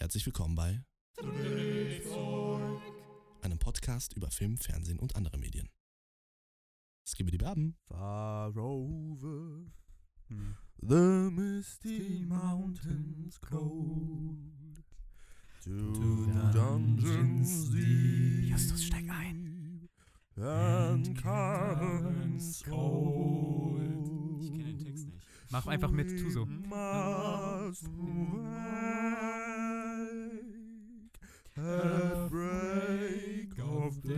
Herzlich willkommen bei einem Podcast über Film, Fernsehen und andere Medien. Skibidi Baben. Far over the misty mountains cold to, the dungeons deep. Justus, steig ein. And caverns old. Ich kenne den Text nicht. Mach einfach mit, tu so. At break of day.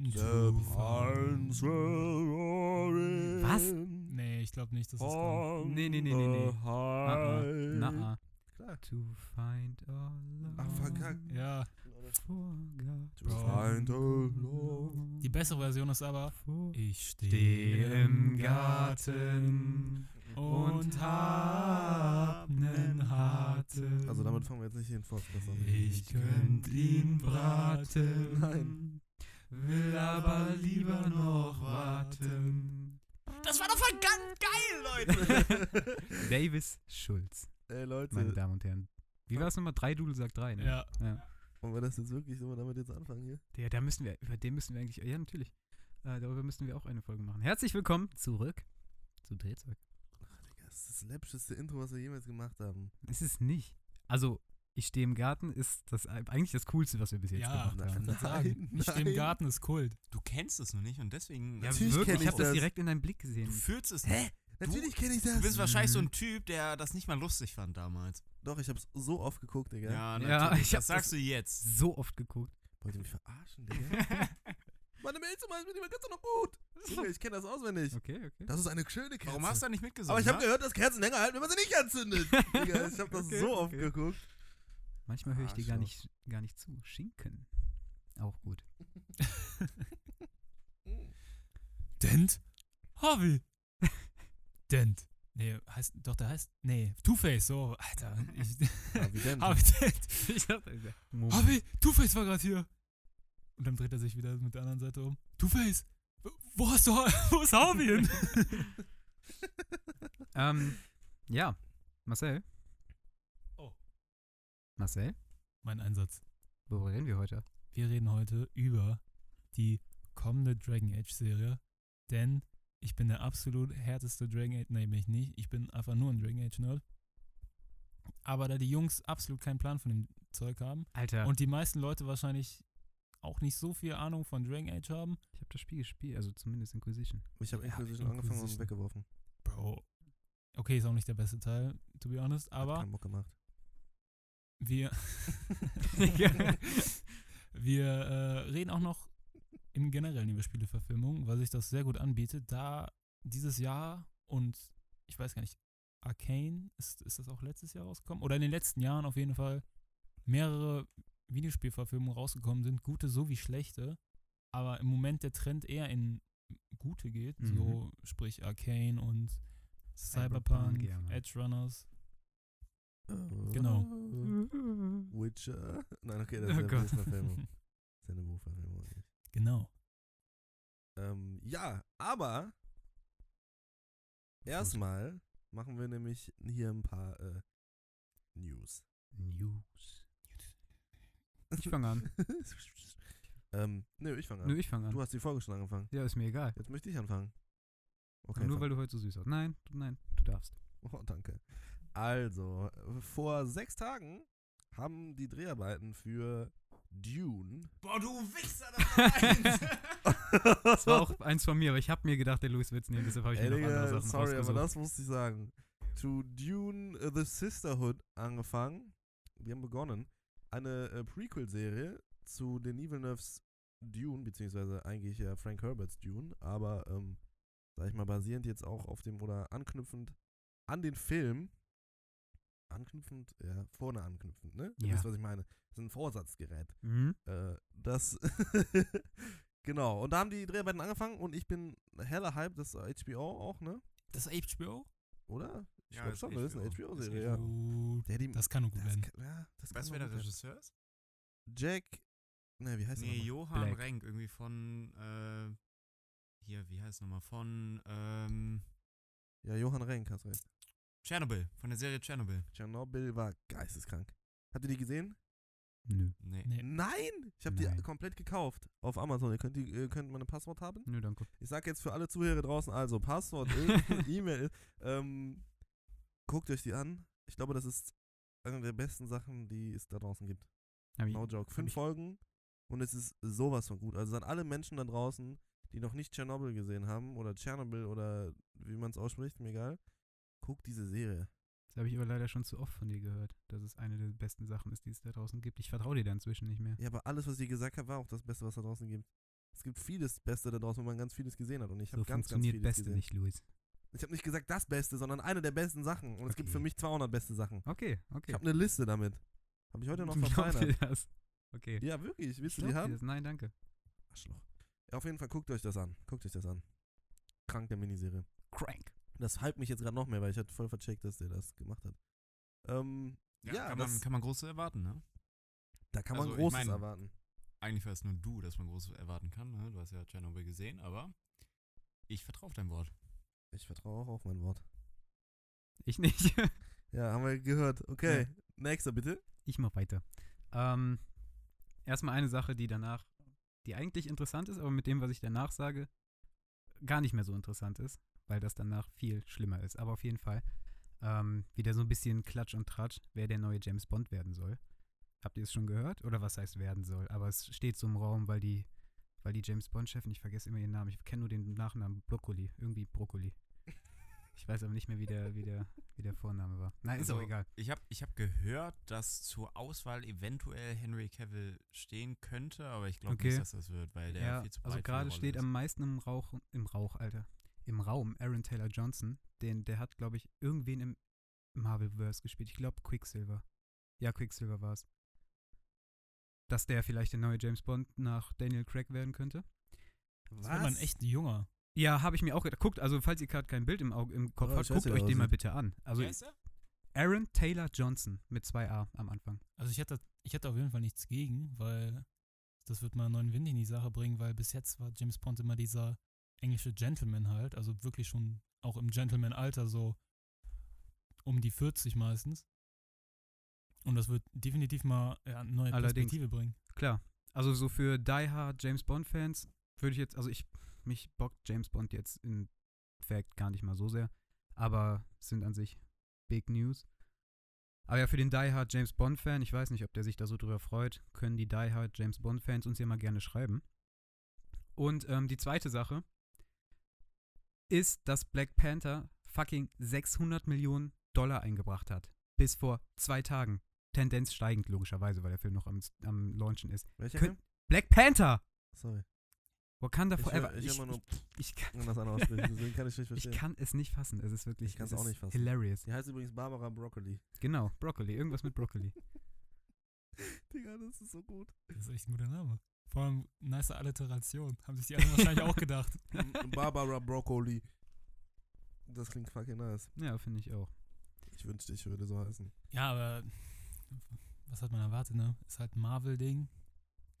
The pines were roaring. Was? Nee, ich glaube nicht, dass es kommt. Nee, nee, nee, nee, nee. the Ah, ah. Na, high- ah. Klar. To find a love. Ach, verkackt. Ja. To find a love. die bessere Version ist aber Ich Steh stehe im Garten und hab nen harten. Also damit fangen wir jetzt nicht den Forstbest an. Ich könnt ihn braten. Nein. Will aber lieber noch warten. Das war doch voll ganz geil, Leute! Davis Schulz, Ey Leute, meine Damen und Herren. Wie war es nochmal? Drei Dudel sagt drei, ne? ja, ja. wollen wir das jetzt wirklich so damit jetzt anfangen hier? Der, da müssen wir, über den müssen wir eigentlich, ja natürlich. Äh, darüber müssen wir auch eine Folge machen. Herzlich willkommen zurück zu Drehzeug. Das ist das läppscheste Intro, was wir jemals gemacht haben. Es ist nicht. Also, ich stehe im Garten ist das eigentlich das Coolste, was wir bis jetzt Ja, gemacht haben. ich sagen. Ich stehe im Garten ist Kult. Du kennst es noch nicht und deswegen. Ja, Natürlich wirklich, ich ich habe das direkt in deinem Blick du gesehen. fühlst es Hä? Natürlich kenne ich das. Du bist wahrscheinlich so ein Typ, der das nicht mal lustig fand damals. Doch, ich hab's so oft geguckt, Digga. Ja, Ja, natürlich. ich hab das sagst du jetzt. So oft geguckt. Wollt ihr mich verarschen, Digga? Meine Beispiel, die war ganz noch gut. Junge, ich kenne das auswendig. Okay, okay. Das ist eine schöne Kerze. Warum hast du da nicht mitgesungen? Aber ich habe ne? gehört, dass Kerzen länger halten, wenn man sie nicht anzündet. Digga, ich habe das Okay, so oft okay. geguckt. Manchmal höre ich dir gar Arschloch. nicht, gar nicht zu. Schinken. Auch gut. Dent? Harvey. Dent. Nee, heißt, doch, der heißt, nee, Two-Face, so, Alter. Ich, Evident. Harvey Dent. Ich dachte. Harvey, Two-Face war gerade hier. Und dann dreht er sich wieder mit der anderen Seite um. Two-Face, wo- wo hast du, wo ist Harvey hin? ähm, ja, Marcel. Oh. Marcel, mein Einsatz. worüber reden wir heute? Wir reden heute über die kommende Dragon Age Serie, denn ich bin der absolut härteste Dragon Age, nee, bin ich nicht, ich bin einfach nur ein Dragon Age Nerd. Aber da die Jungs absolut keinen Plan von dem Zeug haben Alter, und die meisten Leute wahrscheinlich auch nicht so viel Ahnung von Dragon Age haben, ich habe das Spiel gespielt, also zumindest Inquisition. Ich habe Ja, Inquisition angefangen und Inquisition. weggeworfen. Bro, okay, ist auch nicht der beste Teil, to be honest, Hat aber keinen Bock gemacht. wir, wir äh, reden auch noch im Generellen über Spieleverfilmung, weil sich das sehr gut anbietet, da dieses Jahr und ich weiß gar nicht, Arcane, ist, ist das auch letztes Jahr rausgekommen? Oder in den letzten Jahren auf jeden Fall mehrere Videospielverfilmungen rausgekommen sind, gute sowie schlechte, aber im Moment der Trend eher in gute geht, Mhm. so sprich Arcane und Cyberpunk, Cyberpunk, ja. Edge Runners. Genau. Witcher. Nein, okay, das ist Oh eine Verfilmung. Das ist eine Buchverfilmung. genau. Ähm, ja, aber erstmal machen wir nämlich hier ein paar äh, News. News. Ich fange an. ähm, nö, ich fange an. Nö, ich fange Du an. hast die Folge schon angefangen. Ja, ist mir egal. Jetzt möchte ich anfangen. Okay, Nur fang. weil du heute so süß aussehst. Nein, du- nein, du darfst. Oh, danke. Also, vor sechs Tagen haben die Dreharbeiten für Dune. Boah, du Wichser, das war eins. Das war auch eins von mir, aber ich habe mir gedacht, der Louis wird's nehmen, deshalb habe ich Ey, mir noch andere Sachen sorry, aber das musste ich sagen. To Dune äh, The Sisterhood angefangen. Wir haben begonnen. Eine äh, Prequel-Serie zu Denis Villeneuve's Dune, beziehungsweise eigentlich ja Frank Herberts Dune, aber, ähm, sag ich mal, basierend jetzt auch auf dem oder anknüpfend an den Film. Anknüpfend, ja, vorne anknüpfend, ne? Ihr Ja. wisst, was ich meine. Das ist ein Vorsatzgerät. Mhm. Äh, das. genau. Und da haben die Dreharbeiten angefangen und ich bin heller Hype, das ist HBO auch, ne? Das ist HBO? Oder? Ich Ja, glaube schon, das ist eine HBO. HBO-Serie, ja. Der, die, Das kann nur gut das werden. kann, ja, das Weißt du, wer der. Regisseur ist? Jack. Ne, wie heißt Nee, der? Johann Black. Renk, irgendwie von, äh, hier, wie heißt es nochmal? Von, ähm, Ja, Johann Renk, hast recht. Tschernobyl, von der Serie Tschernobyl. Tschernobyl war geisteskrank. Habt ihr die gesehen? Nö. Nee. Nee. Nein! Ich habe die Nein. komplett gekauft auf Amazon. Ihr könnt, die, ihr könnt meine Passwort haben. Nö, danke. Ich sag jetzt für alle Zuhörer draußen, also Passwort, E-Mail. Ähm, guckt euch die an. Ich glaube, das ist eine der besten Sachen, die es da draußen gibt. Hab ich, No joke. Fünf Folgen und es ist sowas von gut. Also an alle Menschen da draußen, die noch nicht Tschernobyl gesehen haben oder Tschernobyl oder wie man es ausspricht, mir egal. Guckt diese Serie. Das habe ich aber leider schon zu oft von dir gehört, dass es eine der besten Sachen ist, die es da draußen gibt. Ich vertraue dir da inzwischen nicht mehr. Ja, aber alles, was ich gesagt habe, war auch das Beste, was da draußen gibt. Es gibt vieles Beste da draußen, wo man ganz vieles gesehen hat. Und ich habe so ganz, ganz funktioniert vieles Beste gesehen. nicht, Luis. Ich habe nicht gesagt das Beste, sondern eine der besten Sachen. Und es gibt Okay. für mich 200 beste Sachen. Okay, okay. Ich habe eine Liste damit. Habe ich heute noch verfeinert. das. Okay. Ja, wirklich. Willst du die haben? Nein, danke. Arschloch. Ja, auf jeden Fall guckt euch das an. Guckt euch das an. Krank der Miniserie. Crank. Das hypt mich jetzt gerade noch mehr, weil ich hatte voll vercheckt, dass der das gemacht hat. Ähm, ja, kann, das, man, kann man Großes erwarten, ne? da kann man also ich Großes mein- erwarten. Eigentlich weißt nur du, dass man Großes erwarten kann, ne? Du hast ja Tschernobyl gesehen, aber ich vertraue auf dein Wort. Ich vertraue auch auf mein Wort. Ich nicht. Ja, haben wir gehört. Okay, nächster bitte. ich mach weiter. Ähm, erstmal eine Sache, die danach, die eigentlich interessant ist, aber mit dem, was ich danach sage, gar nicht mehr so interessant ist, weil das danach viel schlimmer ist. Aber auf jeden Fall ähm, wieder so ein bisschen Klatsch und Tratsch, wer der neue James Bond werden soll. Habt ihr es schon gehört? Oder was heißt werden soll? Aber es steht so im Raum, weil die, weil die James Bond-Chefin, ich vergesse immer ihren Namen, ich kenne nur den Nachnamen Brokkoli, irgendwie Brokkoli. Ich weiß aber nicht mehr, wie der, wie der, wie der Vorname war. Nein, ist auch Also, egal. Ich habe ich hab gehört, dass zur Auswahl eventuell Henry Cavill stehen könnte, aber ich glaube Okay. nicht, dass das wird, weil der Ja, viel zu breit also für die gerade steht ist. am meisten im Rauch, im Rauch, Alter, im Raum Aaron Taylor Johnson, den, der hat, glaube ich, irgendwen im Marvelverse gespielt. Ich glaube Quicksilver. Ja, Quicksilver war es. Dass der vielleicht der neue James Bond nach Daniel Craig werden könnte. Das wird man echt junger. Ja, habe ich mir auch gedacht. Guckt, also falls ihr gerade kein Bild im, Auge, im Kopf Ja, habt, guckt euch den mal bitte an. Also Wer ist der? Aaron Taylor Johnson mit zwei A am Anfang. Also ich hätte, ich hätte auf jeden Fall nichts gegen, weil das wird mal einen neuen Wind in die Sache bringen, weil bis jetzt war James Bond immer dieser englische Gentleman halt, also wirklich schon auch im Gentleman-Alter so um die 40 meistens. Und das wird definitiv mal ja, eine neue Allerdings. Perspektive bringen. Klar. Also so für Die Hard James Bond Fans würde ich jetzt, also ich, mich bockt James Bond jetzt in Fact gar nicht mal so sehr, aber sind an sich Big News. Aber ja, für den Die Hard James Bond Fan, ich weiß nicht, ob der sich da so drüber freut, können die Die Hard James Bond Fans uns ja mal gerne schreiben. Und ähm, die zweite Sache ist, dass Black Panther fucking 600 Millionen Dollar eingebracht hat. Bis vor zwei Tagen. Tendenz steigend, logischerweise, weil der Film noch am, am Launchen ist. Welcher Könnt- Film? Black Panther! Sorry. Wakanda Ich, Forever. ich, Ich, immer nur ich, kann, kann ich nicht ich kann es nicht fassen. Es ist wirklich Ich es auch nicht fassen. hilarious. Die heißt übrigens Barbara Broccoli. Genau, Broccoli. Irgendwas mit Broccoli. Digga, das ist so gut. Das ist echt ein guter Name. Vor allem nice Alliteration. Haben sich die anderen wahrscheinlich auch gedacht. Barbara Broccoli. Das klingt fucking nice. Ja, finde ich auch. Ich wünschte, ich würde so heißen. Ja, aber was hat man erwartet, ne? Ist halt ein Marvel-Ding.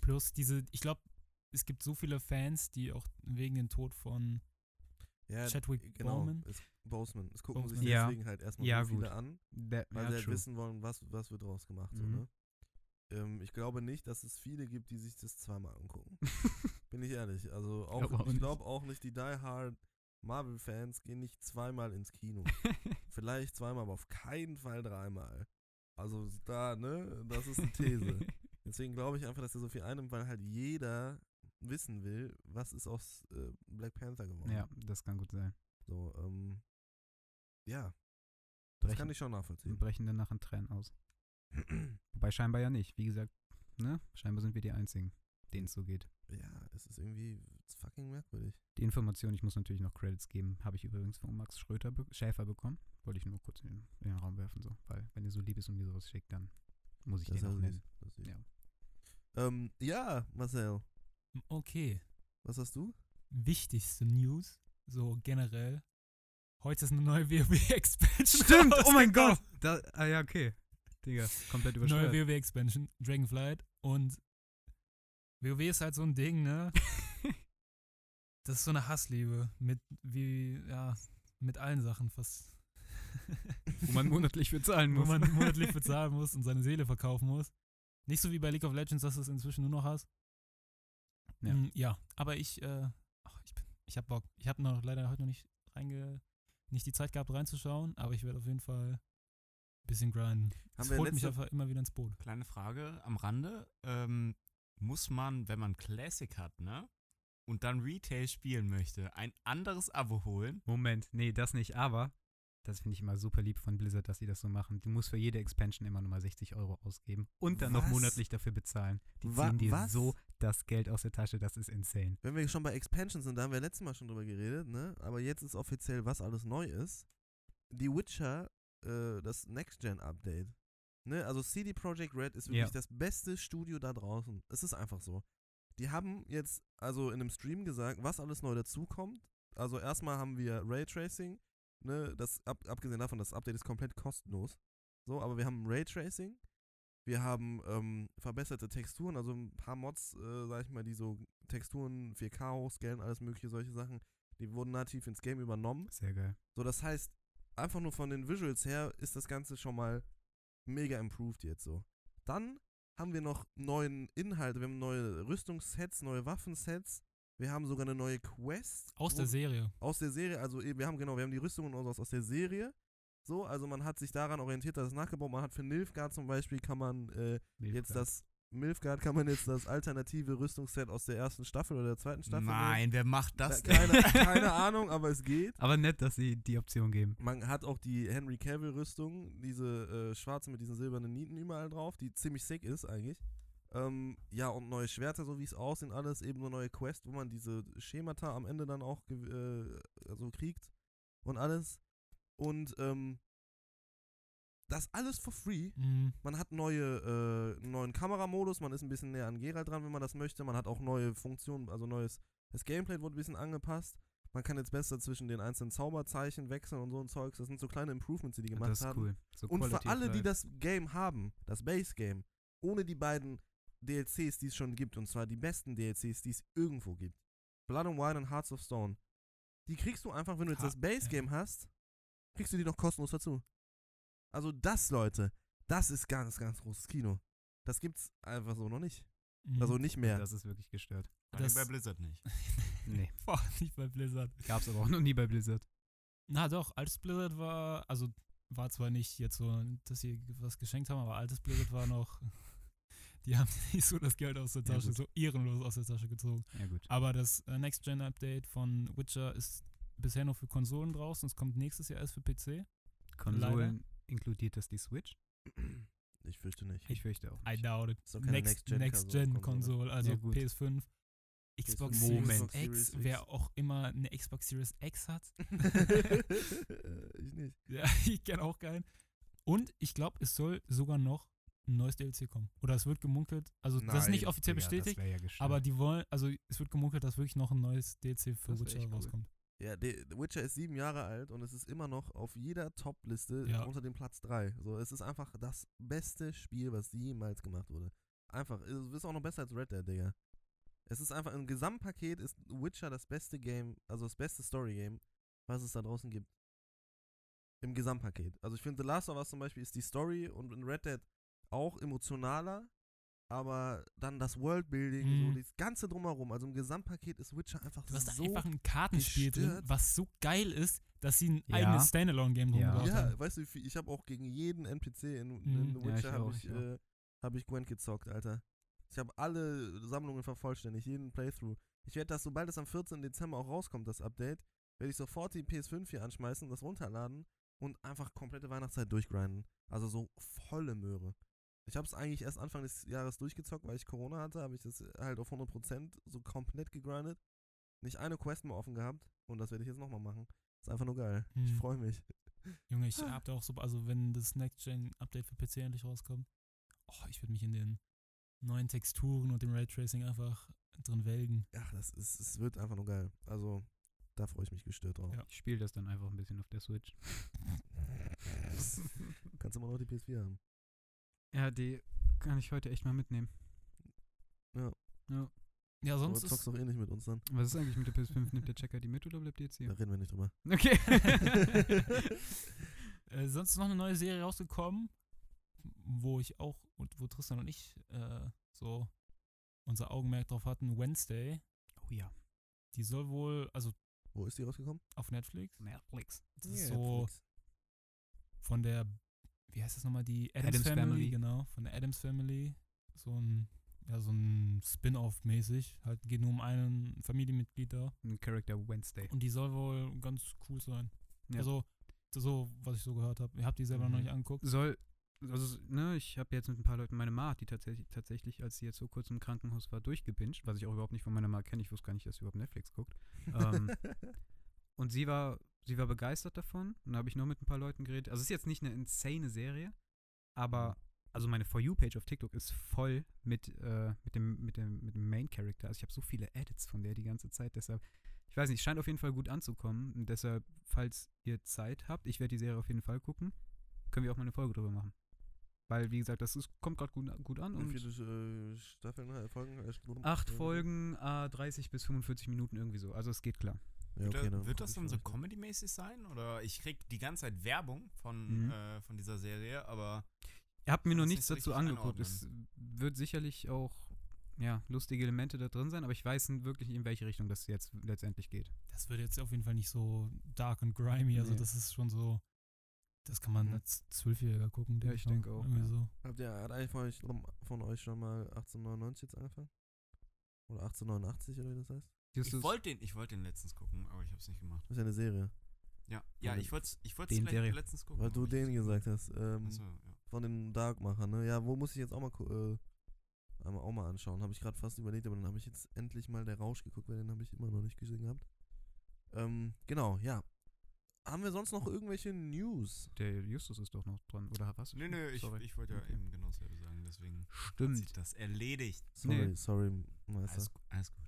Plus diese, ich glaube, es gibt so viele Fans, die auch wegen dem Tod von Ja, Chadwick genau. Boseman? Es, Boseman. Es gucken sich Boseman. Ja. deswegen halt erstmal Ja, so viele gut. an, weil ja, sie halt wissen wollen, was, was wird draus gemacht. So, Mhm. ne? ähm, ich glaube nicht, dass es viele gibt, die sich das zweimal angucken. Bin ich ehrlich. Also auch, Glaub auch ich glaube auch nicht, die Die Hard Marvel-Fans gehen nicht zweimal ins Kino. Vielleicht zweimal, aber auf keinen Fall dreimal. Also da, ne, das ist eine These. Deswegen glaube ich einfach, dass er so viel einnimmt, weil halt jeder wissen will, was ist aus äh, Black Panther geworden. ja, das kann gut sein. So, ähm, ja. Das Brechen, kann ich schon nachvollziehen. brechen danach in Tränen aus. Wobei scheinbar ja nicht. Wie gesagt, ne? Scheinbar sind wir die Einzigen, denen es so geht. ja, es ist irgendwie fucking merkwürdig. Die Information, ich muss natürlich noch Credits geben, habe ich übrigens von Max Schröter be Schäfer bekommen. Wollte ich nur kurz in den, in den Raum werfen, so. Weil, wenn ihr so lieb ist und mir sowas schickt, dann muss ich Das den auch nennen. Ja. Ähm, ja, Marcel, Okay. was hast du? Wichtigste News, so generell. Heute ist eine neue WoW-Expansion. Stimmt, oh mein. Gott! Da, ah ja, okay. Digga, komplett Neue übersteuert. WoW-Expansion, Dragonflight. Und WoW ist halt so ein Ding, ne? Das ist so eine Hassliebe mit wie, ja, mit allen Sachen fast. Wo man monatlich für zahlen wo muss. man monatlich bezahlen muss und seine Seele verkaufen muss. Nicht so wie bei League of Legends, dass du es inzwischen nur noch hast. Ja. Mm, ja aber ich, äh, ach, ich, bin- ich hab Bock. Ich habe noch leider heute noch nicht reinge, nicht die Zeit gehabt reinzuschauen, aber ich werde auf jeden Fall ein bisschen grinden. Haben Es wir holt mich einfach immer wieder ins Boot. Kleine Frage am Rande. Ähm, muss man, wenn man Classic hat, ne? Und dann Retail spielen möchte, ein anderes Abo holen? Moment, nee, das nicht, aber das finde ich immer super lieb von Blizzard, dass sie das so machen. Du musst für jede Expansion immer nochmal 60 Euro ausgeben und dann noch Was? monatlich dafür bezahlen. Die Wa- ziehen dir was? so das Geld aus der Tasche, das ist insane. Wenn wir schon bei Expansions sind, da haben wir letztes Mal schon drüber geredet, ne? Aber jetzt ist offiziell, was alles neu ist. Die Witcher, äh, das Next-Gen-Update. Ne? Also CD Projekt Red ist wirklich Ja. das beste Studio da draußen. Es ist einfach so. Die haben jetzt also in einem Stream gesagt, was alles neu dazukommt. Also erstmal haben wir Raytracing, ne? Das ab, abgesehen davon, das Update ist komplett kostenlos. So, aber wir haben Raytracing. Wir haben ähm, verbesserte Texturen, also ein paar Mods, äh, sag ich mal, die so Texturen 4K hochscalen, alles mögliche, solche Sachen, die wurden nativ ins Game übernommen. Sehr geil. So, das heißt, einfach nur von den Visuals her ist das Ganze schon mal mega improved jetzt so. Dann haben wir noch neuen Inhalte, wir haben neue Rüstungssets, neue Waffensets, wir haben sogar eine neue Quest. Aus der Serie. aus der Serie, also wir haben genau, wir haben die Rüstungen und sowas aus der Serie. So, also man hat sich daran orientiert, dass es nachgebaut. Man hat für Nilfgaard zum Beispiel kann man äh, jetzt das Milfgard kann man jetzt das alternative Rüstungsset aus der ersten Staffel oder der zweiten Staffel. Nein, wer macht nehmen. das Da- keine, keine Ahnung, aber es geht. Aber nett, dass sie die Option geben. Man hat auch die Henry Cavill Rüstung, diese äh, schwarze mit diesen silbernen Nieten überall drauf, die ziemlich sick ist eigentlich. Ähm, ja, und neue Schwerter, so wie es aussehen, alles eben eine neue Quest, wo man diese Schemata am Ende dann auch äh, also kriegt und alles. Und ähm, das alles for free. Mhm. Man hat neue, äh, neuen Kameramodus, man ist ein bisschen näher an Geralt dran, wenn man das möchte. Man hat auch neue Funktionen, also neues, das Gameplay wurde ein bisschen angepasst. Man kann jetzt besser zwischen den einzelnen Zauberzeichen wechseln und so ein Zeugs. Das sind so kleine Improvements, die die gemacht das ist haben. cool. So Und für alle, die das Game haben, das Base-Game, ohne die beiden DLCs, die es schon gibt, und zwar die besten DLCs, die es irgendwo gibt, Blood and Wine und Hearts of Stone, die kriegst du einfach, wenn du jetzt das Base-Game hast, kriegst du die noch kostenlos dazu. Also das, Leute, das ist ganz, ganz großes Kino. Das gibt's einfach so noch nicht. Mhm. Also nicht mehr. Das ist wirklich gestört. Das- bei Blizzard nicht. Nee, Boah, nicht bei Blizzard. gab's aber auch noch nie bei Blizzard. Na doch, altes Blizzard war, also war zwar nicht jetzt so, dass sie was geschenkt haben, aber altes Blizzard war noch, die haben nicht so das Geld aus der Ja, Tasche, gut. so ehrenlos aus der Tasche gezogen. Ja gut. Aber das äh, Next-Gen-Update von Witcher ist bisher nur für Konsolen draußen, es kommt nächstes Jahr erst für PC. Konsolen inkludiert das die Switch? Ich fürchte nicht. Ich fürchte auch. I Nicht. doubt it. Doch keine Next- Next-Gen-Konsole. Next-Gen-Konsole, also Ja, gut. PS5. Xbox PS5, Series Moment. X, Series X. wer auch immer eine Xbox Series X hat. ich nicht. Ja, ich kenne auch keinen. Und ich glaube, es soll sogar noch ein neues DLC kommen. Oder es wird gemunkelt, also das ist nicht Nein, offiziell Digga, bestätigt, ja aber die wollen, also es wird gemunkelt, dass wirklich noch ein neues DLC für Witcher cool. rauskommt. Ja, The Witcher ist sieben Jahre alt und es ist immer noch auf jeder Top-Liste Ja. unter dem Platz 3. So, es ist einfach das beste Spiel, was jemals gemacht wurde. Einfach, es ist auch noch besser als Red Dead, Digga. Es ist einfach, im Gesamtpaket ist Witcher das beste Game, also das beste Story-Game, was es da draußen gibt. Im Gesamtpaket. Also ich finde, The Last of Us zum Beispiel ist die Story und in Red Dead auch emotionaler, aber dann das Worldbuilding, so Mhm. das Ganze drumherum, also im Gesamtpaket ist Witcher einfach Du hast so einfach ein Kartenspiel drin, was so geil ist, dass sie ein Ja. eigenes Standalone-Game drum Ja. gebaut Ja, haben. weißt du, wie viel- ich habe auch gegen jeden NPC in, Mhm. in The Ja, Witcher ich habe ich, ich äh, hab ich Gwent gezockt, Alter. Ich habe alle Sammlungen vervollständigt, jeden Playthrough. Ich werde das, sobald es am 14. Dezember auch rauskommt, das Update, werde ich sofort die PS5 hier anschmeißen, das runterladen und einfach komplette Weihnachtszeit durchgrinden. Also so volle Möhre. Ich habe es eigentlich erst Anfang des Jahres durchgezockt, weil ich Corona hatte, habe ich das halt auf 100% so komplett gegrindet. Nicht eine Quest mehr offen gehabt und das werde ich jetzt nochmal machen. Ist einfach nur geil. Ich Mhm. freue mich. Junge, ich hab da auch so, also wenn das Next-Gen-Update für PC endlich rauskommt, oh, ich würde mich in den neuen Texturen und dem Raytracing einfach drin welgen. Ach, das ist, es wird einfach nur geil. Also, da freue ich mich gestört drauf. Ja. Ich spiele das dann einfach ein bisschen auf der Switch. Kannst immer noch die PS4 haben. Ja, die kann ich heute echt mal mitnehmen. Ja. Ja. Ja, Aber sonst du zockst doch eh nicht mit uns dann. Was ist eigentlich mit der PS5? Nimmt der Checker die mit oder bleibt die jetzt Da hier? reden wir nicht drüber. Okay. Äh, sonst ist noch eine neue Serie rausgekommen, wo ich auch, und wo Tristan und ich äh, so unser Augenmerk drauf hatten, Wednesday. Oh ja. Die soll wohl, also Wo ist die rausgekommen? auf Netflix. Netflix. Das ist so von der, wie heißt das nochmal, die Adams, Addams Family, Family. genau, von der Adams Family. So ein, ja, so ein Spin-off mäßig. Halt geht nur um einen Familienmitglied da. Ein Character Wednesday. Und die soll wohl ganz cool sein. Ja. Also, so, was ich so gehört habe. Ihr habt die selber noch Mhm. nicht angeguckt. Soll, also, ne, ich habe jetzt mit ein paar Leuten, meine Ma die tatsächlich, tatsächlich, als sie jetzt so kurz im Krankenhaus war, durchgebinged, was ich auch überhaupt nicht von meiner Ma kenne. Ich wusste gar nicht, dass sie überhaupt Netflix guckt. ähm, und sie war, sie war begeistert davon. Und da habe ich noch mit ein paar Leuten geredet. Also es ist jetzt nicht eine insane Serie, aber also meine For You-Page auf TikTok ist voll mit, äh, mit, dem, mit, dem, mit dem Main-Character. Also ich habe so viele Edits von der die ganze Zeit. Deshalb, ich weiß nicht, scheint auf jeden Fall gut anzukommen. Und deshalb, falls ihr Zeit habt, ich werde die Serie auf jeden Fall gucken, können wir auch mal eine Folge drüber machen. Weil, wie gesagt, das ist, kommt gerade gut, gut an. Wie Und viele äh, Staffeln, äh, Folgen? Äh, acht? Folgen, äh, 30 bis 45 Minuten irgendwie so. Also es geht klar. Ja, Wird, okay, da- dann wird das dann so comedy-mäßig sein? Oder ich krieg die ganze Zeit Werbung von, Mhm. äh, von dieser Serie, aber Ihr habt mir noch nichts dazu angeguckt. Es wird sicherlich auch ja, lustige Elemente da drin sein, aber ich weiß wirklich nicht, in welche Richtung das jetzt letztendlich geht. Das wird jetzt auf jeden Fall nicht so dark und grimy. Also, Nee. das ist schon so. Das kann man Mhm. als Zwölfjähriger gucken. Ja, denk ich denke auch, Irgendwie ja. so. Habt ihr, hat eigentlich von euch, von euch schon mal 1899 jetzt angefangen? Oder 1889 oder wie das heißt? Ich wollte den, ich wollt den letztens gucken, aber ich habe es nicht gemacht. Das ist ja eine Serie. Ja, ja ich wollte ich den Serie. letztens gucken. Weil du den gesagt hast. Ähm, Achso, ja. Von den Darkmachern, ne? Ja, wo muss ich jetzt auch mal, äh, einmal auch mal anschauen? Habe ich gerade fast überlegt, aber dann habe ich jetzt endlich mal der Rausch geguckt, weil den habe ich immer noch nicht gesehen gehabt. Ähm, genau, ja. Haben wir sonst noch irgendwelche News? der Justus ist doch noch dran, oder was? Nö, nö, ich, ich wollte ja Okay. eben genau dasselbe sagen, deswegen hat sich Stimmt. das erledigt. Sorry, Nee. sorry, Meister. Alles, alles gut.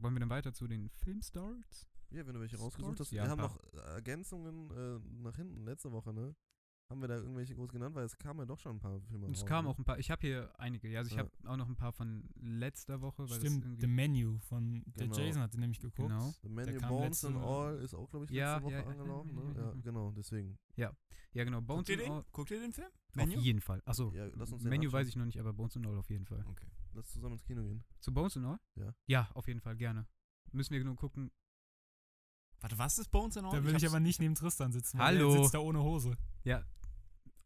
Wollen wir dann weiter zu den Filmstarts? Ja, wenn du welche rausgesucht hast. Ja, wir haben noch äh, Ergänzungen äh, nach hinten, letzte Woche, ne? Haben wir da irgendwelche groß genannt? Weil es kamen ja doch schon ein paar Filme Und es raus, kamen ne? auch ein paar, ich habe hier einige, ja, also ich Ja. habe auch noch ein paar von letzter Woche, weil Stimmt, das The irgendwie, Menu von. Genau. Der Jason hat den nämlich geguckt. Genau. The Menu Bones and All ist auch, glaube ich, letzte Ja, Woche ja, ja. angelaufen, ne? Ja, genau, deswegen. ja genau, Bones Guckt ihr, and den? All, Guckt ihr den Film? auf jeden Fall. Achso, Ja, lass uns den Menu anschauen. weiß ich noch nicht, aber Bones and All auf jeden Fall. Okay. Lass zusammen ins Kino gehen. Zu Bones and All? Ja. Ja, auf jeden Fall, gerne. Müssen wir nur gucken. Warte, was ist Bones and All? Da will ich hab's- aber nicht neben Tristan sitzen. weil Hallo. Der sitzt da ohne Hose. Ja,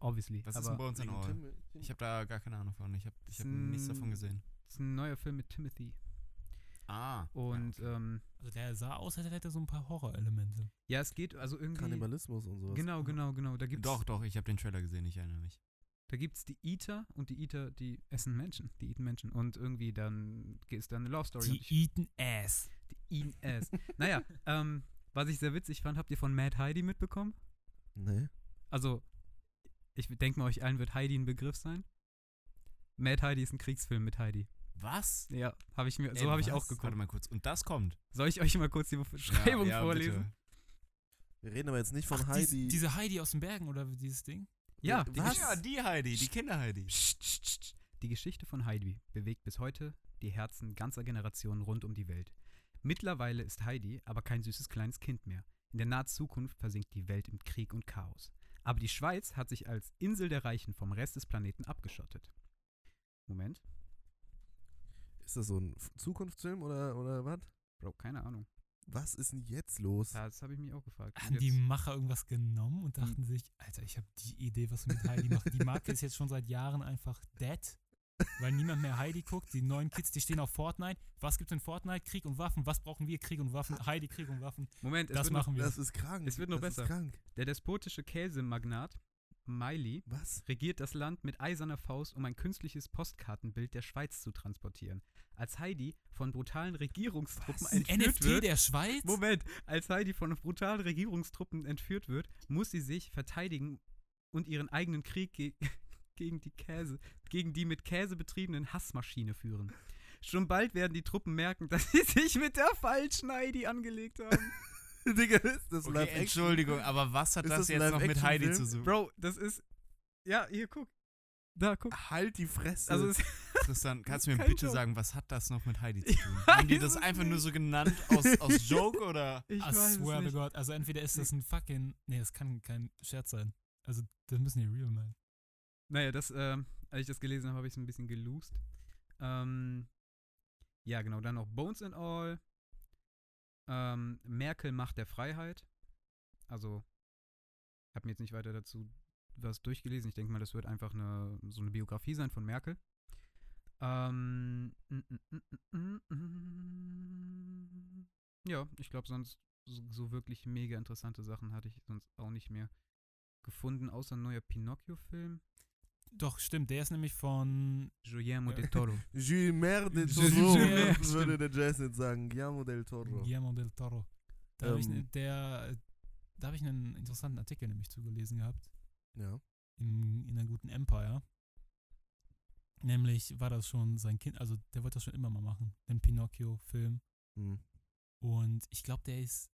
obviously. Was ist Bones and All? Tim- Ich habe da gar keine Ahnung von. Ich habe ich hab nichts davon gesehen. es ist ein neuer Film mit Timothy. Ah. Und ja, okay. ähm, Also der sah aus, als hätte er so ein paar Horrorelemente. ja, es geht also irgendwie. Kannibalismus und sowas. Genau, genau, genau. Da gibt's, Doch, doch, ich habe den Trailer gesehen, ich erinnere mich. Da gibt's die Eater und die Eater, die essen Menschen. Die eaten Menschen. Und irgendwie dann ist da eine Love Story. und Die ich- eaten ass. die eaten ass. naja, ähm, was ich sehr witzig fand, habt ihr von Mad Heidi mitbekommen? Nee. Also, ich denke mal, euch allen wird Heidi ein Begriff sein. Mad Heidi ist ein Kriegsfilm mit Heidi. Was? Ja, habe ich mir, Ey, so habe ich auch Warte geguckt. mal kurz. Und das kommt. Soll ich euch mal kurz die Beschreibung Ja, ja, vorlesen? bitte. Wir reden aber jetzt nicht von Ach, Heidi. Dies, diese Heidi aus den Bergen oder dieses Ding? Ja, die, was? Ja, die Heidi, die Kinder-Heidi. Die Geschichte von Heidi bewegt bis heute die Herzen ganzer Generationen rund um die Welt. Mittlerweile ist Heidi aber kein süßes kleines Kind mehr. In der nahen Zukunft versinkt die Welt im Krieg und Chaos. Aber die Schweiz hat sich als Insel der Reichen vom Rest des Planeten abgeschottet. Moment. Ist das so ein Zukunftsfilm oder, oder was? Bro, keine Ahnung. Was ist denn jetzt los? Das habe ich mich auch gefragt. Haben die Macher irgendwas genommen und dachten sich, Alter, ich habe die Idee, was wir mit Heidi machen. Die Marke ist jetzt schon seit Jahren einfach dead, weil niemand mehr Heidi guckt. Die neuen Kids, die stehen auf Fortnite. Was gibt's in Fortnite? Krieg und Waffen. Was brauchen wir? Krieg und Waffen. Heidi, Krieg und Waffen. Moment, es Das wird noch, machen wir. Das ist krank. Es wird noch das besser. Ist krank. der despotische Käsemagnat Miley Was? regiert das Land mit eiserner Faust, um ein künstliches Postkartenbild der Schweiz zu transportieren. Als Heidi von brutalen Regierungstruppen Was? Entführt NFT wird. der Schweiz? Moment, als Heidi von brutalen Regierungstruppen entführt wird, muss sie sich verteidigen und ihren eigenen Krieg ge gegen die Käse, gegen die mit Käse betriebenen Hassmaschine führen. Schon bald werden die Truppen merken, dass sie sich mit der falschen Heidi angelegt haben. Digga, ist das Okay? Entschuldigung, aber was hat das, das jetzt noch mit Heidi zu suchen? Bro, das ist. Ja, hier guck. Da, guck. Halt die Fresse. Also, Tristan, kannst du mir bitte Joke. sagen, was hat das noch mit Heidi zu tun? Haben die das einfach nur nicht. so genannt aus, aus Joke oder? Ich I weiß swear to nicht. God. Also entweder ist das ein fucking. Nee, das kann kein Scherz sein. Also, das müssen die real meinen. Naja, das, ähm, als ich das gelesen habe, habe ich es ein bisschen geloost. Ähm, ja, genau, dann noch Bones and All. Ähm, Merkel Macht der Freiheit. Also, ich habe mir jetzt nicht weiter dazu was durchgelesen. Ich denke mal, das wird einfach eine, so eine Biografie sein von Merkel. Ähm, ja, ich glaube, sonst so, so wirklich mega interessante Sachen hatte ich sonst auch nicht mehr gefunden, außer ein neuer Pinocchio-Film. Doch, stimmt. Der ist nämlich von. Guillermo del Toro. Gilmer del Toro, würde der Jazz nicht sagen. Guillermo del Toro. Guillermo del Toro. Da habe ich, Ähm. ne- der, da hab ich einen interessanten Artikel nämlich zugelesen gehabt. Ja. Im, in der guten Empire. Nämlich war das schon sein Kind, also der wollte das schon immer mal machen, den Pinocchio-Film. Hm. Und ich glaube, der ist,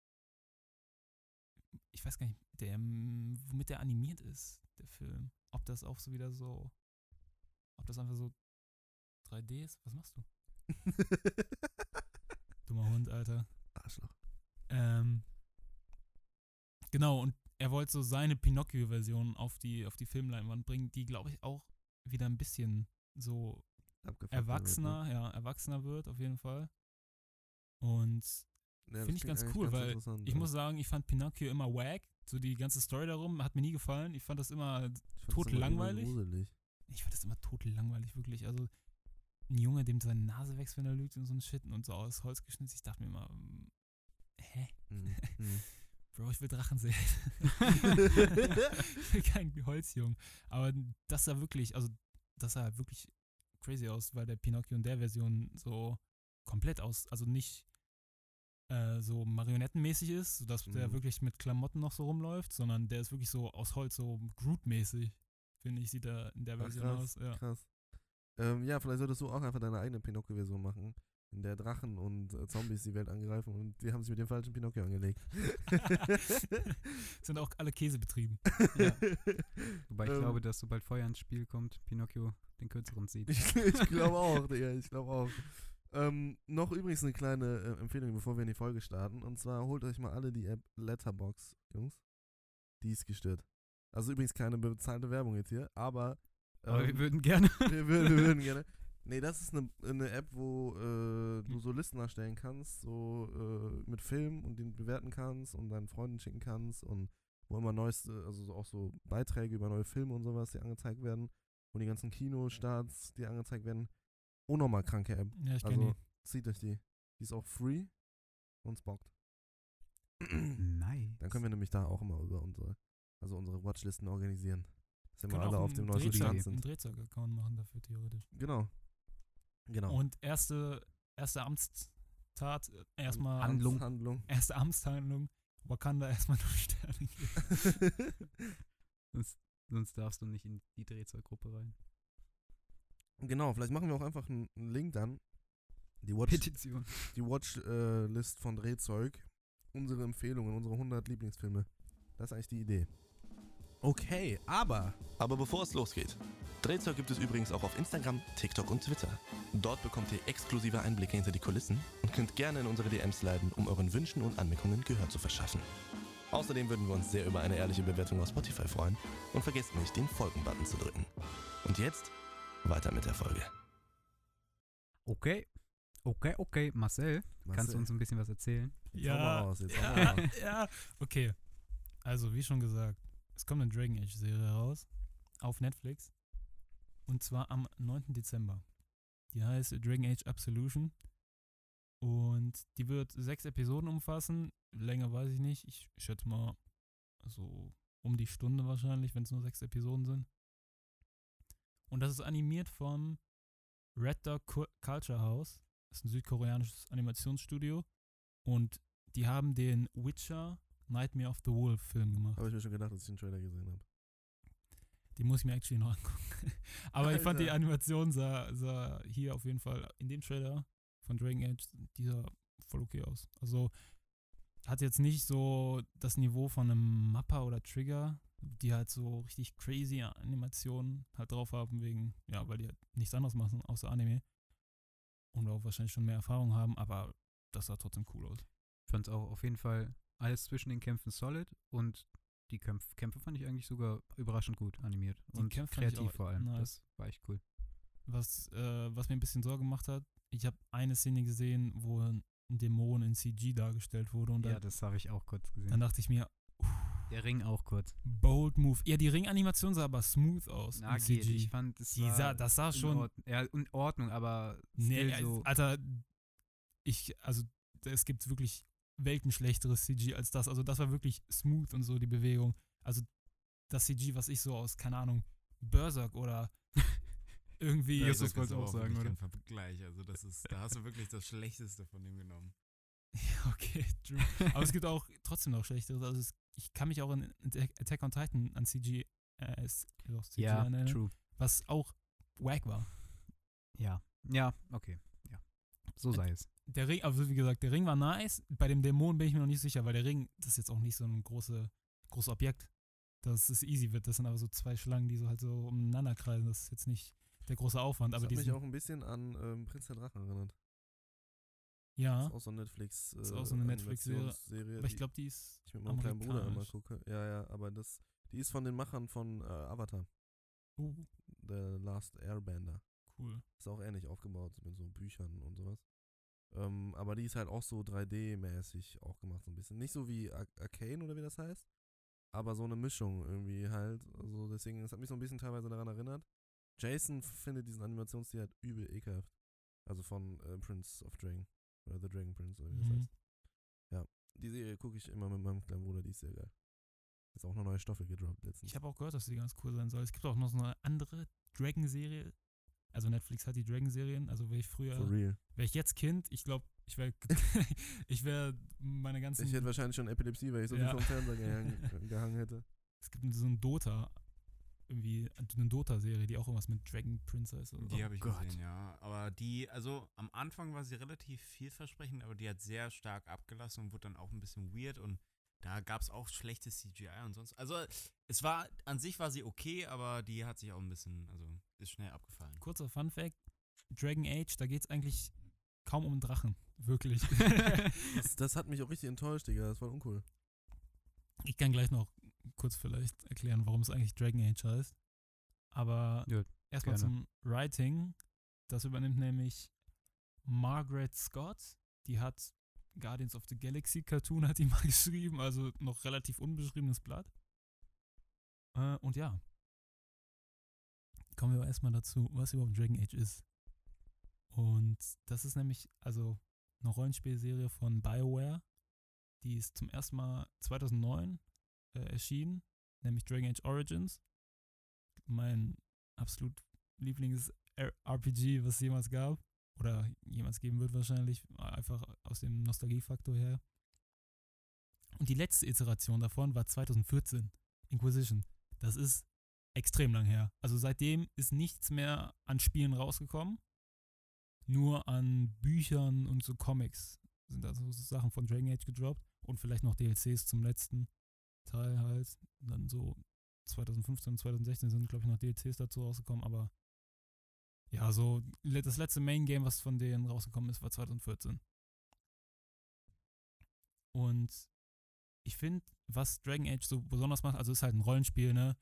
ich weiß gar nicht, der, ähm, womit der animiert ist, der Film. Ob das auch so wieder so, ob das einfach so 3D ist? Was machst du? Dummer Hund, Alter. Arschloch. Ähm, genau, und er wollte so seine Pinocchio-Version auf die, auf die Filmleinwand bringen, die, glaube ich, auch wieder ein bisschen so Abgefuckt erwachsener, ja, erwachsener wird, auf jeden Fall. Und Ja, Finde ich ganz cool, weil interessant, ich ja. muss sagen, ich fand Pinocchio immer wack. So die ganze Story darum hat mir nie gefallen. Ich fand das immer, Ich fand's tot aber irgendwie langweilig. Gruselig. ich fand das immer total langweilig, wirklich. Also ein Junge, dem seine Nase wächst, wenn er lügt und so ein Shit und so aus Holz geschnitzt. Ich dachte mir immer, mm, hä? Hm. Hm. Bro, ich will Drachen sehen. ich will kein Holzjungen. Aber das sah wirklich, also das sah wirklich crazy aus, weil der Pinocchio in der Version so komplett aus, also nicht äh, so marionettenmäßig ist, sodass der Mhm. wirklich mit Klamotten noch so rumläuft, sondern der ist wirklich so aus Holz, so Groot-mäßig, finde ich, sieht er in der Ach, Version krass, aus. Ja. Krass. Ähm, ja, vielleicht solltest du auch einfach deine eigene Pinocchio-Version machen, in der Drachen und äh, Zombies die Welt angreifen und die haben sich mit dem falschen Pinocchio angelegt. Sind auch alle Käse betrieben. Ja. Wobei ich Ähm. glaube, dass sobald Feuer ins Spiel kommt, Pinocchio den kürzeren zieht. Ich, ich glaube auch, Digga, ich glaube auch. Ähm, noch übrigens eine kleine äh, Empfehlung, bevor wir in die Folge starten. Und zwar holt euch mal alle die App Letterbox, Jungs. Die ist gestört. Also übrigens keine bezahlte Werbung jetzt hier, aber, Aber wir ähm, würden gerne. wir, würden, wir würden gerne. Nee, das ist eine, eine App, wo äh, du so Listen erstellen kannst, so äh, mit Filmen und den bewerten kannst und deinen Freunden schicken kannst und wo immer neueste, also so auch so Beiträge über neue Filme und sowas, die angezeigt werden und die ganzen Kinostarts, die angezeigt werden. Unnormal kranke App. Ja, ich kenne Also zieht euch die. Die ist auch free und es bockt. Nice. Dann können wir nämlich da auch immer über unsere, also unsere Watchlisten organisieren. Dass die. wir alle auch auf dem einen neuesten Stand einen sind. Drehzeug-Account machen dafür, theoretisch. Genau. Genau. Und erste, erste Amtstat, äh, erstmal Handlung. Handlung. erste Amtshandlung, Wakanda erstmal nur Sterne geben. Sonst, sonst darfst du nicht in die Drehzeuggruppe rein. Genau, vielleicht machen wir auch einfach einen Link dann. Die Watch, Petition. die Watchlist von Drehzeug. Unsere Empfehlungen, unsere 100 Lieblingsfilme. Das ist eigentlich die Idee. Okay, aber Aber bevor es losgeht, Drehzeug gibt es übrigens auch auf Instagram, TikTok und Twitter. Dort bekommt ihr exklusive Einblicke hinter die Kulissen und könnt gerne in unsere DMs leiten, um euren Wünschen und Anmerkungen Gehör zu verschaffen. Außerdem würden wir uns sehr über eine ehrliche Bewertung auf Spotify freuen und vergesst nicht, den Folgen-Button zu drücken. Und jetzt weiter mit der Folge. Okay. Okay, okay. Marcel, kannst Marcel, du uns ein bisschen was erzählen? jetzt hau mal raus, jetzt hau mal ja, raus. ja, okay. Also, wie schon gesagt, es kommt eine Dragon Age Serie raus auf Netflix. Und zwar am 9. Dezember. Die heißt Dragon Age Absolution. Und die wird sechs Episoden umfassen. Länger weiß ich nicht. Ich schätze mal so um die Stunde wahrscheinlich, wenn es nur sechs Episoden sind. Und das ist animiert vom Red Dog Cu- Culture House. Das ist ein südkoreanisches Animationsstudio. Und die haben den Witcher Nightmare of the Wolf Film gemacht. Habe ich mir schon gedacht, als ich den Trailer gesehen habe. Die muss ich mir actually noch angucken. Aber ich fand die Alter. Animation sah, sah hier auf jeden Fall in dem Trailer von Dragon Age, die sah voll okay aus. Also hat jetzt nicht so das Niveau von einem Mappa oder Trigger, die halt so richtig crazy Animationen halt drauf haben, wegen, ja, weil die halt nichts anderes machen außer Anime. Und auch wahrscheinlich schon mehr Erfahrung haben, aber das sah trotzdem cool aus. Ich fand es auch auf jeden Fall alles zwischen den Kämpfen solid und die Kämpf Kämpfe fand ich eigentlich sogar überraschend gut animiert. Die und Kämpfe kreativ vor allem. nice. Das war echt cool. Was, äh, was mir ein bisschen Sorge gemacht hat, ich habe eine Szene gesehen, wo ein Dämon in CG dargestellt wurde und ja, dann, das habe ich auch kurz gesehen. dann dachte ich mir, Der Ring auch kurz. bold move. Ja, die Ringanimation sah aber smooth aus. Na, geht. CG. Ich fand, das die sah, das sah in schon Ordnung. Ja, in Ordnung, aber Nee, still ja, so. Alter, ich, also es gibt wirklich weltenschlechteres CG als das. Also das war wirklich smooth und so die Bewegung. Also das CG, was ich so aus, keine Ahnung, Berserk oder irgendwie. Jesus das wollte ist aber auch sagen, oder? Vergleich. Also das ist, da hast du wirklich das Schlechteste von dem genommen. Ja, okay, true. Aber es gibt auch trotzdem noch schlechteres. Also es, ich kann mich auch an Attack on Titan an CG, äh, CG ja, erinnern, true. was auch wack war. Ja. Ja, okay. Ja. So sei es. Der Ring, also wie gesagt, der Ring war nice. Bei dem Dämon bin ich mir noch nicht sicher, weil der Ring, das ist jetzt auch nicht so ein große, großes Objekt, dass es easy wird. Das sind aber so zwei Schlangen, die so halt so umeinander kreisen. Das ist jetzt nicht der große Aufwand. Das Aber hat mich auch ein bisschen an ähm, Prinz der Drachen erinnert. Das ja, ist auch so eine Netflix. Äh, ist auch so eine Netflix-Serie, aber ich glaube, die ist ich mit meinem kleinen Bruder immer gucke. Ja, ja, aber das, die ist von den Machern von äh, Avatar, uh, The Last Airbender. cool. Ist auch ähnlich aufgebaut mit so Büchern und sowas. Ähm, aber die ist halt auch so 3D-mäßig auch gemacht, so ein bisschen. Nicht so wie Ar Arcane oder wie das heißt, aber so eine Mischung irgendwie halt. Also deswegen, es hat mich so ein bisschen teilweise daran erinnert. Jason findet diesen Animationsstil halt übel ekelhaft. Also von äh, Prince of Dragon. Oder The Dragon Prince oder wie das Mhm. heißt. Die Serie gucke ich immer mit meinem kleinen Bruder, die ist sehr geil. Ist auch eine neue Staffel gedroppt letztens. Ich habe auch gehört, dass die ganz cool sein soll. Es gibt auch noch so eine andere Dragon-Serie. Also Netflix hat die Dragon-Serien. Also wäre ich früher, For real. wäre ich jetzt Kind, ich glaube, ich wäre, ich wäre meine ganzen. Ich hätte wahrscheinlich schon Epilepsie, weil ich so Ja. viel vom Fernseher gehangen, gehangen hätte. Es gibt so ein Dota, irgendwie eine Dota-Serie, die auch irgendwas mit Dragon Prince heißt. Oder so. Die habe ich Gott. gesehen, ja. Aber die, also am Anfang war sie relativ vielversprechend, aber die hat sehr stark abgelassen und wurde dann auch ein bisschen weird und da gab es auch schlechtes CGI und sonst. Also es war, an sich war sie okay, aber die hat sich auch ein bisschen, also ist schnell abgefallen. Kurzer Fun-Fact: Dragon Age, da geht es eigentlich kaum um einen Drachen. Wirklich. Das, das hat mich auch richtig enttäuscht, Digga. Das war uncool. ich kann gleich noch kurz vielleicht erklären, warum es eigentlich Dragon Age heißt. Aber Ja, erstmal zum Writing. Das übernimmt nämlich Margaret Scott. Die hat Guardians of the Galaxy Cartoon hat die mal geschrieben, also noch relativ unbeschriebenes Blatt. Äh, und ja. Kommen wir aber erstmal dazu, was überhaupt Dragon Age ist. Und das ist nämlich also eine Rollenspielserie von BioWare. Die ist zum ersten Mal 2009 äh, erschienen, nämlich Dragon Age Origins. Mein absolut Lieblings-RPG, was es jemals gab. Oder jemals geben wird wahrscheinlich, einfach aus dem Nostalgiefaktor her. Und die letzte Iteration davon war 2014, Inquisition. Das ist extrem lang her. Also seitdem ist nichts mehr an Spielen rausgekommen. Nur an Büchern und so Comics sind da so Sachen von Dragon Age gedroppt. Und vielleicht noch DLCs zum letzten Teil halt. Dann so 2015 und 2016 sind, glaube ich, noch DLCs dazu rausgekommen. Aber ja, so das letzte Main Game, was von denen rausgekommen ist, war 2014. Und ich finde, was Dragon Age so besonders macht, also ist halt ein Rollenspiel, ne?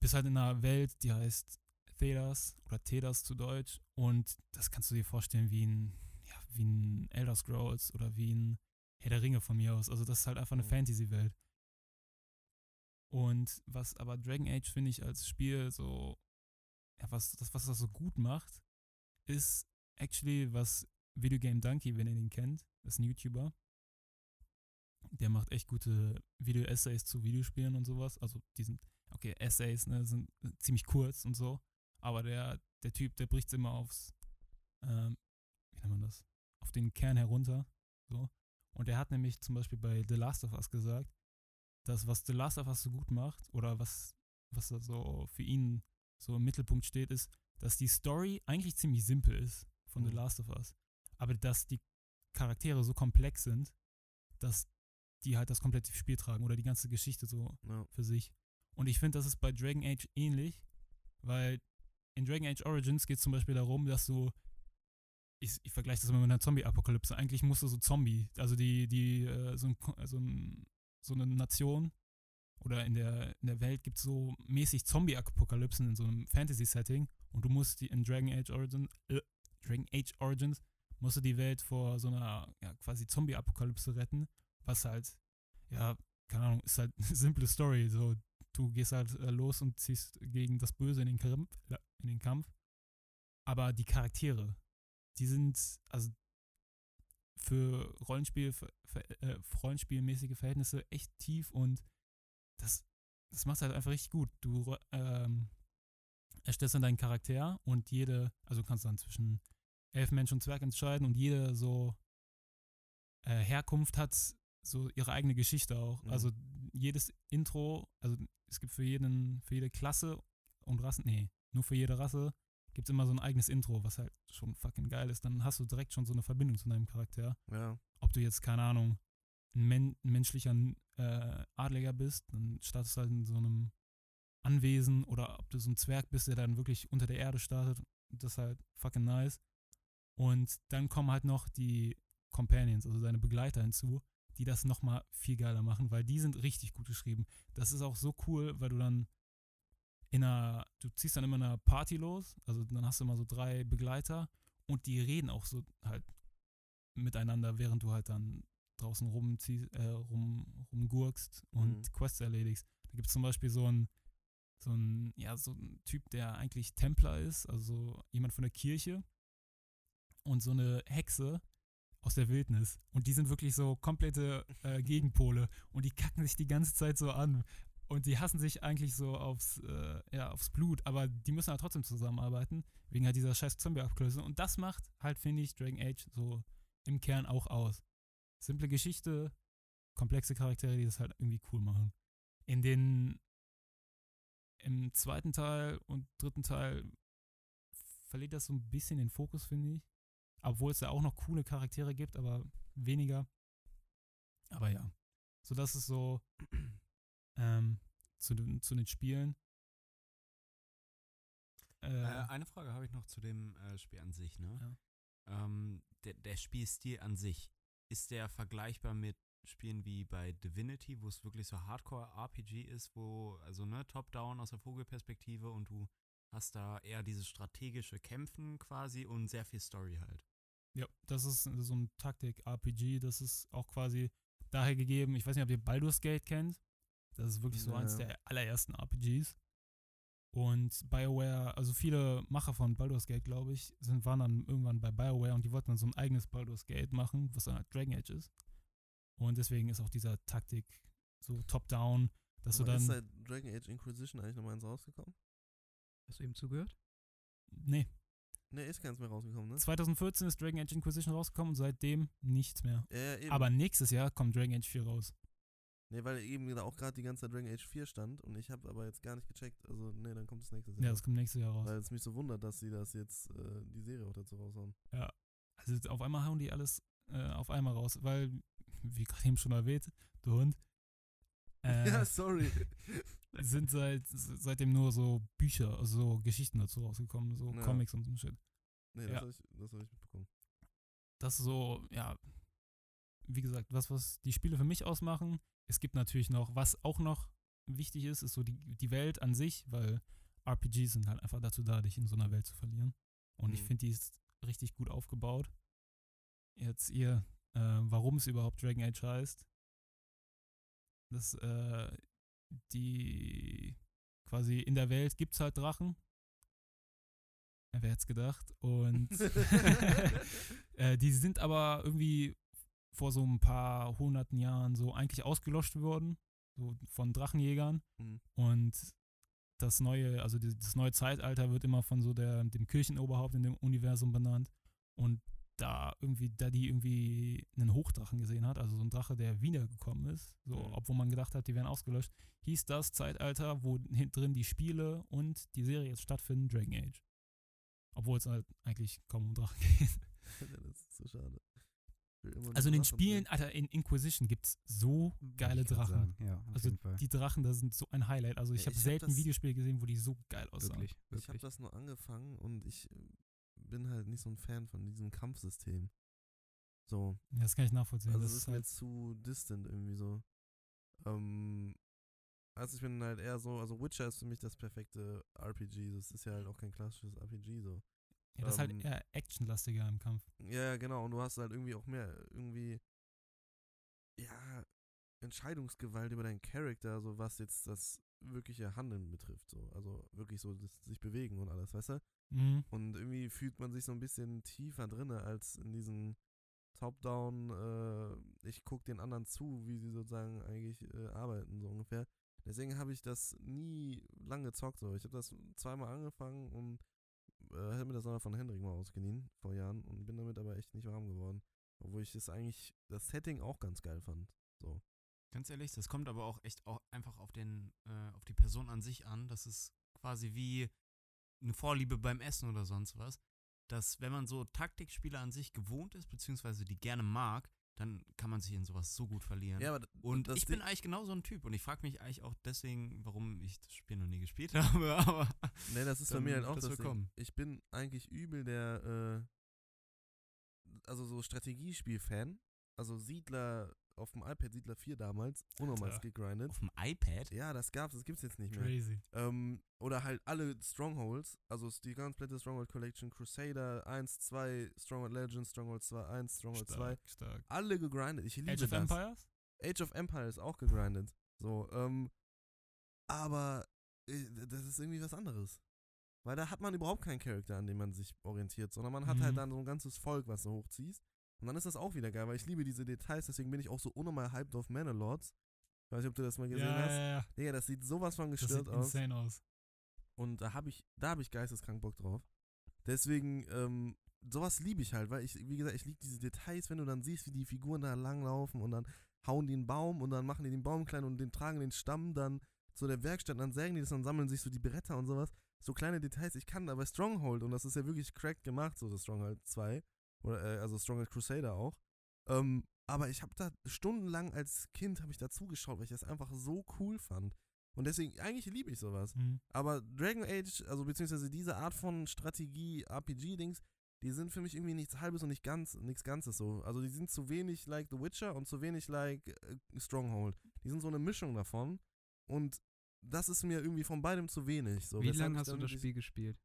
Bist halt in einer Welt, die heißt Thedas oder Thedas zu Deutsch. Und das kannst du dir vorstellen wie ein, ja, wie ein Elder Scrolls oder wie ein Herr der Ringe von mir aus. Also das ist halt einfach eine Mhm. Fantasy-Welt. Und was aber Dragon Age, finde ich, als Spiel so, ja, was das, was das so gut macht, ist actually, was Video Game Donkey, wenn ihr den kennt, ist ein YouTuber. Der macht echt gute Video-Essays zu Videospielen und sowas. Also die sind, okay, Essays, ne, sind ziemlich kurz und so. Aber der, der Typ, der bricht immer aufs, ähm, wie nennt man das? Auf den Kern herunter. So. Und der hat nämlich zum Beispiel bei The Last of Us gesagt, dass was The Last of Us so gut macht, oder was, was da so für ihn so im Mittelpunkt steht, ist, dass die Story eigentlich ziemlich simpel ist von The Mhm. Last of Us. Aber dass die Charaktere so komplex sind, dass die halt das komplette Spiel tragen oder die ganze Geschichte so Ja. für sich. Und ich finde, das ist bei Dragon Age ähnlich, weil in Dragon Age Origins geht es zum Beispiel darum, dass du, ich, ich vergleiche das immer mit einer Zombie-Apokalypse, eigentlich musst du so Zombie, also die, die, äh, so, ein, so, ein, so eine Nation oder in der, in der Welt gibt es so mäßig Zombie-Apokalypsen in so einem Fantasy-Setting und du musst die in Dragon Age Origins, äh, Dragon Age Origins, musst du die Welt vor so einer ja, quasi Zombie-Apokalypse retten, was halt, ja, keine Ahnung, ist halt eine simple Story. So, du gehst halt äh, los und ziehst gegen das Böse in den Kampf, in den Kampf. Aber die Charaktere, die sind, also für Rollenspiel, für, äh, rollenspielmäßige Verhältnisse echt tief und das, das macht halt einfach richtig gut. Du ähm, erstellst dann deinen Charakter und jede, also du kannst dann zwischen elf Mensch und Zwerg entscheiden und jede so äh, Herkunft hat so ihre eigene Geschichte auch. Mhm. Also jedes Intro, also es gibt für jeden, für jede Klasse und Rassen, nee, nur für jede Rasse gibt es immer so ein eigenes Intro, was halt schon fucking geil ist. Dann hast du direkt schon so eine Verbindung zu deinem Charakter. Ja. Ob du jetzt, keine Ahnung, ein, men ein menschlicher äh, Adliger bist, dann startest du halt in so einem Anwesen oder ob du so ein Zwerg bist, der dann wirklich unter der Erde startet. Das ist halt fucking nice. Und dann kommen halt noch die Companions, also deine Begleiter hinzu, die das nochmal viel geiler machen, weil die sind richtig gut geschrieben. Das ist auch so cool, weil du dann in einer, du ziehst dann immer in einer Party los, also dann hast du immer so drei Begleiter und die reden auch so halt miteinander, während du halt dann draußen rumziehst, äh, rum, rumgurkst und Mhm. Quests erledigst. Da gibt es zum Beispiel so einen, so ein, ja, so ein Typ, der eigentlich Templer ist, also jemand von der Kirche und so eine Hexe aus der Wildnis. Und die sind wirklich so komplette äh, Gegenpole und die kacken sich die ganze Zeit so an. Und die hassen sich eigentlich so aufs, äh, ja, aufs Blut, aber die müssen halt trotzdem zusammenarbeiten, wegen halt dieser scheiß Zombie-Abklöße. Und das macht halt, finde ich, Dragon Age so im Kern auch aus. Simple Geschichte, komplexe Charaktere, die das halt irgendwie cool machen. In den im zweiten Teil und dritten Teil verliert das so ein bisschen den Fokus, finde ich. Obwohl es da auch noch coole Charaktere gibt, aber weniger. Aber ja. So, das ist so ähm, zu, den, zu den Spielen. Äh, Äh, eine Frage habe ich noch zu dem äh, Spiel an sich, ne? Ähm, der, der Spielstil an sich, ist der vergleichbar mit Spielen wie bei Divinity, wo es wirklich so Hardcore-RPG ist, wo, also ne, Top-Down aus der Vogelperspektive und du hast da eher dieses strategische Kämpfen quasi und sehr viel Story halt. Ja, das ist so ein Taktik-RPG, das ist auch quasi daher gegeben. Ich weiß nicht, ob ihr Baldur's Gate kennt. Das ist wirklich so Ja, eins ja. der allerersten RPGs. Und BioWare, also viele Macher von Baldur's Gate, glaube ich, sind, waren dann irgendwann bei BioWare und die wollten dann so ein eigenes Baldur's Gate machen, was dann halt Dragon Age ist. Und deswegen ist auch dieser Taktik so top-down, dass Aber du ist dann. seit Dragon Age Inquisition eigentlich nochmal eins rausgekommen? Hast du eben zugehört? Nee, Ne, ist keins mehr rausgekommen, ne? 2014 ist Dragon Age Inquisition rausgekommen und seitdem nichts mehr. Eben. Aber nächstes Jahr kommt Dragon Age 4 raus. Ne, weil eben da auch gerade die ganze Zeit Dragon Age 4 stand und ich habe aber jetzt gar nicht gecheckt. Also, ne, dann kommt es nächstes Jahr. Ja, das kommt nächstes Jahr raus. Weil es mich so wundert, dass sie das jetzt, äh, die Serie auch dazu raushauen. Also jetzt auf einmal hauen die alles äh, auf einmal raus, weil, wie gerade eben schon erwähnt, du Hund, äh, ja, sorry. sind seit, seitdem nur so Bücher, also so Geschichten dazu rausgekommen, so Ja. Comics und so ein Shit. Ne, das Ja. habe ich, das hab ich mitbekommen. Das ist so, ja, wie gesagt, was, was die Spiele für mich ausmachen. Es gibt natürlich noch, was auch noch wichtig ist, ist so die, die Welt an sich, weil RPGs sind halt einfach dazu da, dich in so einer Welt zu verlieren. Und ich Mhm. finde, die ist richtig gut aufgebaut. Jetzt ihr, äh, warum es überhaupt Dragon Age heißt. Das, äh, die quasi in der Welt gibt es halt Drachen. Wer hätte es gedacht? Und äh, die sind aber irgendwie vor so ein paar hunderten Jahren so eigentlich ausgelöscht worden, so von Drachenjägern. Mhm. Und das neue, also die- das neue Zeitalter wird immer von so der, dem Kirchenoberhaupt in dem Universum benannt. Und da irgendwie, da die irgendwie einen Hochdrachen gesehen hat, also so ein Drache, der wiedergekommen ist, so, Mhm. obwohl man gedacht hat, die wären ausgelöscht, hieß das Zeitalter, wo hinten drin die Spiele und die Serie jetzt stattfinden, Dragon Age. Obwohl es halt eigentlich kaum um Drachen geht. das ist so schade. Also in den Spielen. Alter, in Inquisition gibt's so geile Drachen. Sagen. Ja, auf Also jeden Fall. die Drachen, da sind so ein Highlight. Also ich Ja, habe hab selten das- Videospiele gesehen, wo die so geil aussahen. wirklich, Ich habe wirklich. das nur angefangen und ich äh, bin halt nicht so ein Fan von diesem Kampfsystem. So, Ja, das kann ich nachvollziehen. also das es ist ist mir halt, zu distant irgendwie so. Ähm, also ich bin halt eher so, also Witcher ist für mich das perfekte RPG. Das ist ja halt auch kein klassisches RPG so. Ja, das ist ähm, halt eher actionlastiger im Kampf. Ja, genau. Und du hast halt irgendwie auch mehr irgendwie, ja, Entscheidungsgewalt über deinen Charakter, so was jetzt das wirkliche Handeln betrifft. So. Also wirklich so das sich bewegen und alles, weißt du? Mhm. Und irgendwie fühlt man sich so ein bisschen tiefer drinne als in diesen Top-Down, äh, ich gucke den anderen zu, wie sie sozusagen eigentlich äh, arbeiten, so ungefähr. Deswegen habe ich das nie lange gezockt. So. Ich habe das zweimal angefangen und äh, hätte mir das auch von Hendrik mal ausgeliehen vor Jahren und bin damit aber echt nicht warm geworden. Obwohl ich das eigentlich, das Setting auch ganz geil fand. So. Ganz ehrlich, das kommt aber auch echt auch einfach auf den, äh, auf die Person an sich an. Das ist quasi wie eine Vorliebe beim Essen oder sonst was. Dass wenn man so Taktikspiele an sich gewohnt ist, beziehungsweise die gerne mag, dann kann man sich in sowas so gut verlieren. Ja, aber und ich bin eigentlich genau so ein Typ und ich frage mich eigentlich auch deswegen, warum ich das Spiel noch nie gespielt habe, aber Nee, das ist bei mir halt auch das das Ding. Ich bin eigentlich übel der, äh, also so Strategiespiel-Fan. Also Siedler auf dem iPad, Siedler 4 damals, unnormals gegrindet. auf dem iPad. Ja, das gab's, das gibt's jetzt nicht mehr. Crazy. Ähm, oder halt alle Strongholds, also die komplette Stronghold Collection, Crusader 1, 2, Stronghold Legends, Stronghold 2, 1, Stronghold 2, Stark, stark. alle gegrindet. Ich liebe Age of das. Empires? Age of Empires auch gegrindet. So, ähm, aber äh, das ist irgendwie was anderes. Weil da hat man überhaupt keinen Charakter, an dem man sich orientiert, sondern man hat Mhm. halt dann so ein ganzes Volk, was du hochziehst. Und dann ist das auch wieder geil, weil ich liebe diese Details, deswegen bin ich auch so unnormal hyped auf Manor-Lords. Ich weiß nicht, ob du das mal gesehen ja, hast. ja, ja. Digga, das sieht sowas von Das gestört sieht aus. insane aus. Und da habe ich, da habe ich geisteskrank Bock drauf. Deswegen, ähm, sowas liebe ich halt, weil ich, wie gesagt, ich liebe diese Details, wenn du dann siehst, wie die Figuren da langlaufen und dann hauen die einen Baum und dann machen die den Baum klein und den tragen den Stamm dann zu der Werkstatt und dann sägen die das und sammeln sich so die Bretter und sowas. So kleine Details. Ich kann da bei Stronghold, und das ist ja wirklich cracked gemacht, so das Stronghold 2, oder, äh, also Stronghold Crusader auch. Ähm, aber ich habe da stundenlang als Kind habe ich da zugeschaut, weil ich das einfach so cool fand. Und deswegen, eigentlich liebe ich sowas. Mhm. Aber Dragon Age, also beziehungsweise diese Art von Strategie, RPG-Dings, die sind für mich irgendwie nichts halbes und nicht ganz, nichts Ganzes so. Also die sind zu wenig like The Witcher und zu wenig like äh, Stronghold. Die sind so eine Mischung davon. Und das ist mir irgendwie von beidem zu wenig. So, Wie lange hast du das Spiel gespielt?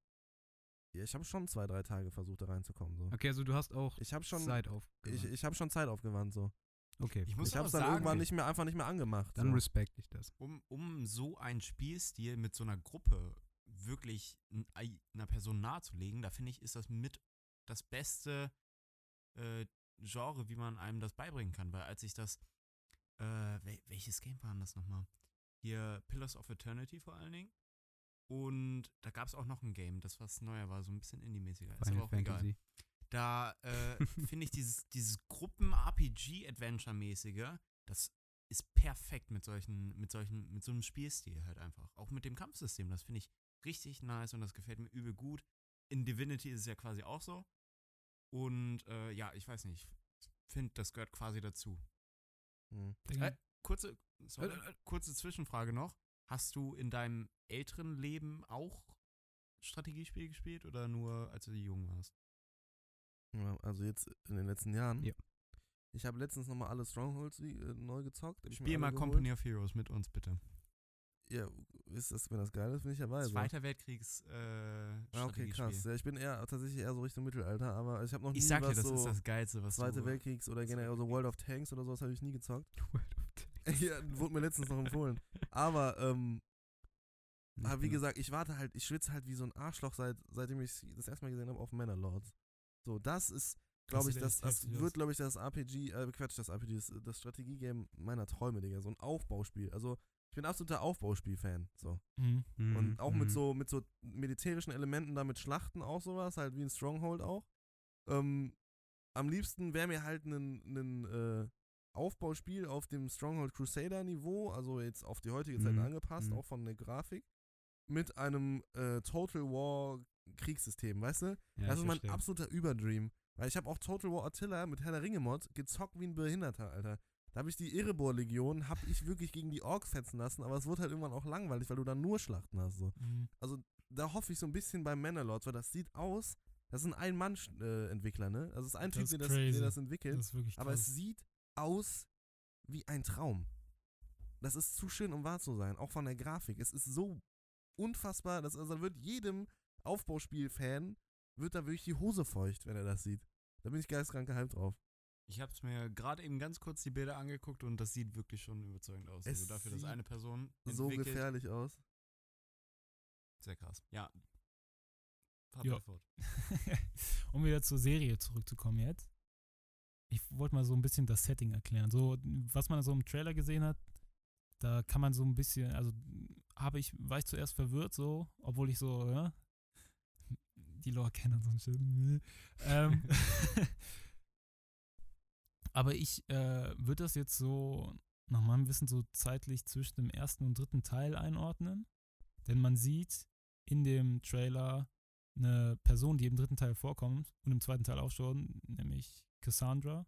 Ja, ich habe schon zwei, drei Tage versucht, da reinzukommen. So. Okay, also du hast auch Ich habe schon, Zeit auf. ich, ich habe schon Zeit aufgewandt. So. okay, Ich muss Ich habe es dann sagen, irgendwann nicht mehr, einfach nicht mehr angemacht. dann so. respekt ich das. um, um so einen Spielstil mit so einer Gruppe wirklich einer Person nahezulegen, da finde ich, ist das mit das beste äh, Genre, wie man einem das beibringen kann. Weil als ich das, äh, wel welches Game war denn das nochmal? Hier Pillars of Eternity vor allen Dingen. Und da gab es auch noch ein Game, das was neuer war, so ein bisschen indie-mäßiger. Ist aber auch egal. Fantasy. Da äh, finde ich dieses, dieses Gruppen-RPG-Adventure-mäßige, das ist perfekt mit solchen, mit solchen, mit so einem Spielstil halt einfach. Auch mit dem Kampfsystem, das finde ich richtig nice und das gefällt mir übel gut. In Divinity ist es ja quasi auch so. Und äh, ja, ich weiß nicht, ich finde, das gehört quasi dazu. Hm. Digga, Äh, kurze, sorry, Äh, äh, kurze Zwischenfrage noch. Hast du in deinem älteren Leben auch Strategiespiel gespielt oder nur als du jung warst? Ja, also jetzt in den letzten Jahren. Ja. Ich habe letztens nochmal alle Strongholds wie, äh, neu gezockt. Spiel mal geholt. Company of Heroes mit uns bitte. Ja, ist das, wenn das geil ist, bin ich dabei. so. Zweiter Weltkriegs äh, Ah, okay, krass. Ja, ich bin eher tatsächlich eher so Richtung Mittelalter, aber ich habe noch nie Ich sag dir, was das so ist das Geilste, was Zweite du... Weltkriegs oder generell so. World of Tanks oder sowas habe ich nie gezockt. World of. ja, wurde mir letztens noch empfohlen. Aber, ähm, aber wie gesagt, ich warte halt, ich schwitze halt wie so ein Arschloch, seit, seitdem ich das erste Mal gesehen habe auf Manor Lords. So, das ist, glaube ich, das, das wird, glaube ich, das RPG, äh, Quatsch, das RPG, das, das Strategiegame meiner Träume, Digga. So ein Aufbauspiel. Also, ich bin absoluter Aufbauspiel-Fan. So. Mhm. Mhm, Und auch mit mhm. so, mit so militärischen Elementen, da mit Schlachten auch sowas, halt wie ein Stronghold auch. Ähm, am liebsten wäre mir halt ein, ein äh, Aufbauspiel auf dem Stronghold Crusader Niveau, also jetzt auf die heutige Zeit Mhm, angepasst, mhm. auch von der Grafik, mit einem äh, Total War Kriegssystem, weißt du? Ja, das ist mein verstehe. absoluter Überdream. Weil ich habe auch Total War Attila mit Herr der Ringe Mod gezockt wie ein Behinderter, Alter. Da habe ich die Erebor-Legion, habe ich wirklich gegen die Orks fetzen lassen, aber es wurde halt irgendwann auch langweilig, weil du dann nur Schlachten hast. So. Mhm. Da hoffe ich so ein bisschen bei Manalords, weil das sieht aus, das ist ein Ein-Mann-Entwickler, ne? Also es ist ein Das Typ, der das, der das entwickelt. Das Aber es sieht aus wie ein Traum. Das ist zu schön, um wahr zu sein. Auch von der Grafik. Es ist so unfassbar. Das, also da wird jedem Aufbauspiel-Fan wird da wirklich die Hose feucht, wenn er das sieht. Da bin ich geistkrank gehypt drauf. Ich habe es mir gerade eben ganz kurz die Bilder angeguckt und das sieht wirklich schon überzeugend aus. Es also dafür, dass eine Person So gefährlich aus. Sehr krass. Ja. Fahr Ja. bitte fort. um wieder zur Serie zurückzukommen jetzt. Ich wollte mal so ein bisschen das Setting erklären. So, was man so im Trailer gesehen hat, da kann man so ein bisschen, also habe ich, war ich zuerst verwirrt so, obwohl ich so, ja, die Lore kennen und so ein Shit. ähm, aber ich äh, würde das jetzt so nach meinem Wissen so zeitlich zwischen dem ersten und dritten Teil einordnen. Denn man sieht in dem Trailer eine Person, die im dritten Teil vorkommt und im zweiten Teil auch schon, nämlich Cassandra.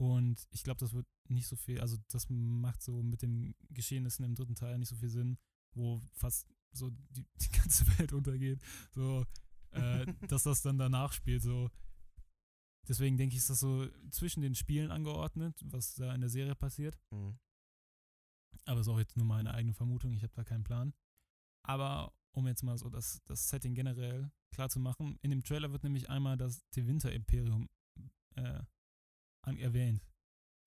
Und ich glaube, das wird nicht so viel, also das macht so mit den Geschehnissen im dritten Teil nicht so viel Sinn, wo fast so die, die ganze Welt untergeht. So, äh, dass das dann danach spielt. So. Deswegen denke ich, ist das so zwischen den Spielen angeordnet, was da in der Serie passiert. Mhm. Aber ist auch jetzt nur meine eigene Vermutung, ich habe da keinen Plan. Aber um jetzt mal so das, das Setting generell klar zu machen, in dem Trailer wird nämlich einmal das Winter Imperium äh, erwähnt.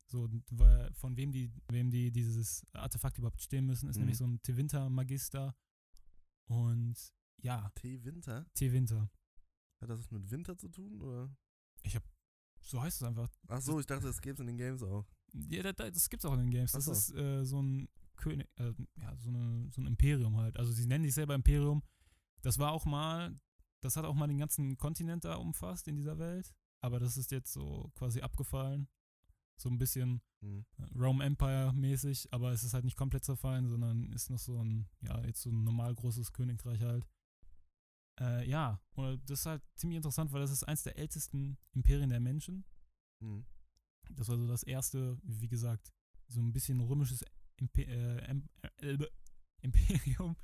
So, weil von wem die, wem die dieses Artefakt überhaupt stehen müssen, ist Mhm. nämlich so ein Tevinter-Magister. Und ja, T-Winter? Tevinter. Hat das was mit Winter zu tun? Oder? So heißt es einfach. Ach so, ich dachte, das gäbe es in den Games auch. Ja, das, das gibt's auch in den Games. Das Ach ist äh, so ein König, äh, ja, so, eine, so ein Imperium halt. Also sie nennen sich selber Imperium. Das war auch mal, das hat auch mal den ganzen Kontinent da umfasst in dieser Welt. Aber das ist jetzt so quasi abgefallen. So ein bisschen Mhm. äh, Rome Empire mäßig, aber es ist halt nicht komplett zerfallen, sondern ist noch so ein, ja, jetzt so ein normal großes Königreich halt. Äh, ja, und das ist halt ziemlich interessant, weil das ist eins der ältesten Imperien der Menschen. Mhm. Das war so das erste, wie gesagt, so ein bisschen römisches Impe äh, Em- äh, äh, Imperium.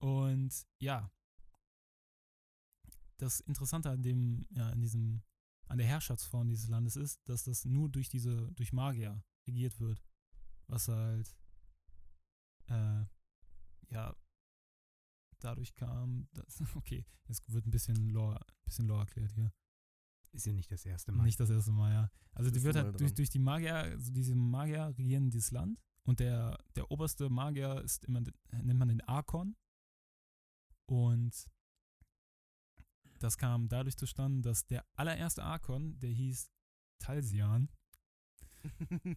Und ja, das Interessante an dem, ja, an diesem, an der Herrschaftsform dieses Landes ist, dass das nur durch diese, durch Magier regiert wird. Was halt, äh, ja, dadurch kam, dass, okay, jetzt wird ein bisschen Lore, bisschen Lore erklärt hier. Ist ja nicht das erste Mal. Nicht das erste Mal, ja. Also die wird halt durch, durch die Magier, also diese Magier regieren dieses Land und der, der oberste Magier ist immer, nennt man den Arkon. Und das kam dadurch zustande, dass der allererste Arkon, der hieß Talsian,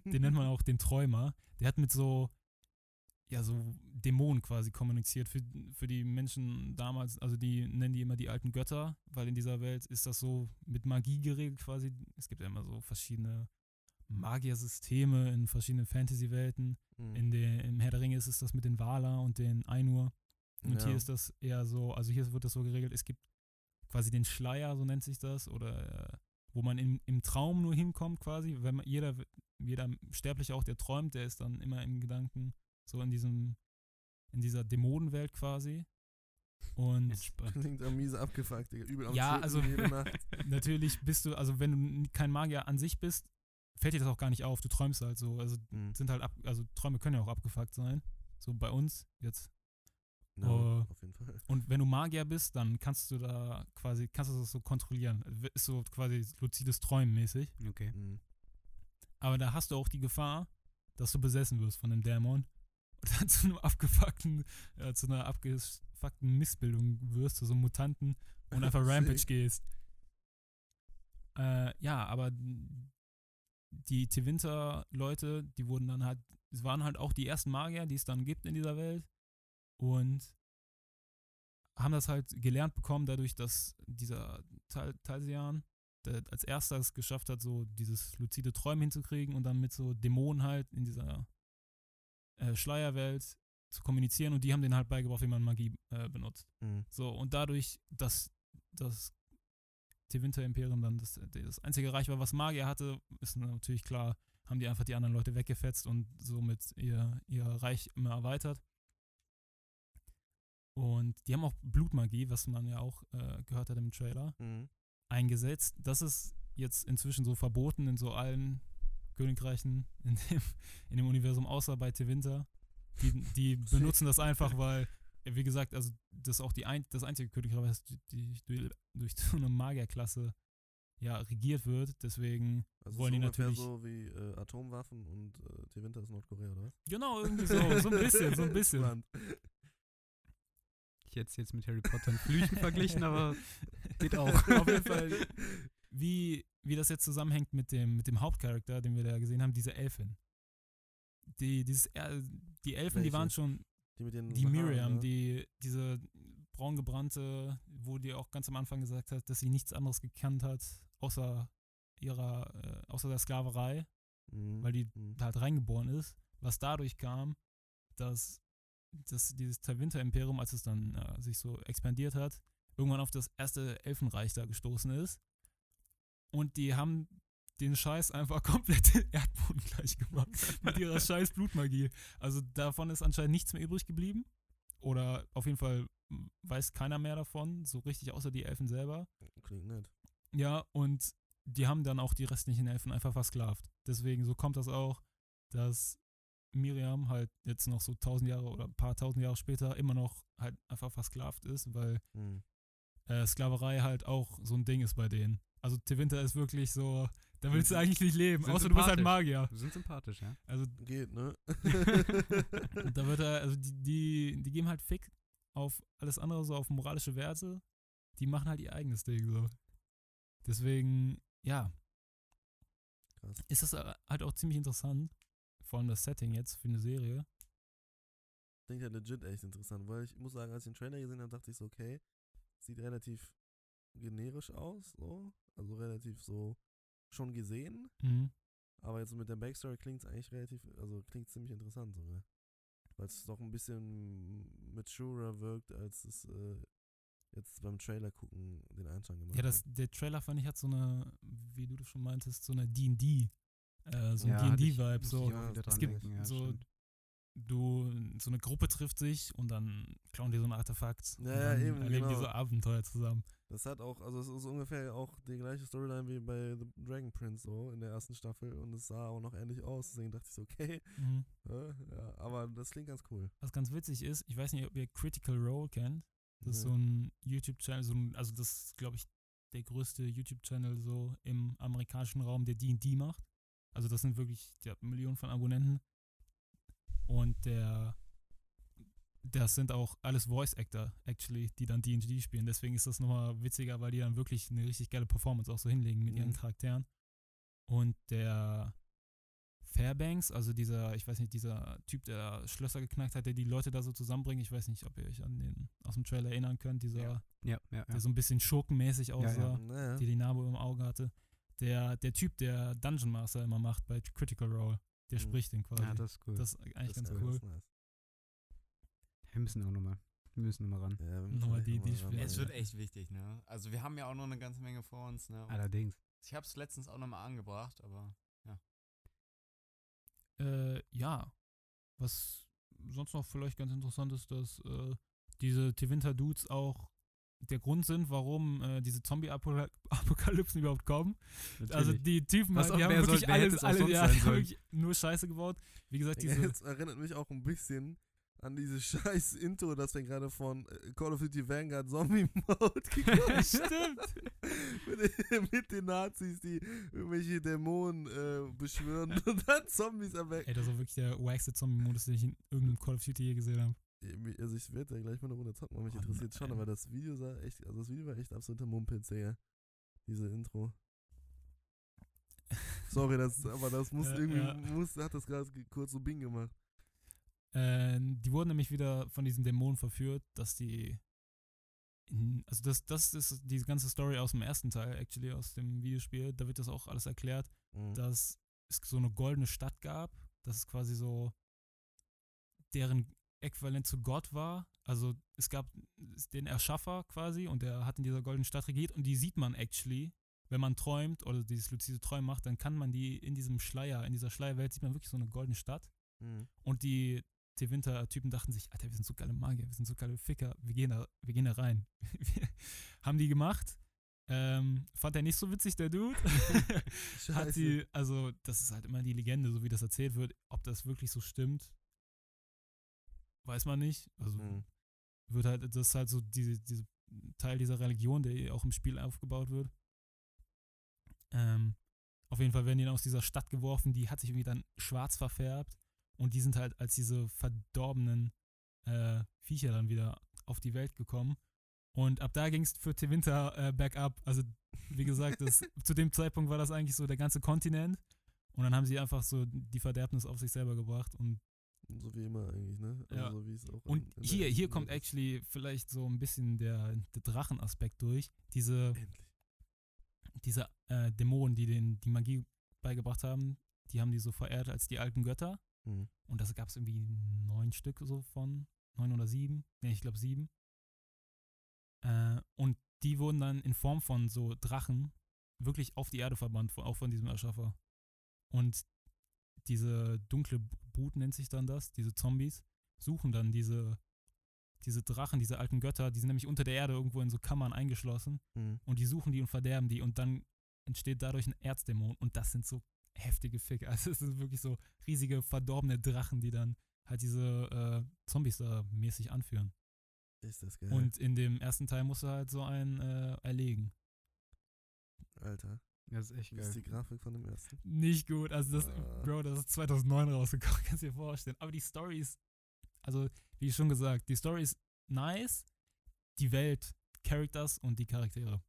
den nennt man auch den Träumer, der hat mit so, ja, so Dämonen quasi kommuniziert für, für die Menschen damals, also die nennen die immer die alten Götter, weil in dieser Welt ist das so mit Magie geregelt quasi. Es gibt ja immer so verschiedene Magiersysteme in verschiedenen Fantasy-Welten. Mhm. In der, Im Herr der Ringe ist es das mit den Valar und den Ainur. Und Ja. hier ist das eher so, also hier wird das so geregelt, es gibt quasi den Schleier, so nennt sich das, oder äh, wo man im, im Traum nur hinkommt quasi, wenn man, jeder, jeder Sterbliche auch, der träumt, der ist dann immer im Gedanken so in diesem, in dieser Dämonenwelt quasi. Und. Klingt am miese abgefuckt, Digga. Übel am Ja, also- natürlich bist du, also wenn du kein Magier an sich bist, fällt dir das auch gar nicht auf, du träumst halt so, also Mhm. sind halt ab, also Träume können ja auch abgefuckt sein, so bei uns jetzt. Ja, Oh. auf jeden Fall. Und wenn du Magier bist, dann kannst du da quasi, kannst du das so kontrollieren. Ist so quasi luzides Träumen mäßig. Okay. Mhm. Aber da hast du auch die Gefahr, dass du besessen wirst von dem Dämon und dann zu einem abgefuckten, äh, zu einer abgefuckten Missbildung wirst, zu so einem Mutanten und einfach Rampage gehst. Äh, ja, aber die Tevinter-Leute, die wurden dann halt, es waren halt auch die ersten Magier, die es dann gibt in dieser Welt und haben das halt gelernt bekommen, dadurch, dass dieser Tal Talsian der als erster es geschafft hat, so dieses luzide Träumen hinzukriegen und dann mit so Dämonen halt in dieser äh, Schleierwelt zu kommunizieren und die haben denen halt beigebracht, wie man Magie äh, benutzt. Mhm. So, und dadurch, dass, dass Tevinter Imperium dann das, das einzige Reich war, was Magier hatte, ist natürlich klar, haben die einfach die anderen Leute weggefetzt und somit ihr, ihr Reich immer erweitert. Und die haben auch Blutmagie, was man ja auch äh, gehört hat im Trailer, Mhm. eingesetzt. Das ist jetzt inzwischen so verboten in so allen Königreichen in dem, in dem Universum, außer bei Tevinter. Die, die benutzen das einfach, weil, wie gesagt, also das ist auch die ein, das einzige Königreich, was die, die, durch, so eine Magierklasse ja, regiert wird. Deswegen Also wollen die natürlich. so wie äh, Atomwaffen und äh, Tewinter ist Nordkorea, oder was? Genau, irgendwie so, so ein bisschen, so ein bisschen. Es jetzt mit Harry Potter und Flüchen verglichen, aber geht auch. Auf jeden Fall, wie, wie das jetzt zusammenhängt mit dem, mit dem Hauptcharakter, den wir da gesehen haben, diese Elfin. Die, dieses, die Elfen, die Welche? waren schon, Die mit den die Miriam, ne? die, diese braungebrannte, wo die auch ganz am Anfang gesagt hat, dass sie nichts anderes gekannt hat, außer ihrer, äh, außer der Sklaverei, Mhm. weil die Mhm. halt reingeboren ist, was dadurch kam, dass, dass dieses Winter-Imperium, als es dann äh, sich so expandiert hat, irgendwann auf das erste Elfenreich da gestoßen ist. Und die haben den Scheiß einfach komplett den Erdboden gleich gemacht mit ihrer scheiß Blutmagie. Also davon ist anscheinend nichts mehr übrig geblieben. Oder auf jeden Fall weiß keiner mehr davon, so richtig außer die Elfen selber. Klingt nett. Ja, und die haben dann auch die restlichen Elfen einfach versklavt. Deswegen, so kommt das auch, dass Miriam halt jetzt noch so tausend Jahre oder ein paar tausend Jahre später immer noch halt einfach versklavt ist, weil Mhm. äh, Sklaverei halt auch so ein Ding ist bei denen. Also Tewinter ist wirklich so, da willst du eigentlich nicht leben, sind außer du bist halt. Magier. Wir sind sympathisch, ja. Also Geht, ne? da wird er, also die, die, die geben halt Fick auf alles andere, so auf moralische Werte. Die machen halt ihr eigenes Ding so. Deswegen, ja, Krass. ist das äh, halt auch ziemlich interessant. Vor allem das Setting jetzt für eine Serie. Klingt ja legit echt interessant, weil ich muss sagen, als ich den Trailer gesehen habe, dachte ich so, okay, sieht relativ generisch aus, so. Also relativ so schon gesehen. Mhm. Aber jetzt mit der Backstory klingt es eigentlich relativ, also klingt ziemlich interessant sogar. Weil es doch ein bisschen maturer wirkt, als es äh, jetzt beim Trailer gucken den Anschein gemacht Ja, das, hat. der Trailer fand ich hat so eine, wie du das schon meintest, so eine D&D, äh, so ein D&D-Vibe. So, es gibt denken, so, stimmt. du, so eine Gruppe trifft sich und dann klauen die so ein Artefakt. Ja, und ja, dann eben, erleben die genau. so Abenteuer zusammen. Das hat auch, also es ist ungefähr auch die gleiche Storyline wie bei The Dragon Prince so in der ersten Staffel und es sah auch noch ähnlich aus, deswegen dachte ich so, okay, Mhm. äh, ja, aber das klingt ganz cool. Was ganz witzig ist, ich weiß nicht, ob ihr Critical Role kennt. Das ist so ein YouTube-Channel, so also das ist, glaube ich, der größte YouTube-Channel so im amerikanischen Raum, der D&D macht. Also das sind wirklich, der hat Millionen von Abonnenten. Und der, das sind auch alles Voice-Actor, actually, die dann D&D spielen. Deswegen ist das nochmal witziger, weil die dann wirklich eine richtig geile Performance auch so hinlegen mit ihren Mhm. Charakteren. Und der Fairbanks, also dieser, ich weiß nicht, dieser Typ, der Schlösser geknackt hat, der die Leute da so zusammenbringt. Ich weiß nicht, ob ihr euch an den aus dem Trailer erinnern könnt, dieser, Ja. Ja, ja, ja. der so ein bisschen schurkenmäßig aussah, der die Narbe im Auge hatte. Der, der Typ, der Dungeon Master immer macht bei Critical Role, der Mhm. spricht den quasi. ja, das ist cool. das ist eigentlich das ganz ist cool. nice. wir müssen auch nochmal. Wir müssen nochmal ran. Ja, wir müssen Nochmal die- die ran, Spiele. Es ja. wird echt wichtig, ne? Also wir haben ja auch noch eine ganze Menge vor uns, ne? Und Allerdings. Ich habe es letztens auch nochmal angebracht, aber Äh, ja. Was sonst noch vielleicht ganz interessant ist, dass äh, diese Tevinter-Dudes auch der Grund sind, warum äh, diese Zombie-Apokalypsen überhaupt kommen. Also die Typen, Was die auch- haben wirklich soll- alles, es auch alle, sonst ja, sollen? wirklich nur Scheiße gebaut. Wie gesagt, diese, Jetzt erinnert mich auch ein bisschen an dieses scheiß Intro, das wir gerade von äh, Call of Duty Vanguard Zombie Mode geguckt Stimmt. mit, mit den Nazis, die irgendwelche Dämonen äh, beschwören und dann Zombies erwecken. Ey, das war wirklich der wackste Zombie-Modus, den ich in irgendeinem Call of Duty je gesehen habe. Also ich werde da gleich mal eine Runde zocken, weil mich Oh interessiert schon, aber das Video sah echt, also das Video war echt absoluter Mumpitz, Digga. Diese Intro. Sorry, das, aber das muss Ja, irgendwie, ja. muss, hat das gerade kurz so Bing gemacht. Äh, die wurden nämlich wieder von diesen Dämonen verführt, dass die. Also, das, das ist die ganze Story aus dem ersten Teil, actually, aus dem Videospiel. Da wird das auch alles erklärt, Mhm. dass es so eine goldene Stadt gab. Das ist quasi so deren Äquivalent zu Gott war. also es gab den Erschaffer quasi und der hat in dieser goldenen Stadt regiert und die sieht man actually, wenn man träumt oder dieses luzide Träumen macht, dann kann man die in diesem Schleier, in dieser Schleierwelt sieht man wirklich so eine goldene Stadt Mhm. und die T-Winter-Typen dachten sich, Alter, wir sind so geile Magier, wir sind so geile Ficker, wir gehen da, wir gehen da rein. Haben die gemacht. Ähm, fand er nicht so witzig, der Dude. Hat sie, also das ist halt immer die Legende, so wie das erzählt wird. Ob das wirklich so stimmt, weiß man nicht. Also Mhm. wird halt, das ist halt so diese, diese Teil dieser Religion, der auch im Spiel aufgebaut wird. Ähm, auf jeden Fall werden die dann aus dieser Stadt geworfen, die hat sich irgendwie dann schwarz verfärbt und die sind halt als diese verdorbenen äh, Viecher dann wieder auf die Welt gekommen. Und ab da ging es für Te Winter äh, bergab. Also, wie gesagt, das, zu dem Zeitpunkt war das eigentlich so der ganze Kontinent. Und dann haben sie einfach so die Verderbnis auf sich selber gebracht. Und, So wie immer eigentlich, ne? Also Ja. so wie es auch und in- in hier, hier kommt actually vielleicht so ein bisschen der, der Drachenaspekt durch. Diese, Endlich. diese äh, Dämonen, die den die Magie beigebracht haben, die haben die so verehrt als die alten Götter. Mhm. Und das gab es irgendwie neun Stück so von, neun oder sieben. Ne, ich glaube sieben. Äh, und die wurden dann in Form von so Drachen wirklich auf die Erde verbannt, auch von diesem Erschaffer. Und diese dunkle Brut nennt sich dann das, diese Zombies, suchen dann diese, diese Drachen, diese alten Götter, die sind nämlich unter der Erde irgendwo in so Kammern eingeschlossen Mhm. und die suchen die und verderben die und dann entsteht dadurch ein Erzdämon und das sind so heftige Ficker. Also es sind wirklich so riesige verdorbene Drachen, die dann halt diese äh, Zombies da mäßig anführen. Ist das geil. Und in dem ersten Teil musst du halt so einen äh, erlegen. Alter, Das ist echt wie ist die geil. Grafik von dem ersten? Nicht gut, also das, Ah. Bro, das ist 2009 rausgekommen, kannst du dir vorstellen. Aber die Story ist, also wie schon gesagt, die Story ist nice, die Welt, Characters und die Charaktere.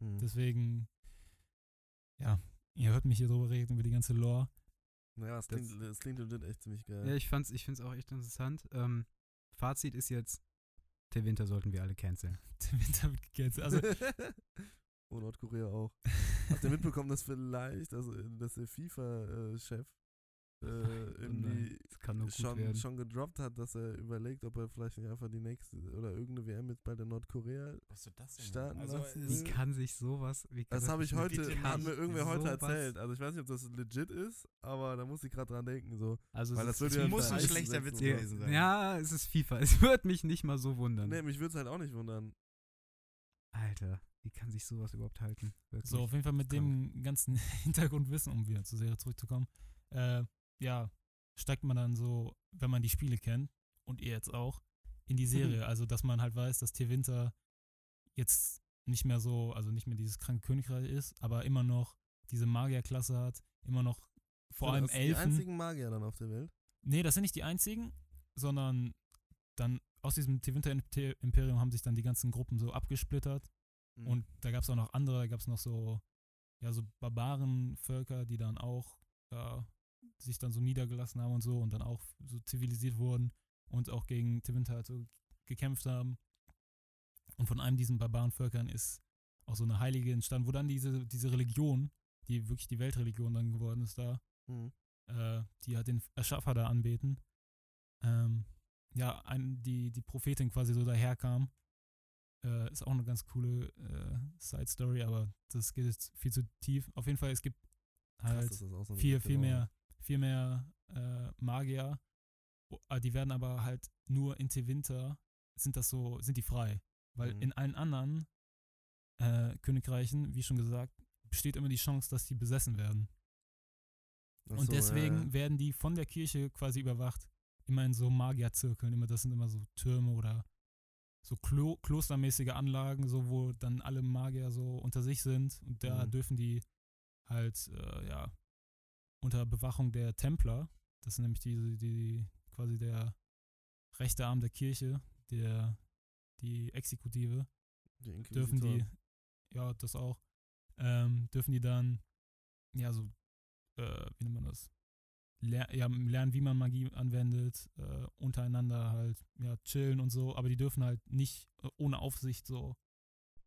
Mhm. Deswegen, ja, ihr hört mich hier drüber reden, über die ganze Lore. naja, es das- klingt, es klingt legit echt ziemlich geil. Ja, ich fand's, ich find's auch echt interessant. Ähm, Fazit ist jetzt, der Winter sollten wir alle canceln. Der Winter wird gecancelt. Also, oh, Nordkorea auch. Habt ihr mitbekommen, dass vielleicht, also, äh, dass der FIFA-Chef äh, irgendwie Das kann nur gut schon, schon gedroppt hat, dass er überlegt, ob er vielleicht nicht einfach die nächste oder irgendeine WM jetzt bei der Nordkorea. Was wird das denn? Starten also, lassen. es- Wie kann sich sowas, wie kann Das habe ich heute, hat mir irgendwer heute erzählt. Also ich weiß nicht, ob das legit ist, aber da muss ich gerade dran denken. So. Also Weil es das ist ja muss ein schlechter Witz gewesen sein. Ja, es ist FIFA. Es würde mich nicht mal so wundern. Nee, mich würde es halt auch nicht wundern. Alter, wie kann sich sowas überhaupt halten? Wirklich. so, auf jeden Fall mit krank. dem ganzen Hintergrundwissen, um wieder zur Serie zurückzukommen, äh, ja, steigt man dann so, wenn man die Spiele kennt, und ihr jetzt auch, in die Serie. Also, dass man halt weiß, dass Tier Winter jetzt nicht mehr so, also nicht mehr dieses kranke Königreich ist, aber immer noch diese Magierklasse hat, immer noch vor Sind allem das Die Elfen. einzigen Magier dann auf der Welt. Nee, das sind nicht die einzigen, sondern dann aus diesem Winter-Imperium haben sich dann die ganzen Gruppen so abgesplittert. Mhm. Und da gab es auch noch andere, da gab es noch so, ja, so Barbarenvölker, die dann auch äh, sich dann so niedergelassen haben und so und dann auch so zivilisiert wurden und auch gegen Tevinter halt so gekämpft haben. Und von einem diesen Barbarenvölkern ist auch so eine Heilige entstanden, wo dann diese, diese Religion, die wirklich die Weltreligion dann geworden ist da, Mhm. äh, die halt den Erschaffer da anbeten. Ähm, ja, ein, die, die Prophetin quasi so daherkam. Äh, ist auch eine ganz coole äh, Side-Story, aber das geht jetzt viel zu tief. Auf jeden Fall, es gibt Krass, halt auch so viel, viel mehr, viel mehr äh, Magier. O- ah, Die werden aber halt nur in Winter sind das so, sind die frei. Weil Mhm. in allen anderen äh, Königreichen, wie schon gesagt, besteht immer die Chance, dass die besessen werden. Ach Und so, deswegen ja, ja. werden die von der Kirche quasi überwacht. Immer in so Magierzirkeln. Immer, das sind immer so Türme oder so Klo klostermäßige Anlagen, so wo dann alle Magier so unter sich sind. Und da Mhm. dürfen die halt, äh, ja, unter Bewachung der Templer, das sind nämlich die, die quasi der rechte Arm der Kirche, der, die Exekutive, die dürfen die, ja, das auch, ähm, dürfen die dann, ja, so, äh, wie nennt man das? Ler ja, lernen, wie man Magie anwendet, äh, untereinander halt, ja, chillen und so, aber die dürfen halt nicht äh, ohne Aufsicht so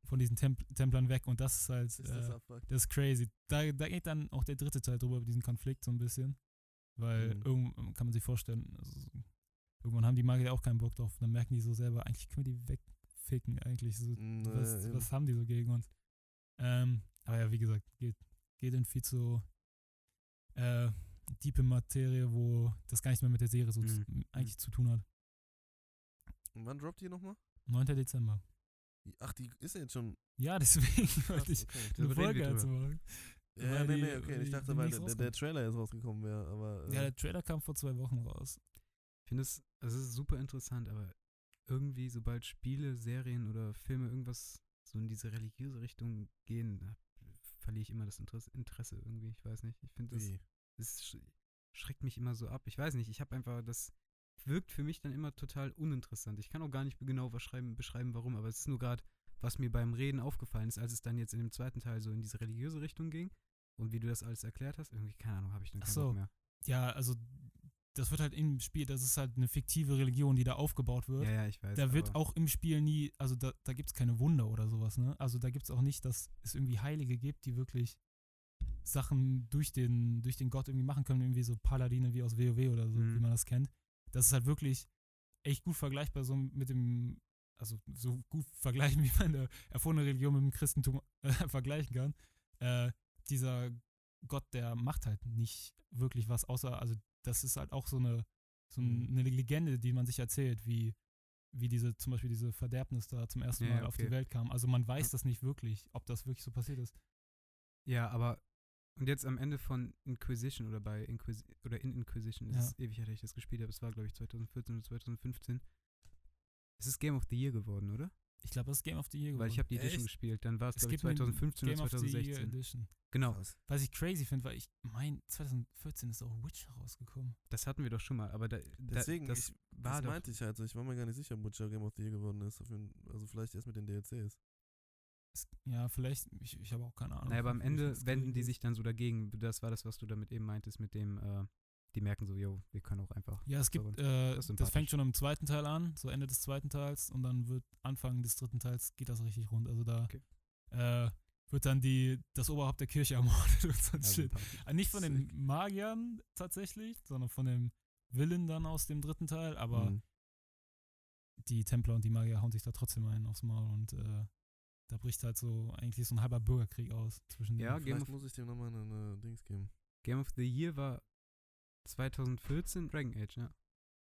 von diesen Temp Templern weg und das ist halt, Ist das äh, das ist crazy. Da, da geht dann auch der dritte Teil drüber, über diesen Konflikt so ein bisschen. Weil Mhm. irgend kann man sich vorstellen, also so- irgendwann haben die Magier auch keinen Bock drauf. Dann merken die so selber, eigentlich können wir die wegficken, eigentlich. So, Mm, was, was haben die so gegen uns? Ähm, aber ja, wie gesagt, geht, geht in viel zu äh, tiefe Materie, wo das gar nichts mehr mit der Serie so Mhm. zu, eigentlich zu tun hat. Wann droppt die nochmal? 9. Dezember. Ach, die ist ja jetzt schon. Ja, deswegen wollte ich okay. eine Folge dazu machen. Ja, nee, nee, okay. Ich dachte, weil der, der. Trailer jetzt rausgekommen wäre, aber. Äh, Ja, der Trailer kam vor zwei Wochen raus. Ich finde es, also es ist super interessant, aber irgendwie, sobald Spiele, Serien oder Filme irgendwas so in diese religiöse Richtung gehen, da verliere ich immer das Interesse, Interesse irgendwie. Ich weiß nicht. Ich finde das, wie? Sch schreckt mich immer so ab. Ich weiß nicht, ich habe einfach, das wirkt für mich dann immer total uninteressant. Ich kann auch gar nicht genau beschreiben, warum, aber es ist nur gerade, was mir beim Reden aufgefallen ist, als es dann jetzt in dem zweiten Teil so in diese religiöse Richtung ging und wie du das alles erklärt hast, irgendwie, keine Ahnung, habe ich dann keinen so. Bock mehr. Ja, also das wird halt im Spiel, das ist halt eine fiktive Religion, die da aufgebaut wird. Ja, ja, ich weiß. da wird auch im Spiel nie, also da, da gibt es keine Wunder oder sowas, ne? Also da gibt es auch nicht, dass es irgendwie Heilige gibt, die wirklich Sachen durch den, durch den Gott irgendwie machen können, irgendwie so Paladine wie aus WoW oder so, Mhm. wie man das kennt. Das ist halt wirklich echt gut vergleichbar so mit dem, also so gut vergleichen, wie man eine erfundene Religion mit dem Christentum äh, vergleichen kann. Äh, dieser Gott, der macht halt nicht wirklich was, außer, also das ist halt auch so eine, so Mhm. eine Legende, die man sich erzählt, wie, wie diese, zum Beispiel diese Verderbnis da zum ersten Mal ja, auf okay. die Welt kam. Also man weiß Ja. das nicht wirklich, ob das wirklich so passiert ist. Ja, aber und jetzt am Ende von Inquisition oder bei Inquis oder in Inquisition, das Ja. ist ewig, her, dass ich das gespielt habe. Es war, glaube ich, 2014 oder 2015. Es ist Game of the Year geworden, oder? Ich glaube, das ist Game of the Year geworden. Weil ich habe die Edition Echt? gespielt. Dann war es, es glaube ich, gibt eine 2015 Game oder of the Year 2016. Edition. Genau, Krass. Was ich crazy finde, weil ich mein 2014 ist auch Witcher rausgekommen. das hatten wir doch schon mal. Aber da, Deswegen, da, das ich, war das meinte ich halt. Ich war mir gar nicht sicher, ob Witcher Game of the Year geworden ist. Also vielleicht erst mit den DLCs. Es, ja, vielleicht, ich, ich habe auch keine Ahnung. Naja, aber am Ende wenden die sich dann so dagegen. Das war das, was du damit eben meintest, mit dem, äh, die merken so, yo, wir können auch einfach. Ja, es gibt, äh, das fängt schon im zweiten Teil an, so Ende des zweiten Teils und dann wird Anfang des dritten Teils geht das richtig rund. Also da Okay. äh, wird dann die, das Oberhaupt der Kirche ermordet und so ein Ja, Shit. Äh, Nicht von den. Magiern tatsächlich, sondern von dem Willen dann aus dem dritten Teil, aber Mhm. die Templer und die Magier hauen sich da trotzdem einen aufs Maul und äh, da bricht halt so eigentlich so ein halber Bürgerkrieg aus zwischen Ja. Game Vielleicht of, muss ich dem nochmal eine, eine Dings geben. Game of the Year war 2014 Dragon Age, ja.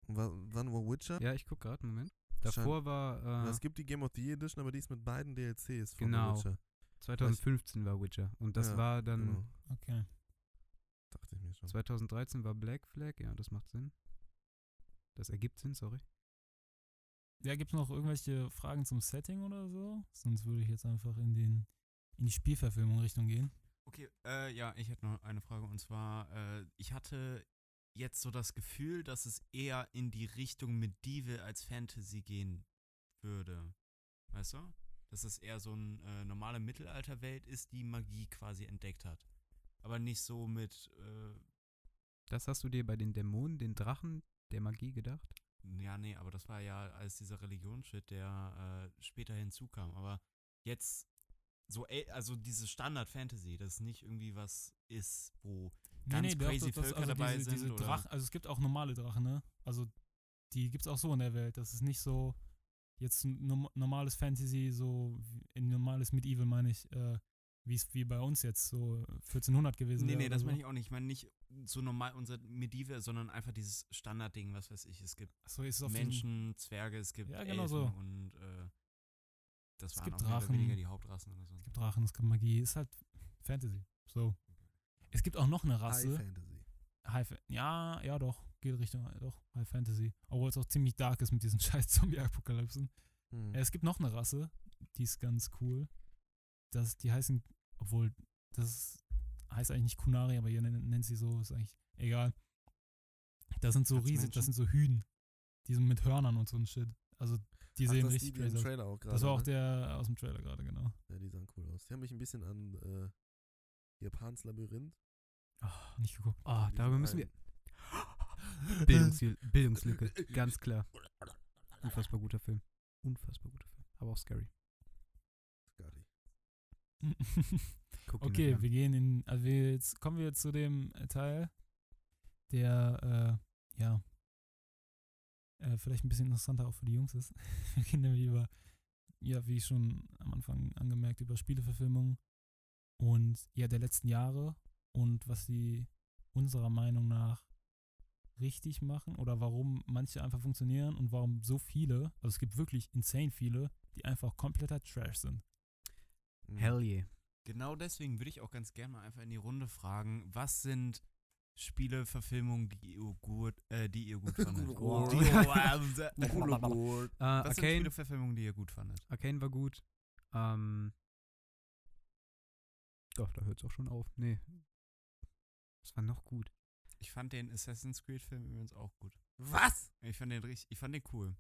Wa- wann war Witcher? Ja, ich guck gerade, Moment. Davor war, Weil äh, Es gibt die Game of the Year Edition, aber die ist mit beiden DLCs von Genau. Witcher. 2015 war Witcher. Und das Ja, war dann, Genau. Okay. Dachte ich mir schon. 2013 war Black Flag, ja, das macht Sinn. Das ergibt Sinn, sorry. Ja, gibt es noch irgendwelche Fragen zum Setting oder so? Sonst würde ich jetzt einfach in den in die Spielverfilmung Richtung gehen. Okay, äh, ja, ich hätte noch eine Frage und zwar, äh, ich hatte jetzt so das Gefühl, dass es eher in die Richtung Medieval als Fantasy gehen würde. Weißt du? Dass es eher so eine äh, normale Mittelalterwelt ist, die Magie quasi entdeckt hat. Aber nicht so mit, äh, Das hast du dir bei den Dämonen, den Drachen der Magie gedacht? Ja, nee, aber das war ja als dieser Religionsshit, der äh, später hinzukam. Aber jetzt so, also diese Standard-Fantasy, das nicht irgendwie was ist, wo Ganz doch, crazy doch, das- Völker dabei diese, sind, Diese? Drachen, also es gibt auch normale Drachen, ne? Also die gibt es auch so in der Welt. Das ist nicht so jetzt normales Fantasy, so in normales Medieval meine ich, äh, wie es wie bei uns jetzt so 1400 gewesen Nee, wäre. nee, oder das so. meine ich auch nicht. Ich meine nicht so normal unser Medieval, sondern einfach dieses Standardding, was weiß ich. Es gibt So ist es auf diesem- Menschen, Zwerge, es gibt Ja, genau Elfen so. und äh, das Es waren gibt auch Drachen. weniger die Hauptrassen oder so. Es gibt Drachen, es gibt Magie, ist halt Fantasy. So. Es gibt auch noch eine Rasse. High Fantasy. High Fa- ja, ja doch, geht Richtung doch High Fantasy. Obwohl es auch ziemlich dark ist mit diesen scheiß Zombie-Apokalypsen. Hm. Es gibt noch eine Rasse, die ist ganz cool. Das, die heißen, obwohl, das heißt eigentlich nicht Kunari, aber ihr nennt, sie so, ist eigentlich egal. Das sind so Als riesig, Menschen? das sind so Hühn. Die sind mit Hörnern und so ein Shit. Also die Ach, sehen das richtig die, die aus. Trailer auch gerade. Das war auch ne? der aus dem Trailer gerade, genau. Ja, die sahen cool aus. Die haben mich ein bisschen an äh, Japans Labyrinth. Ah, nicht geguckt. Ah, Diesen darüber müssen wir. Bildungsl Bildungslücke, ganz klar. Unfassbar guter Film. Unfassbar guter Film. Aber auch scary. Okay, wir gehen in, also wir jetzt kommen wir zu dem äh, Teil, der, äh, ja, äh, vielleicht ein bisschen interessanter auch für die Jungs ist. Wir reden nämlich über, ja, wie schon am Anfang angemerkt, über Spieleverfilmungen und ja, der letzten Jahre und was sie unserer Meinung nach richtig machen oder warum manche einfach funktionieren und warum so viele, also es gibt wirklich insane viele, die einfach kompletter Trash sind. Mhm. Hell yeah. Genau deswegen würde ich auch ganz gerne mal einfach in die Runde fragen, was sind Spieleverfilmungen, die ihr gut, äh, die ihr gut fandet? Gut. Die- was Äh, sind Arcane, Spieleverfilmungen, die ihr gut fandet? Arcane war gut. Ähm, doch, da hört es auch schon auf. Nee. Das war noch gut. Ich fand den Assassin's Creed-Film übrigens auch gut. Was? Ich fand den richtig, ich fand den cool.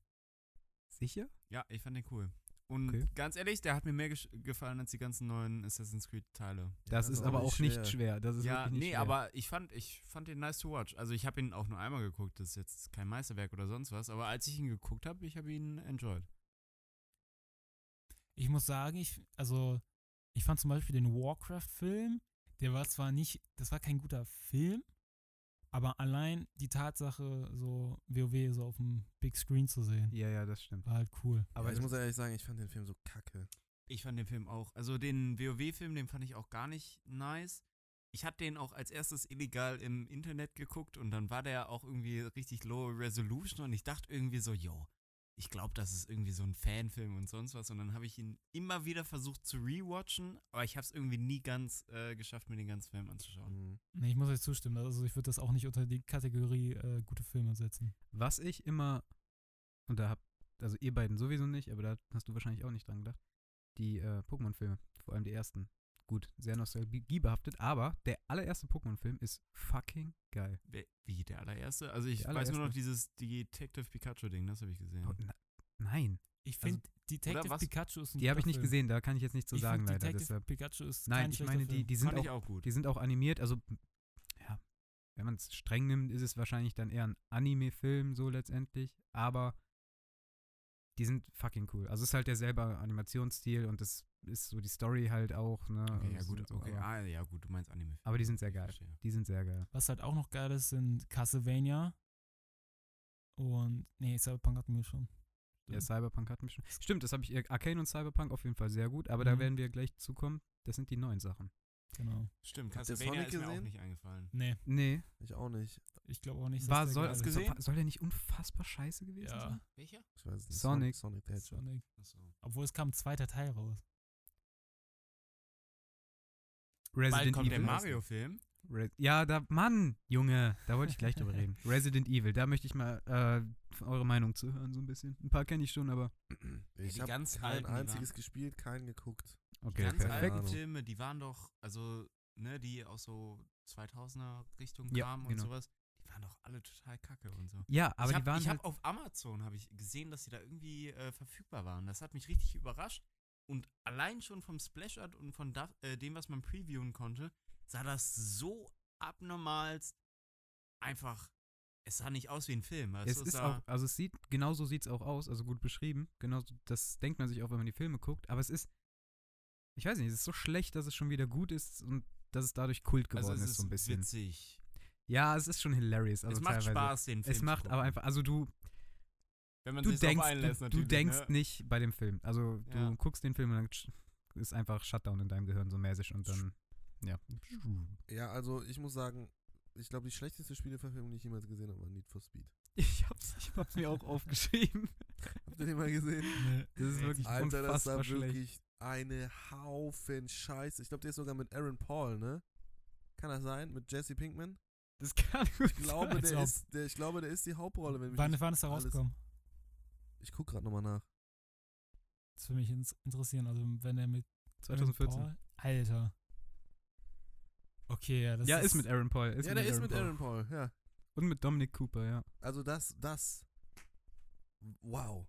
Sicher? Ja, ich fand den cool. Und Okay. ganz ehrlich, der hat mir mehr gefallen als die ganzen neuen Assassin's Creed-Teile. Das ist aber auch nicht schwer. Das ist Ja, nee, schwer. aber ich fand, ich fand den nice to watch. Also ich habe ihn auch nur einmal geguckt, das ist jetzt kein Meisterwerk oder sonst was, aber als ich ihn geguckt habe, ich habe ihn enjoyed. Ich muss sagen, ich, also, ich fand zum Beispiel den Warcraft-Film, der war zwar nicht, das war kein guter Film, aber allein die Tatsache, so WoW so auf dem Big Screen zu sehen, Ja, ja, das stimmt. war halt cool. Aber ich muss ehrlich sagen, ich fand den Film so kacke. Ich fand den Film auch. Also den WoW-Film, den fand ich auch gar nicht nice. Ich hatte den auch als erstes illegal im Internet geguckt und dann war der auch irgendwie richtig low resolution und ich dachte irgendwie so, yo, ich glaube, das ist irgendwie so ein Fanfilm und sonst was. Und dann habe ich ihn immer wieder versucht zu rewatchen, aber ich habe es irgendwie nie ganz äh, geschafft, mir den ganzen Film anzuschauen. Mhm. Nee, ich muss euch zustimmen. Also ich würde das auch nicht unter die Kategorie äh, gute Filme setzen. Was ich immer, und da habt, also ihr beiden sowieso nicht, aber da hast du wahrscheinlich auch nicht dran gedacht, die äh, Pokémon-Filme, vor allem die ersten. Gut, sehr nostalgiebehaftet, aber der allererste Pokémon-Film ist fucking geil. Wie, der allererste? Also ich weiß nur noch dieses Detective Pikachu-Ding, das habe ich gesehen. Oh, na, nein, Ich Also- finde, Detective was? Pikachu ist ein die habe ich nicht gesehen, da kann ich jetzt nichts zu ich sagen, find, leider. Detective Deshalb. Pikachu ist Nein, kein ich meine, die, die sind auch, auch gut. die sind auch animiert, also ja, wenn man es streng nimmt, ist es wahrscheinlich dann eher ein Anime-Film so letztendlich, aber die sind fucking cool. Also es ist halt derselbe Animationsstil und das ist so die Story halt auch, ne? Okay, ja also gut, so, okay, ah, ja gut, du meinst Anime. aber die sind sehr geil. Die sind sehr geil. Was halt auch noch geil ist, sind Castlevania und, nee, Cyberpunk hatten wir schon. Ja, Cyberpunk hat mich schon. Stimmt, das habe ich. äh, Arcane und Cyberpunk auf jeden Fall sehr gut, aber da Mhm. werden wir gleich zukommen. Das sind die neuen Sachen. Genau. Stimmt, ihr Castlevania Sonic ist mir auch gesehen? nicht eingefallen. Nee, Nee, Ich auch nicht. ich glaube auch nicht, war, der soll, soll, gesehen? soll der nicht unfassbar scheiße gewesen Ja. sein? Welcher? Ich weiß es nicht. Sonic. Sonic. Sonic. Achso. Obwohl es kam ein zweiter Teil raus. Bald Resident kommt der Evil. Mario-Film. Re ja, da, Mann, Junge, da wollte ich gleich drüber reden. Resident Evil, da möchte ich mal äh, eure Meinung zu hören, so ein bisschen. Ein paar kenne ich schon, aber Ich die habe kein einziges waren- gespielt, keinen geguckt. Okay, Ganz perfekt. alten. Filme, die waren doch, also, ne, die aus so 2000er Richtung Ja, kamen und genau. sowas, die waren doch alle total kacke und so. Ja, aber ich die waren ich halt. hab auf Amazon habe ich gesehen, dass die da irgendwie äh, verfügbar waren. Das hat mich richtig überrascht. Und allein schon vom Splash-Art und von da, äh, dem, was man previewen konnte, sah das so abnormal einfach. Es sah nicht aus wie ein Film. Weißt es ist auch, also es sieht, genau so sieht es auch aus, also gut beschrieben. Genau, so- das denkt man sich auch, wenn man die Filme guckt. Aber es ist, ich weiß nicht, es ist so schlecht, dass es schon wieder gut ist und dass es dadurch Kult geworden also es ist, so ein bisschen. witzig. Ja, es ist schon hilarious. Also es macht teilweise. Spaß, den Film Es macht zu aber einfach, also du, Wenn man du denkst, einlässt, du, du natürlich, denkst ne? nicht bei dem Film. Also du Ja. guckst den Film und dann ist einfach Shutdown in deinem Gehirn so mäßig und dann, ja. Ja, also ich muss sagen, ich glaube, die schlechteste Spieleverfilmung, die ich jemals gesehen habe, war Need for Speed. Ich hab's, ich hab's mir auch aufgeschrieben. Habt ihr den mal gesehen? Nee. Das ist wirklich Alter, das unfassbar war schlecht. wirklich eine Haufen Scheiße. Ich glaube, der ist sogar mit Aaron Paul, ne? Kann das sein? Mit Jesse Pinkman? Das kann gut Ich glaube, Als der ist, der, ich glaube, der ist die Hauptrolle. Wenn mich Wann, wann ist er rausgekommen? Ich guck gerade nochmal nach. Das würde mich ins interessieren. Also, wenn er mit. Aaron 2014. Paul, Alter. Okay, ja, das ja, ist. ist mit Aaron Paul. Ist ja, der ist Aaron mit Paul. Aaron Paul, ja. Und mit Dominic Cooper, ja. Also das, das. Wow.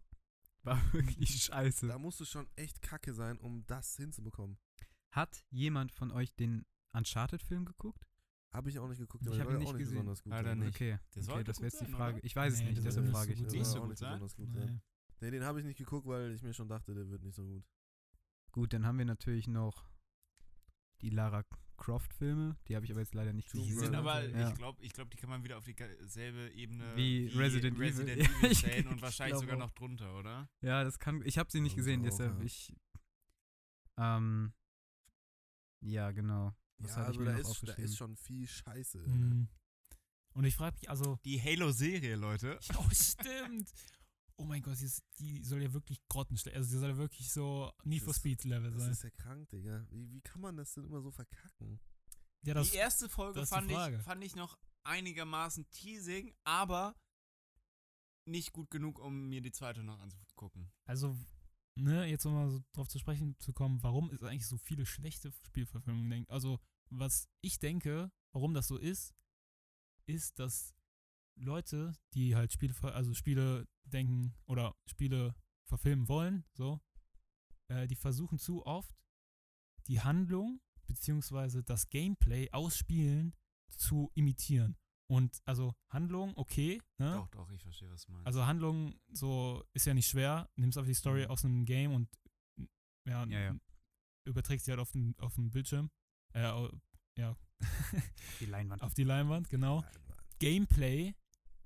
War wirklich scheiße. Da musst du schon echt kacke sein, um das hinzubekommen. Hat jemand von euch den Uncharted-Film geguckt? Habe ich auch nicht geguckt, Ich aber der hab war ihn nicht nicht gesehen. besonders gut. Ne? nicht. Okay, Der okay das wäre jetzt die Frage. oder? Ich weiß es Nee, nicht, der deshalb frage nicht ich. so nicht besonders gut sein. Nee. Nee, den habe ich nicht geguckt, weil ich mir schon dachte, der wird nicht so gut. Gut, dann haben wir natürlich noch die Lara Croft-Filme, die habe ich aber jetzt leider nicht Tomb Die gesehen. sind aber, Ja. ich glaube, ich glaub, die kann man wieder auf dieselbe Ebene Wie Resident Evil. Resident Ja, Evil ich- stellen und ich wahrscheinlich sogar auch. noch drunter, oder? Ja, das kann. Ich habe sie nicht ich gesehen, auch, deshalb ja. ich. Ähm. Ja, genau. Was ja, also da ist, da ist schon viel Scheiße. ne? Mhm. Und ich frage mich, also, Die Halo-Serie, Leute. oh, stimmt. Oh mein Gott, die, ist, die soll ja wirklich grottenschlecht, also die soll ja wirklich so Need for Das- Speed Level Das sein. ist ja krank, Digga. Wie, wie kann man das denn immer so verkacken? Ja, das, die erste Folge das fand ich, fand ich noch einigermaßen teasing, aber nicht gut genug, um mir die zweite noch anzugucken. also, ne, jetzt um mal so drauf zu sprechen zu kommen, warum es eigentlich so viele schlechte Spielverfilmungen denkt. Also, was ich denke, warum das so ist, ist, dass Leute, die halt Spiele, also Spiele denken oder Spiele verfilmen wollen, so, äh, die versuchen zu oft die Handlung beziehungsweise das Gameplay aus Spielen zu imitieren. Und also Handlung, okay, ne? Doch, doch, ich verstehe, was du meinst. Also Handlung so ist ja nicht schwer. Nimmst einfach die Story Mhm. aus einem Game und ja, Ja, ja. überträgst sie halt auf den, auf den Bildschirm. Äh, ja, Die Leinwand. auf die Leinwand, genau. Gameplay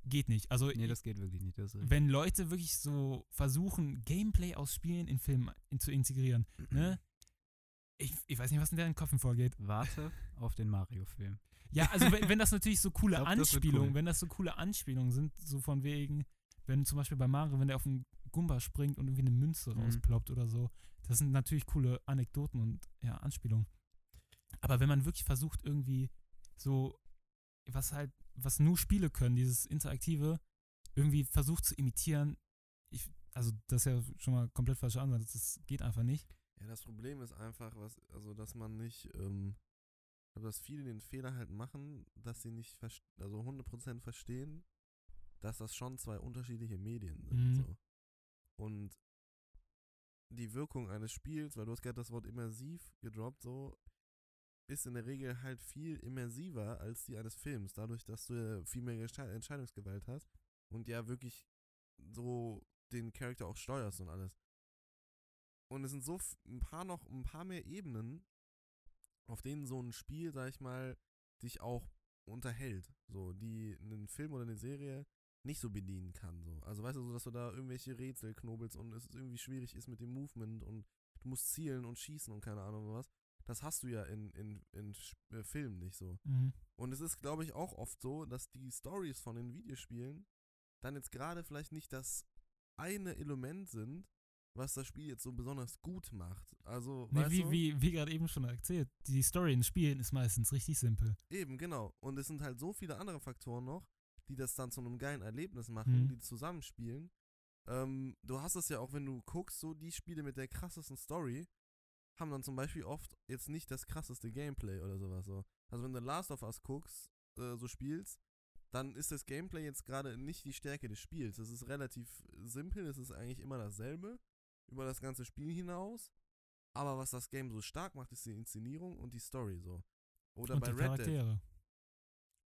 geht nicht. Also Nee, das geht wirklich nicht. Wenn Leute wirklich so versuchen, Gameplay aus Spielen in Filmen in, zu integrieren, ne? Ich, ich weiß nicht, was in deren Köpfen vorgeht. Warte auf den Mario-Film. Ja, also wenn, wenn das natürlich so coole glaub, Anspielungen, cool. wenn das so coole Anspielungen sind, so von wegen, wenn zum Beispiel bei Mario, wenn der auf einen Gumba springt und irgendwie eine Münze Mhm. rausploppt oder so, das sind natürlich coole Anekdoten und ja, Anspielungen. Aber wenn man wirklich versucht, irgendwie so, was halt, was nur Spiele können, dieses Interaktive, irgendwie versucht zu imitieren, ich, also das ist ja schon mal komplett falscher Ansatz, das geht einfach nicht. Ja, das Problem ist einfach, was, also dass man nicht, ähm, ich glaube, dass viele den Fehler halt machen, dass sie nicht also 100% verstehen, dass das schon zwei unterschiedliche Medien sind. Mhm. So. Und die Wirkung eines Spiels, weil du hast gerade das Wort immersiv gedroppt, so, ist in der Regel halt viel immersiver als die eines Films, dadurch, dass du ja viel mehr Entscheidungsgewalt hast und ja wirklich so den Charakter auch steuerst und alles. Und es sind so ein paar noch, ein paar mehr Ebenen, auf denen so ein Spiel, sag ich mal, dich auch unterhält. So, die einen Film oder eine Serie nicht so bedienen kann. So. Also weißt du, so, dass du da irgendwelche Rätsel knobelst und es irgendwie schwierig ist mit dem Movement und du musst zielen und schießen und keine Ahnung was. Das hast du ja in, in, in äh, Filmen nicht so. Mhm. Und es ist, glaube ich, auch oft so, dass die Stories von den Videospielen dann jetzt gerade vielleicht nicht das eine Element sind, was das Spiel jetzt so besonders gut macht. Also, Nee, wie, wie, wie gerade eben schon erzählt, die Story in Spielen ist meistens richtig simpel. Eben, genau. Und es sind halt so viele andere Faktoren noch, die das dann zu einem geilen Erlebnis machen, Mhm. die zusammenspielen. Ähm, du hast es ja auch, wenn du guckst, so die Spiele mit der krassesten Story haben dann zum Beispiel oft jetzt nicht das krasseste Gameplay oder sowas. So. Also wenn du Last of Us guckst, äh, so spielst, dann ist das Gameplay jetzt gerade nicht die Stärke des Spiels. Es ist relativ simpel, es ist eigentlich immer dasselbe über das ganze Spiel hinaus. Aber was das Game so stark macht, ist die Inszenierung und die Story so. Oder und bei die Red Dead. Charaktere.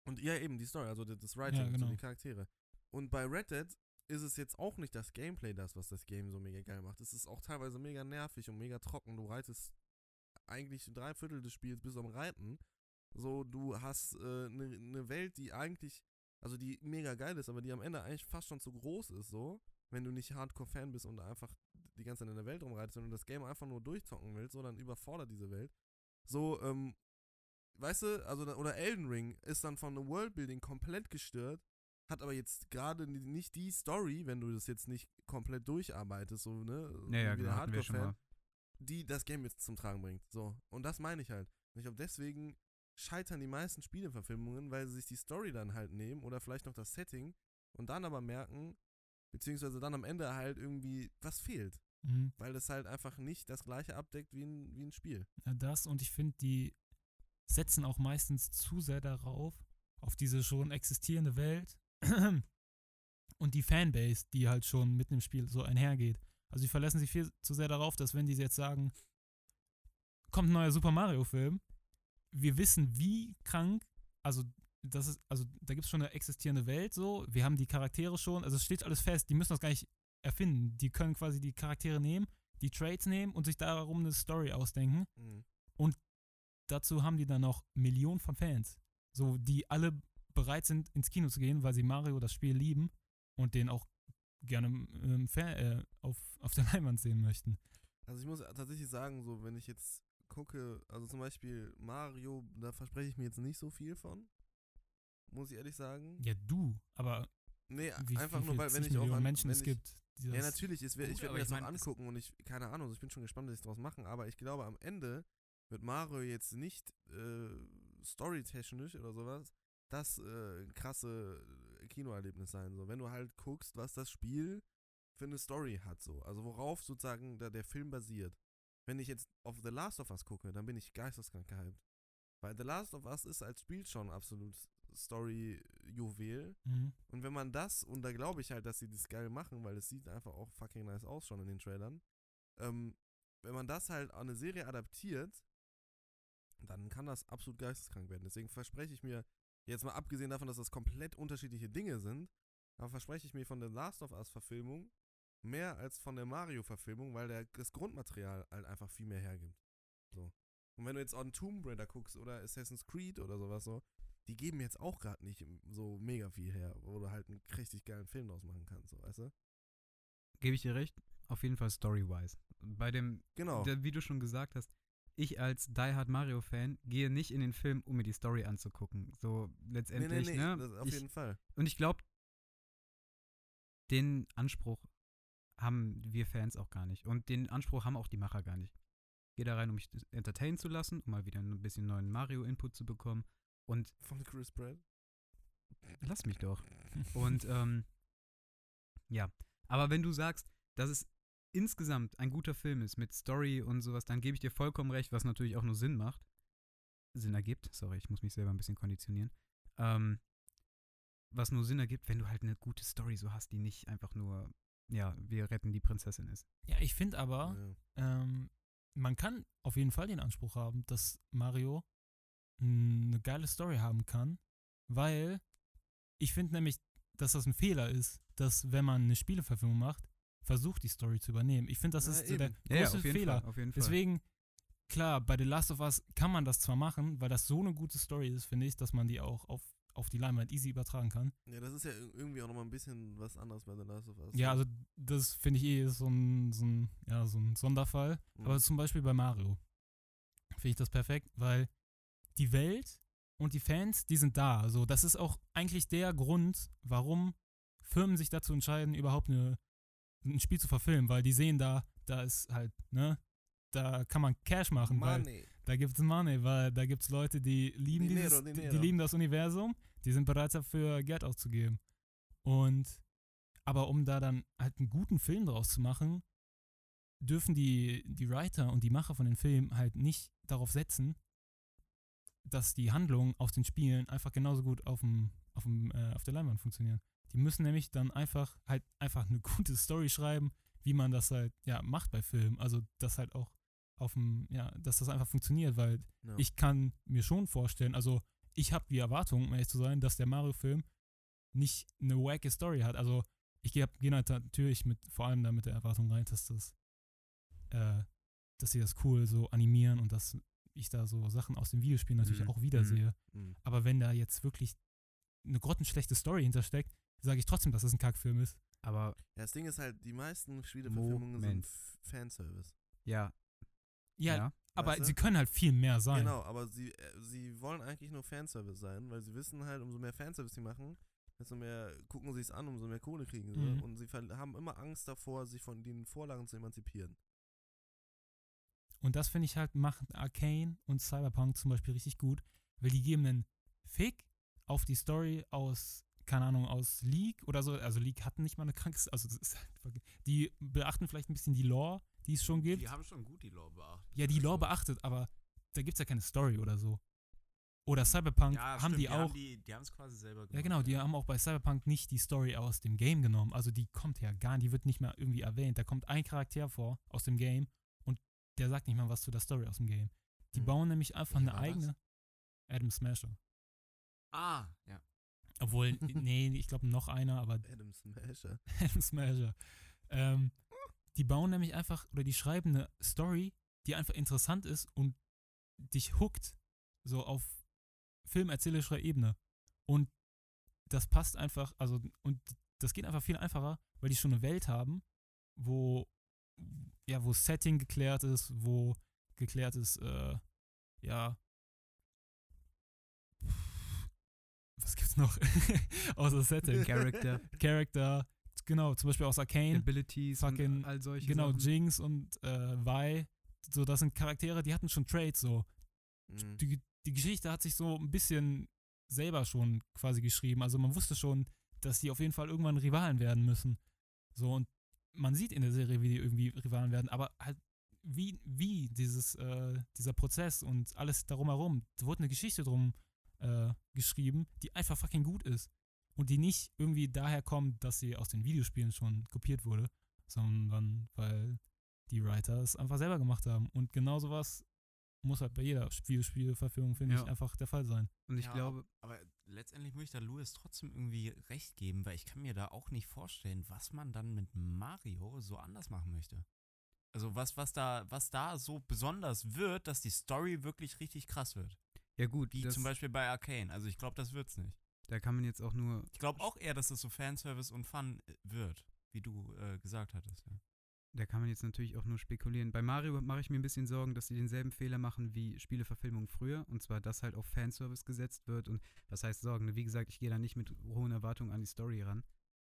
Und ja, eben die Story, also das- das Writing, Ja, genau. so die Charaktere. Und bei Red Dead ist es jetzt auch nicht das Gameplay das, was das Game so mega geil macht. Es ist auch teilweise mega nervig und mega trocken. Du reitest eigentlich drei Viertel des Spiels bis am Reiten. So, du hast eine äh, ne- ne Welt, die eigentlich, also die mega geil ist, aber die am Ende eigentlich fast schon zu groß ist, so. Wenn du nicht Hardcore-Fan bist und einfach die ganze Zeit in der Welt rumreitest, du das Game einfach nur durchzocken willst, so, dann überfordert diese Welt. So, ähm, weißt du, also, oder Elden Ring ist dann von Worldbuilding komplett gestört, hat aber jetzt gerade ni- nicht die Story, wenn du das jetzt nicht komplett durcharbeitest, so, ne? Ja, ja, genau, Hardcore-Fan, die das Game jetzt zum Tragen bringt. So. Und das meine ich halt. Und ich glaube, deswegen scheitern die meisten Spieleverfilmungen, weil sie sich die Story dann halt nehmen oder vielleicht noch das Setting und dann aber merken, beziehungsweise dann am Ende halt irgendwie was fehlt. Mhm. Weil das halt einfach nicht das gleiche abdeckt wie ein, wie ein Spiel. Ja, das und ich finde, die setzen auch meistens zu sehr darauf, auf diese schon existierende Welt und die Fanbase, die halt schon mit dem Spiel so einhergeht. Also die verlassen sich viel zu sehr darauf, dass wenn die jetzt sagen, kommt ein neuer Super Mario-Film, wir wissen, wie krank, also das ist, also da gibt es schon eine existierende Welt so, wir haben die Charaktere schon, also es steht alles fest, die müssen das gar nicht erfinden. Die können quasi die Charaktere nehmen, die Trades nehmen und sich darum eine Story ausdenken. Mhm. dazu haben die dann noch Millionen von Fans. So, die alle bereit sind, ins Kino zu gehen, weil sie Mario das Spiel lieben und den auch gerne ähm, äh, auf, auf der Leinwand sehen möchten. Also ich muss tatsächlich sagen, so wenn ich jetzt gucke, also zum Beispiel Mario, da verspreche ich mir jetzt nicht so viel von. Muss ich ehrlich sagen. Ja, du, aber Nee, wie, einfach wie nur, weil wenn ich auch an, Menschen es ich, gibt. Die Ja, natürlich, es wär, ich Gut, werde aber mir das ich auch mein, es- angucken und ich, keine Ahnung, ich bin schon gespannt, was sie daraus machen, aber ich glaube, am Ende wird Mario jetzt nicht äh, storytechnisch oder sowas das äh, krasse Kinoerlebnis sein. So, wenn du halt guckst, was das Spiel für eine Story hat, so. Also worauf sozusagen da der Film basiert. Wenn ich jetzt auf The Last of Us gucke, dann bin ich geisteskrank gehypt. Weil The Last of Us ist als Spiel schon absolut Story-Juwel. Mhm. Und wenn man das, und da glaube ich halt, dass sie das geil machen, weil es sieht einfach auch fucking nice aus schon in den Trailern. Ähm, wenn man das halt an eine Serie adaptiert, dann kann das absolut geisteskrank werden. Deswegen verspreche ich mir, jetzt mal abgesehen davon, dass das komplett unterschiedliche Dinge sind, aber verspreche ich mir von der Last of Us-Verfilmung mehr als von der Mario-Verfilmung, weil der, das Grundmaterial halt einfach viel mehr hergibt. So. Und wenn du jetzt on Tomb Raider guckst oder Assassin's Creed oder sowas so, die geben jetzt auch gerade nicht so mega viel her, wo du halt einen richtig geilen Film draus machen kannst, so, weißt du? Gebe ich dir recht, auf jeden Fall story-wise. Bei dem, Genau. der, wie du schon gesagt hast, ich als Die Hard Mario-Fan gehe nicht in den Film, um mir die Story anzugucken. So letztendlich, ne? das auf ich, jeden Fall. Und ich glaube, den Anspruch haben wir Fans auch gar nicht. Und den Anspruch haben auch die Macher gar nicht. Ich gehe da rein, um mich entertainen zu lassen, um mal wieder ein bisschen neuen Mario-Input zu bekommen. Und Von Chris Pratt. lass mich doch. Und ähm, ja, aber wenn du sagst, dass es insgesamt ein guter Film ist mit Story und sowas, dann gebe ich dir vollkommen recht, was natürlich auch nur Sinn macht. Sinn ergibt. Sorry, ich muss mich selber ein bisschen konditionieren. Ähm, was nur Sinn ergibt, wenn du halt eine gute Story so hast, die nicht einfach nur, ja, wir retten die Prinzessin ist. Ja, ich finde aber, Ja. ähm, man kann auf jeden Fall den Anspruch haben, dass Mario eine geile Story haben kann, weil ich finde nämlich, dass das ein Fehler ist, dass wenn man eine Spieleverfilmung macht, versucht die Story zu übernehmen. Ich finde, das Ja, ist so der große Fehler. Fall, auf jeden Fall. Deswegen, klar, bei The Last of Us kann man das zwar machen, weil das so eine gute Story ist, finde ich, dass man die auch auf, auf die Leinwand easy übertragen kann. ja, das ist ja ir- irgendwie auch nochmal ein bisschen was anderes bei The Last of Us. Ja, also das finde ich eh ist so ein, so ein, ja, so ein Sonderfall. Mhm. Aber zum Beispiel bei Mario finde ich das perfekt, weil die Welt und die Fans, die sind da. Also das ist auch eigentlich der Grund, warum Firmen sich dazu entscheiden, überhaupt eine, ein Spiel zu verfilmen, weil die sehen da, da ist halt, ne, da kann man Cash machen, weil Money. da gibt es Money, weil da gibt es Leute, die lieben Dinero, dieses, die, die Dinero. lieben das Universum, die sind bereit dafür Geld auszugeben. Und aber um da dann halt einen guten Film draus zu machen, dürfen die, die Writer und die Macher von den Filmen halt nicht darauf setzen, dass die Handlungen aus den Spielen einfach genauso gut auf, dem, auf, dem, äh, auf der Leinwand funktionieren. Die müssen nämlich dann einfach halt einfach eine gute Story schreiben, wie man das halt ja macht bei Filmen. Also das halt auch auf dem, ja, dass das einfach funktioniert, weil Ja. ich kann mir schon vorstellen, also ich habe die Erwartung, um ehrlich zu sein, dass der Mario-Film nicht eine wacke Story hat. Also ich gehe geh natürlich mit, vor allem da mit der Erwartung rein, dass das, äh, dass sie das cool so animieren und dass ich da so Sachen aus dem Videospiel natürlich Mhm. auch wiedersehe. Mhm. Aber wenn da jetzt wirklich eine grottenschlechte Story hintersteckt, sage ich trotzdem, dass das ein Kackfilm ist. Aber Ja, das Ding ist halt, die meisten Spieleverfilmungen sind Fanservice. ja, Ja, ja. aber weißt du? sie können halt viel mehr sein. Genau, aber sie, äh, sie wollen eigentlich nur Fanservice sein, weil sie wissen halt, umso mehr Fanservice sie machen, desto mehr gucken sie es an, umso mehr Kohle kriegen sie. Mhm. Und sie haben immer Angst davor, sich von den Vorlagen zu emanzipieren. Und das finde ich halt, macht Arcane und Cyberpunk zum Beispiel richtig gut, weil die geben einen Fick auf die Story aus, keine Ahnung, aus League oder so. Also League hatten nicht mal eine krankes, also halt, die beachten vielleicht ein bisschen die Lore, die es schon gibt. Die haben schon gut die Lore beachtet. ja, die Lore Also- beachtet, aber da gibt es ja keine Story oder so. Oder Cyberpunk Ja, haben stimmt, die auch. Haben die die haben es quasi selber gemacht. Ja, genau, die haben auch bei Cyberpunk nicht die Story aus dem Game genommen. Also die kommt ja gar, die wird nicht mehr irgendwie erwähnt. Da kommt ein Charakter vor aus dem Game und der sagt nicht mal was zu der Story aus dem Game. Die Hm. bauen nämlich einfach Welcher eine war das? eigene Adam Smasher. Ah, ja. Obwohl, nee, ich glaube noch einer, aber Adam Smasher. Adam Smasher. Ähm, die bauen nämlich einfach, oder die schreiben eine Story, die einfach interessant ist und dich hookt, so auf filmerzählerischer Ebene. Und das passt einfach, also, und das geht einfach viel einfacher, weil die schon eine Welt haben, wo, ja, wo Setting geklärt ist, wo geklärt ist, äh, ja, was gibt's noch? Außer Setting. Character, Character, genau, zum Beispiel aus Arcane, Abilities fucking- all solche genau, Sachen. Jinx und äh, Vi, so, das sind Charaktere, die hatten schon Traits, so. Mhm. Die, die Geschichte hat sich so ein bisschen selber schon quasi geschrieben. Also man wusste schon, dass die auf jeden Fall irgendwann Rivalen werden müssen. So, und man sieht in der Serie, wie die irgendwie Rivalen werden, aber halt wie, wie dieses, äh, dieser Prozess und alles darum herum, da wurde eine Geschichte drum äh, geschrieben, die einfach fucking gut ist. Und die nicht irgendwie daher kommt, dass sie aus den Videospielen schon kopiert wurde, sondern weil die Writer es einfach selber gemacht haben. Und genau sowas muss halt bei jeder Videospielverfilmung, finde Ja. ich, einfach der Fall sein. Und ich Ja, glaube, Aber letztendlich muss ich da Louis trotzdem irgendwie recht geben, weil ich kann mir da auch nicht vorstellen, was man dann mit Mario so anders machen möchte. Also was, was da, was da so besonders wird, dass die Story wirklich richtig krass wird. Ja gut, Wie zum Beispiel bei Arcane. Also ich glaube, das wird's nicht. da kann man jetzt auch nur Ich glaube auch eher, dass das so Fanservice und Fun äh, wird, wie du äh, gesagt hattest. Ja. Da kann man jetzt natürlich auch nur spekulieren. Bei Mario mache ich mir ein bisschen Sorgen, dass sie denselben Fehler machen wie Spieleverfilmungen früher. Und zwar, dass halt auf Fanservice gesetzt wird. Und was heißt Sorgen? Wie gesagt, ich gehe da nicht mit hohen Erwartungen an die Story ran.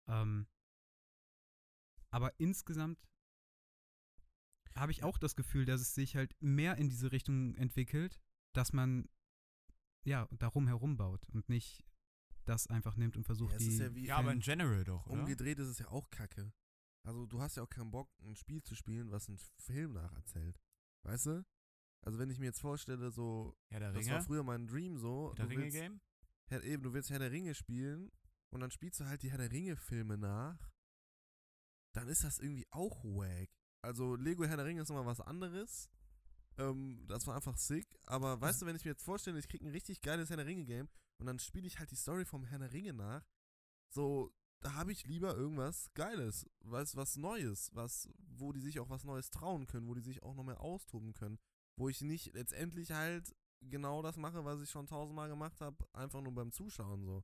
Ähm, aber insgesamt habe ich auch das Gefühl, dass es sich halt mehr in diese Richtung entwickelt, dass man ja darum herum baut und nicht das einfach nimmt und versucht, Ja, es die ist ja wie ja, aber in general doch, oder? umgedreht ist es ja auch kacke. Also du hast ja auch keinen Bock, ein Spiel zu spielen, was einen Film nacherzählt. Weißt du? Also wenn ich mir jetzt vorstelle, so, Herr der das war Ringe? früher mein Dream so, Herr der du Ringe willst, Game? Herr, eben, du willst Herr der Ringe spielen und dann spielst du halt die Herr der Ringe Filme nach, dann ist das irgendwie auch wack. Also Lego Herr der Ringe ist nochmal was anderes. Ähm, das war einfach sick. Aber weißt du, wenn ich mir jetzt vorstelle, ich krieg ein richtig geiles Herr der Ringe Game und dann spiele ich halt die Story vom Herr der Ringe nach, so, da habe ich lieber irgendwas Geiles, was, was Neues, was, wo die sich auch was Neues trauen können, wo die sich auch noch mehr austoben können. Wo ich nicht letztendlich halt genau das mache, was ich schon tausendmal gemacht habe, einfach nur beim Zuschauen so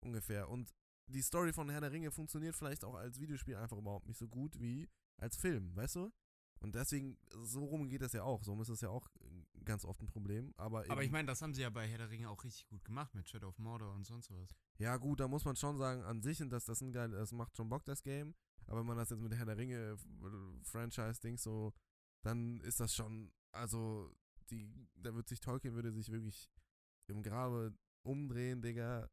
ungefähr. Und die Story von Herr der Ringe funktioniert vielleicht auch als Videospiel einfach überhaupt nicht so gut wie als Film, weißt du? Und deswegen, so rum geht das ja auch. So ist es ja auch äh, ganz oft ein Problem. Aber, Aber eben- ich meine, das haben sie ja bei Herr der Ringe auch richtig gut gemacht mit Shadow of Mordor und sonst was. Ja, gut, da muss man schon sagen, an sich, und das, das, ein geil, das macht schon Bock, das Game. Aber wenn man das jetzt mit Herr der Ringe äh, so, dann ist das schon, also, die, da wird sich Tolkien würde sich wirklich im Grabe umdrehen, Digga.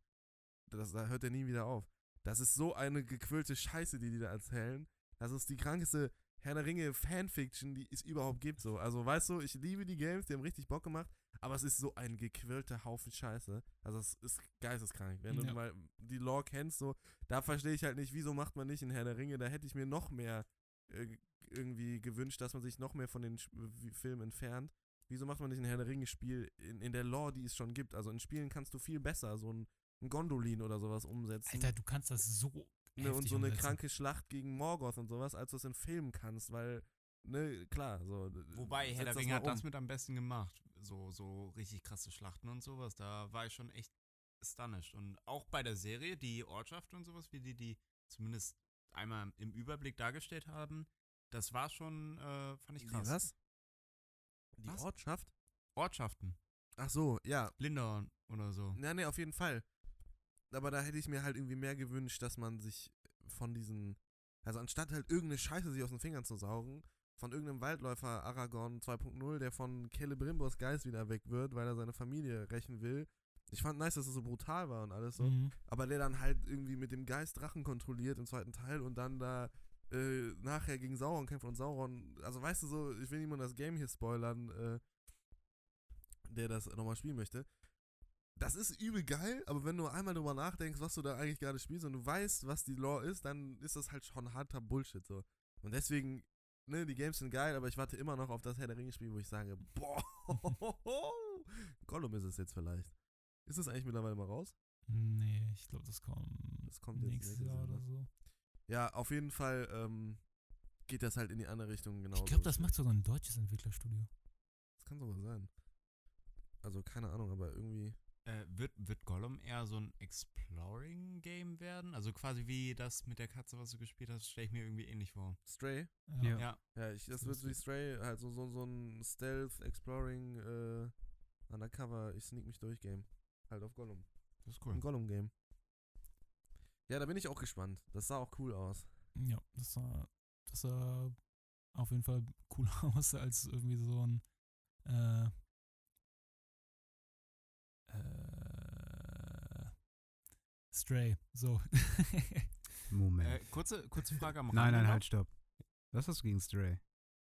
Das, da hört er nie wieder auf. Das ist so eine gequillte Scheiße, die die da erzählen. Das ist die krankeste Herr der Ringe Fanfiction, die es überhaupt gibt. So. Also, weißt du, ich liebe die Games, die haben richtig Bock gemacht, aber es ist so ein gequirlter Haufen Scheiße. Also, es ist geisteskrank. Wenn Ja. du mal die Lore kennst, so, da verstehe ich halt nicht, wieso macht man nicht in Herr der Ringe, da hätte ich mir noch mehr äh, irgendwie gewünscht, dass man sich noch mehr von den Sch- Filmen entfernt. Wieso macht man nicht ein Herr der Ringe-Spiel in, in der Lore, die es schon gibt? Also in Spielen kannst du viel besser so ein, ein Gondolin oder sowas umsetzen. Alter, du kannst das so. Ne, und so eine umsetzen. kranke Schlacht gegen Morgoth und sowas, als du es in Filmen kannst, weil, ne, klar, so. Wobei, Herr der das Ringe mal hat das um. mit am besten gemacht. So, so richtig krasse Schlachten und sowas. Da war ich schon echt astonished. Und auch bei der Serie, die Ortschaft und sowas, wie die die zumindest einmal im Überblick dargestellt haben, das war schon, äh, fand ich Die krass. was? Die Was? Ortschaft? Ortschaften. Ach so, ja. Lindau oder so. Ja, nee, auf jeden Fall. Aber da hätte ich mir halt irgendwie mehr gewünscht, dass man sich von diesen, also anstatt halt irgendeine Scheiße sich aus den Fingern zu saugen, von irgendeinem Waldläufer Aragorn 2.0, der von Celebrimbors Geist wieder weg wird, weil er seine Familie rächen will. Ich fand nice, dass es so brutal war und alles so. Mhm. Aber der dann halt irgendwie mit dem Geist Drachen kontrolliert im zweiten Teil und dann da äh, nachher gegen Sauron kämpft und Sauron, also weißt du so, ich will niemand das Game hier spoilern, äh, der das nochmal spielen möchte. Das ist übel geil, aber wenn du einmal drüber nachdenkst, was du da eigentlich gerade spielst und du weißt, was die Lore ist, dann ist das halt schon harter Bullshit so. Und deswegen, ne, die Games sind geil, aber ich warte immer noch auf das Herr der Ringe Spiel, wo ich sage, boah, Gollum ist es jetzt vielleicht. Ist es eigentlich mittlerweile mal raus? Nee, ich glaube, das kommt, Das kommt jetzt nächstes Jahr, oder ne? so. Ja, auf jeden Fall ähm, geht das halt in die andere Richtung genau. Ich glaube, das macht sogar ein deutsches Entwicklerstudio. Das kann sogar sein. Also keine Ahnung, aber irgendwie. Äh, wird, wird Gollum eher so ein Exploring-Game werden? Also quasi wie das mit der Katze, was du gespielt hast, stelle ich mir irgendwie ähnlich vor. Stray? Ja. Ja. Ja, ich, das wird so wie Stray, halt so, so, so ein Stealth, Exploring, äh, Undercover, ich sneak mich durch Game. Halt auf Gollum. Das ist Ein Gollum-Game. Ja, da bin ich auch gespannt. Das sah auch cool aus. Ja, das sah, das sah auf jeden Fall cooler aus als irgendwie so ein äh, äh, Stray. So. Moment. Äh, kurze, kurze Frage am nein, Rande nein, noch. halt, stopp. Was hast du gegen Stray?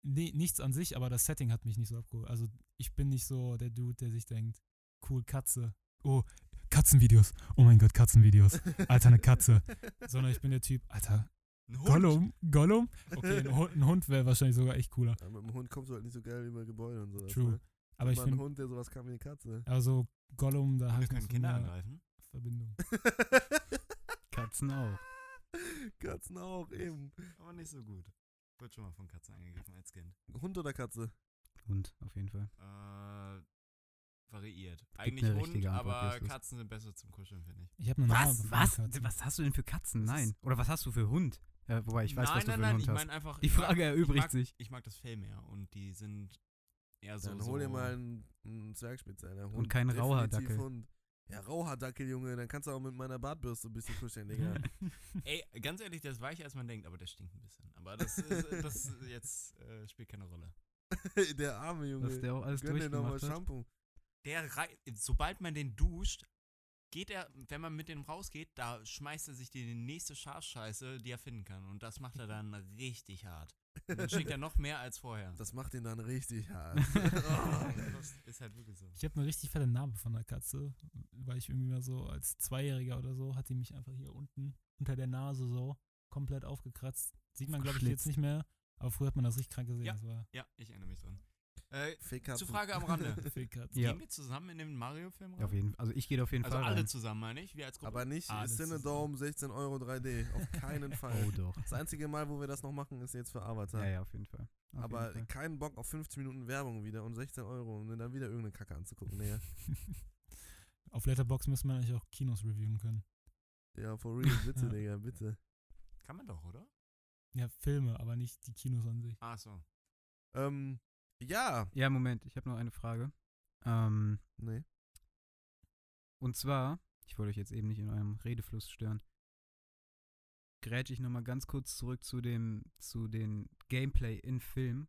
nee, nichts an sich, aber das Setting hat mich nicht so abgeholt. Also ich bin nicht so der Dude, der sich denkt, cool, Katze. Oh, Katzenvideos. Oh mein Gott, Katzenvideos. Alter, eine Katze. Sondern ich bin der Typ, Alter, Ein Hund. Gollum, Gollum? Okay, ein Hund, ein Hund wäre wahrscheinlich sogar echt cooler. Ja, mit dem Hund kommst du halt nicht so geil über Gebäude und sowas. True. Ne? Aber ich Mal ein finde, Hund, der sowas kann wie eine Katze. also Gollum, da habe Wir können so Kinder angreifen. Verbindung. Katzen auch. Katzen auch, eben. Aber nicht so gut. Wird schon mal von Katzen angegriffen als Kind. Hund oder Katze? Hund, auf jeden Fall. Äh, variiert. Eigentlich Hund, aber. Katzen sind besser zum Kuscheln, finde ich. Ich habe eine Was? Was? Katzen. Was hast du denn für Katzen? Nein. Oder was hast du für Hund? Ja, wobei ich weiß, nein, was du nein, für nein, Hund ich hast. meine einfach. Die ich mag- Frage erübrigt ich mag, sich. Ich mag das Fell mehr und die sind eher so. Dann so hol dir mal einen, einen Zwergspitz, Alter. Hund, Und keinen definitiv Rauhaardackel. Hund. Ja, Rauhaardackel, Junge. Dann kannst du auch mit meiner Bartbürste ein bisschen kuscheln, Digga. Ey, ganz ehrlich, der ist weicher als man denkt, aber der stinkt ein bisschen. Aber das, ist, das ist jetzt äh, spielt keine Rolle. der arme Junge. Dass der auch alles Gönn dir nochmal. Shampoo. Der rei sobald man den duscht, geht er, wenn man mit dem rausgeht, da schmeißt er sich die nächste Schafscheiße, die er finden kann. Und das macht er dann richtig hart. Und dann stinkt er noch mehr als vorher. Das macht ihn dann richtig hart. Oh, das ist halt wirklich so. Ich habe eine richtig fette Narbe von der Katze, weil ich irgendwie mal so als Zweijähriger oder so hat die mich einfach hier unten unter der Nase so komplett aufgekratzt. Sieht man, glaube ich, jetzt nicht mehr, aber früher hat man das richtig krank gesehen. Ja. Das war Ja, ich erinnere mich dran. Äh, zur Frage am Rande. Ja. Gehen wir zusammen in den Mario-Film rein? Auf jeden, also ich gehe auf jeden also Fall alle rein. zusammen, meine ich, wir als Gruppe. Aber nicht Cinedome 16 Euro 3D. Auf keinen Fall. Oh doch. Das einzige Mal, wo wir das noch machen, ist jetzt für Avatar. Ja, ja, auf jeden Fall. Auf Aber jeden Fall. keinen Bock auf 15 Minuten Werbung wieder und 16 Euro und dann wieder irgendeine Kacke anzugucken. Nee. Auf Letterbox müssen wir eigentlich auch Kinos reviewen können. Ja, for real, bitte, Ja. Digga, bitte. Kann man doch, oder? Ja, Filme, aber nicht die Kinos an sich. Ach so. Ähm, ja. Ja, Moment, ich habe noch eine Frage. Ähm, Nee. und zwar, ich wollte euch jetzt eben nicht in eurem Redefluss stören, grätsch ich nochmal ganz kurz zurück zu dem, zu den Gameplay in Film.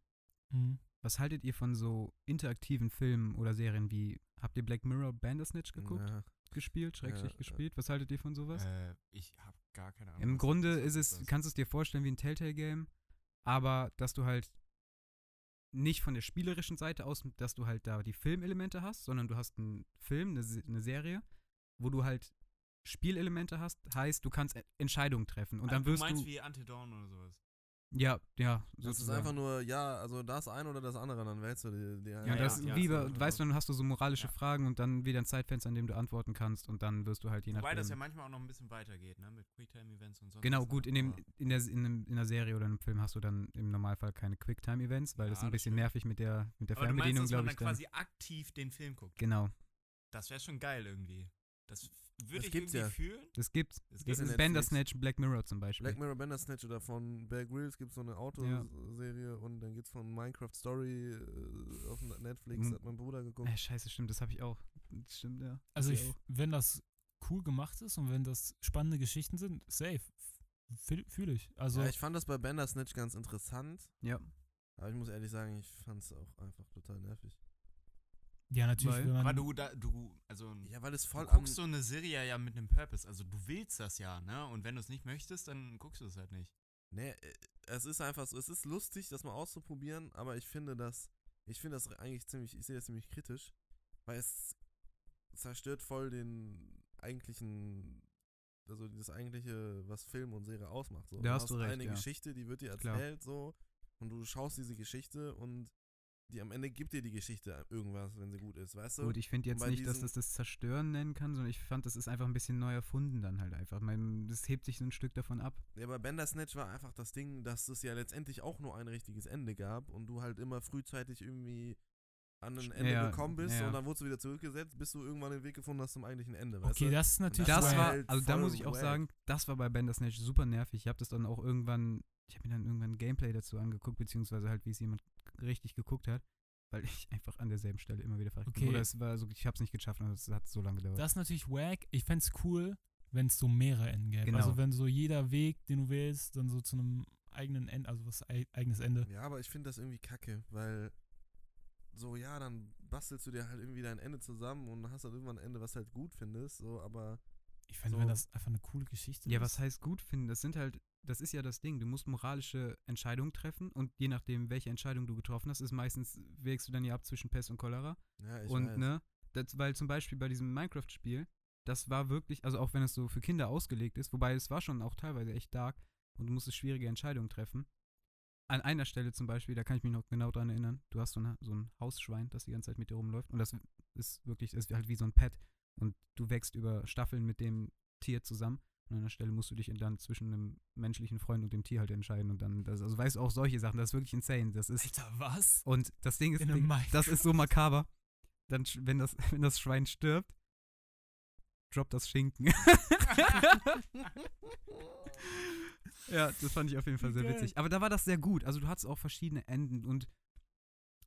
Mhm. Was haltet ihr von so interaktiven Filmen oder Serien wie, habt ihr Black Mirror Bandersnatch geguckt, Ja. gespielt, schrägstrich Ja, gespielt? Was haltet ihr von sowas? Äh, ich habe gar keine Ahnung. Im Grunde ist es, kannst du es dir vorstellen wie ein Telltale-Game, aber dass du halt nicht von der spielerischen Seite aus, dass du halt da die Filmelemente hast, sondern du hast einen Film, eine, eine Serie, wo du halt Spielelemente hast, heißt, du kannst Entscheidungen treffen und Ah, dann wirst du meinst du, wie Until Dawn oder sowas. Ja, ja, Das ist sozusagen. einfach nur, ja, also das eine oder das andere, dann wählst du die, die ja, Ja, das ja, ja, wie so, bei, weißt du, dann hast du so moralische Ja. Fragen und dann wieder ein Zeitfenster, an dem du antworten kannst und dann wirst du halt je Wobei nachdem. das ja manchmal auch noch ein bisschen weitergeht, ne? Mit Quicktime-Events und so. Genau, gut, in, dem, in, der, in, dem, in der Serie oder einem Film hast du dann im Normalfall keine Quicktime-Events, weil Ja, das ist ein bisschen stimmt. nervig mit der, mit der Aber du meinst, Fernbedienung, dass man glaube ich. Dann. quasi aktiv den Film guckt. Genau, Das wäre schon geil irgendwie. Das würde ich gibt's irgendwie ja. fühlen. das gibt's. Das Das ist. Bandersnatch Black Mirror zum Beispiel. Black Mirror Bandersnatch oder von Bear Grylls gibt es so eine Autoserie und dann gibt's von Minecraft Story äh, auf Netflix, Mhm. hat mein Bruder geguckt. äh, scheiße, stimmt, das habe ich auch. Das stimmt, ja. Also ich, auch. wenn das cool gemacht ist und wenn das spannende Geschichten sind, safe. Fühle fühl ich. Also ja, ich fand das bei Bandersnatch ganz interessant, Ja. aber ich muss ehrlich sagen, ich fand es auch einfach total nervig. Ja, natürlich, Weil- man Aber du, da, du, also Ja, weil es voll du guckst so eine Serie ja mit einem Purpose. Also du willst das ja, ne? Und wenn du es nicht möchtest, dann guckst du es halt nicht. Nee, äh, es ist einfach so, es ist lustig, das mal auszuprobieren, aber ich finde das, ich finde das eigentlich ziemlich, ich sehe das ziemlich kritisch, weil es zerstört voll den eigentlichen, also das eigentliche, was Film und Serie ausmacht. So. Da hast du recht, eine ja. Geschichte, die wird dir Klar. erzählt, so, und du schaust diese Geschichte und die am Ende gibt dir die Geschichte irgendwas, wenn sie gut ist, weißt du? Gut, ich finde jetzt nicht, dass das das Zerstören nennen kann, sondern ich fand, das ist einfach ein bisschen neu erfunden dann halt einfach. Mein, das hebt sich so ein Stück davon ab. Ja, bei Bandersnatch war einfach das Ding, dass es ja letztendlich auch nur ein richtiges Ende gab und du halt immer frühzeitig irgendwie an ein Ende Ja, gekommen bist ja. und dann wurdest du wieder zurückgesetzt, bis du irgendwann den Weg gefunden hast zum eigentlichen Ende, weißt Okay, das ist natürlich das Das war halt also da muss ich auch wack. sagen, das war bei Bandersnatch super nervig. Ich habe das dann auch irgendwann, ich habe mir dann irgendwann ein Gameplay dazu angeguckt, beziehungsweise halt, wie es jemand richtig geguckt hat, weil ich einfach an derselben Stelle immer wieder verreckt bin. Okay. Oder es war so, ich habe es nicht geschafft und es hat so lange gedauert. Das ist natürlich wack. Ich fände es cool, wenn es so mehrere Enden gäbe. Genau. Also wenn so jeder Weg, den du wählst, dann so zu einem eigenen Ende, also was ei- eigenes Ende. Ja, aber ich finde das irgendwie kacke, weil so, ja, dann bastelst du dir halt irgendwie dein Ende zusammen und hast dann irgendwann ein Ende, was halt gut findest, so, aber Ich fände, So. wenn das einfach eine coole Geschichte ja, ist. was heißt gut finden? Das sind halt, das ist ja das Ding. Du musst moralische Entscheidungen treffen und je nachdem, welche Entscheidung du getroffen hast, ist meistens, wägst du dann ja ab zwischen Pest und Cholera. ja, ich und weiß. ne, das, weil zum Beispiel bei diesem Minecraft-Spiel, das war wirklich, also auch wenn es so für Kinder ausgelegt ist, wobei es war schon auch teilweise echt dark und du musstest schwierige Entscheidungen treffen. An einer Stelle zum Beispiel, da kann ich mich noch genau dran erinnern, du hast so, eine, so ein Hausschwein, das die ganze Zeit mit dir rumläuft und das ist wirklich, ist halt wie so ein Pet und du wächst über Staffeln mit dem Tier zusammen an einer Stelle musst du dich dann zwischen einem menschlichen Freund und dem Tier halt entscheiden und dann, das, also weißt du, auch solche Sachen, das ist wirklich insane, das ist, Alter, was? und das Ding ist, Ding, das ist so makaber. Dann, wenn das, wenn das Schwein stirbt, droppt das Schinken. ja, das fand ich auf jeden Fall sehr witzig. Aber da war das sehr gut. Also du hattest auch verschiedene Enden und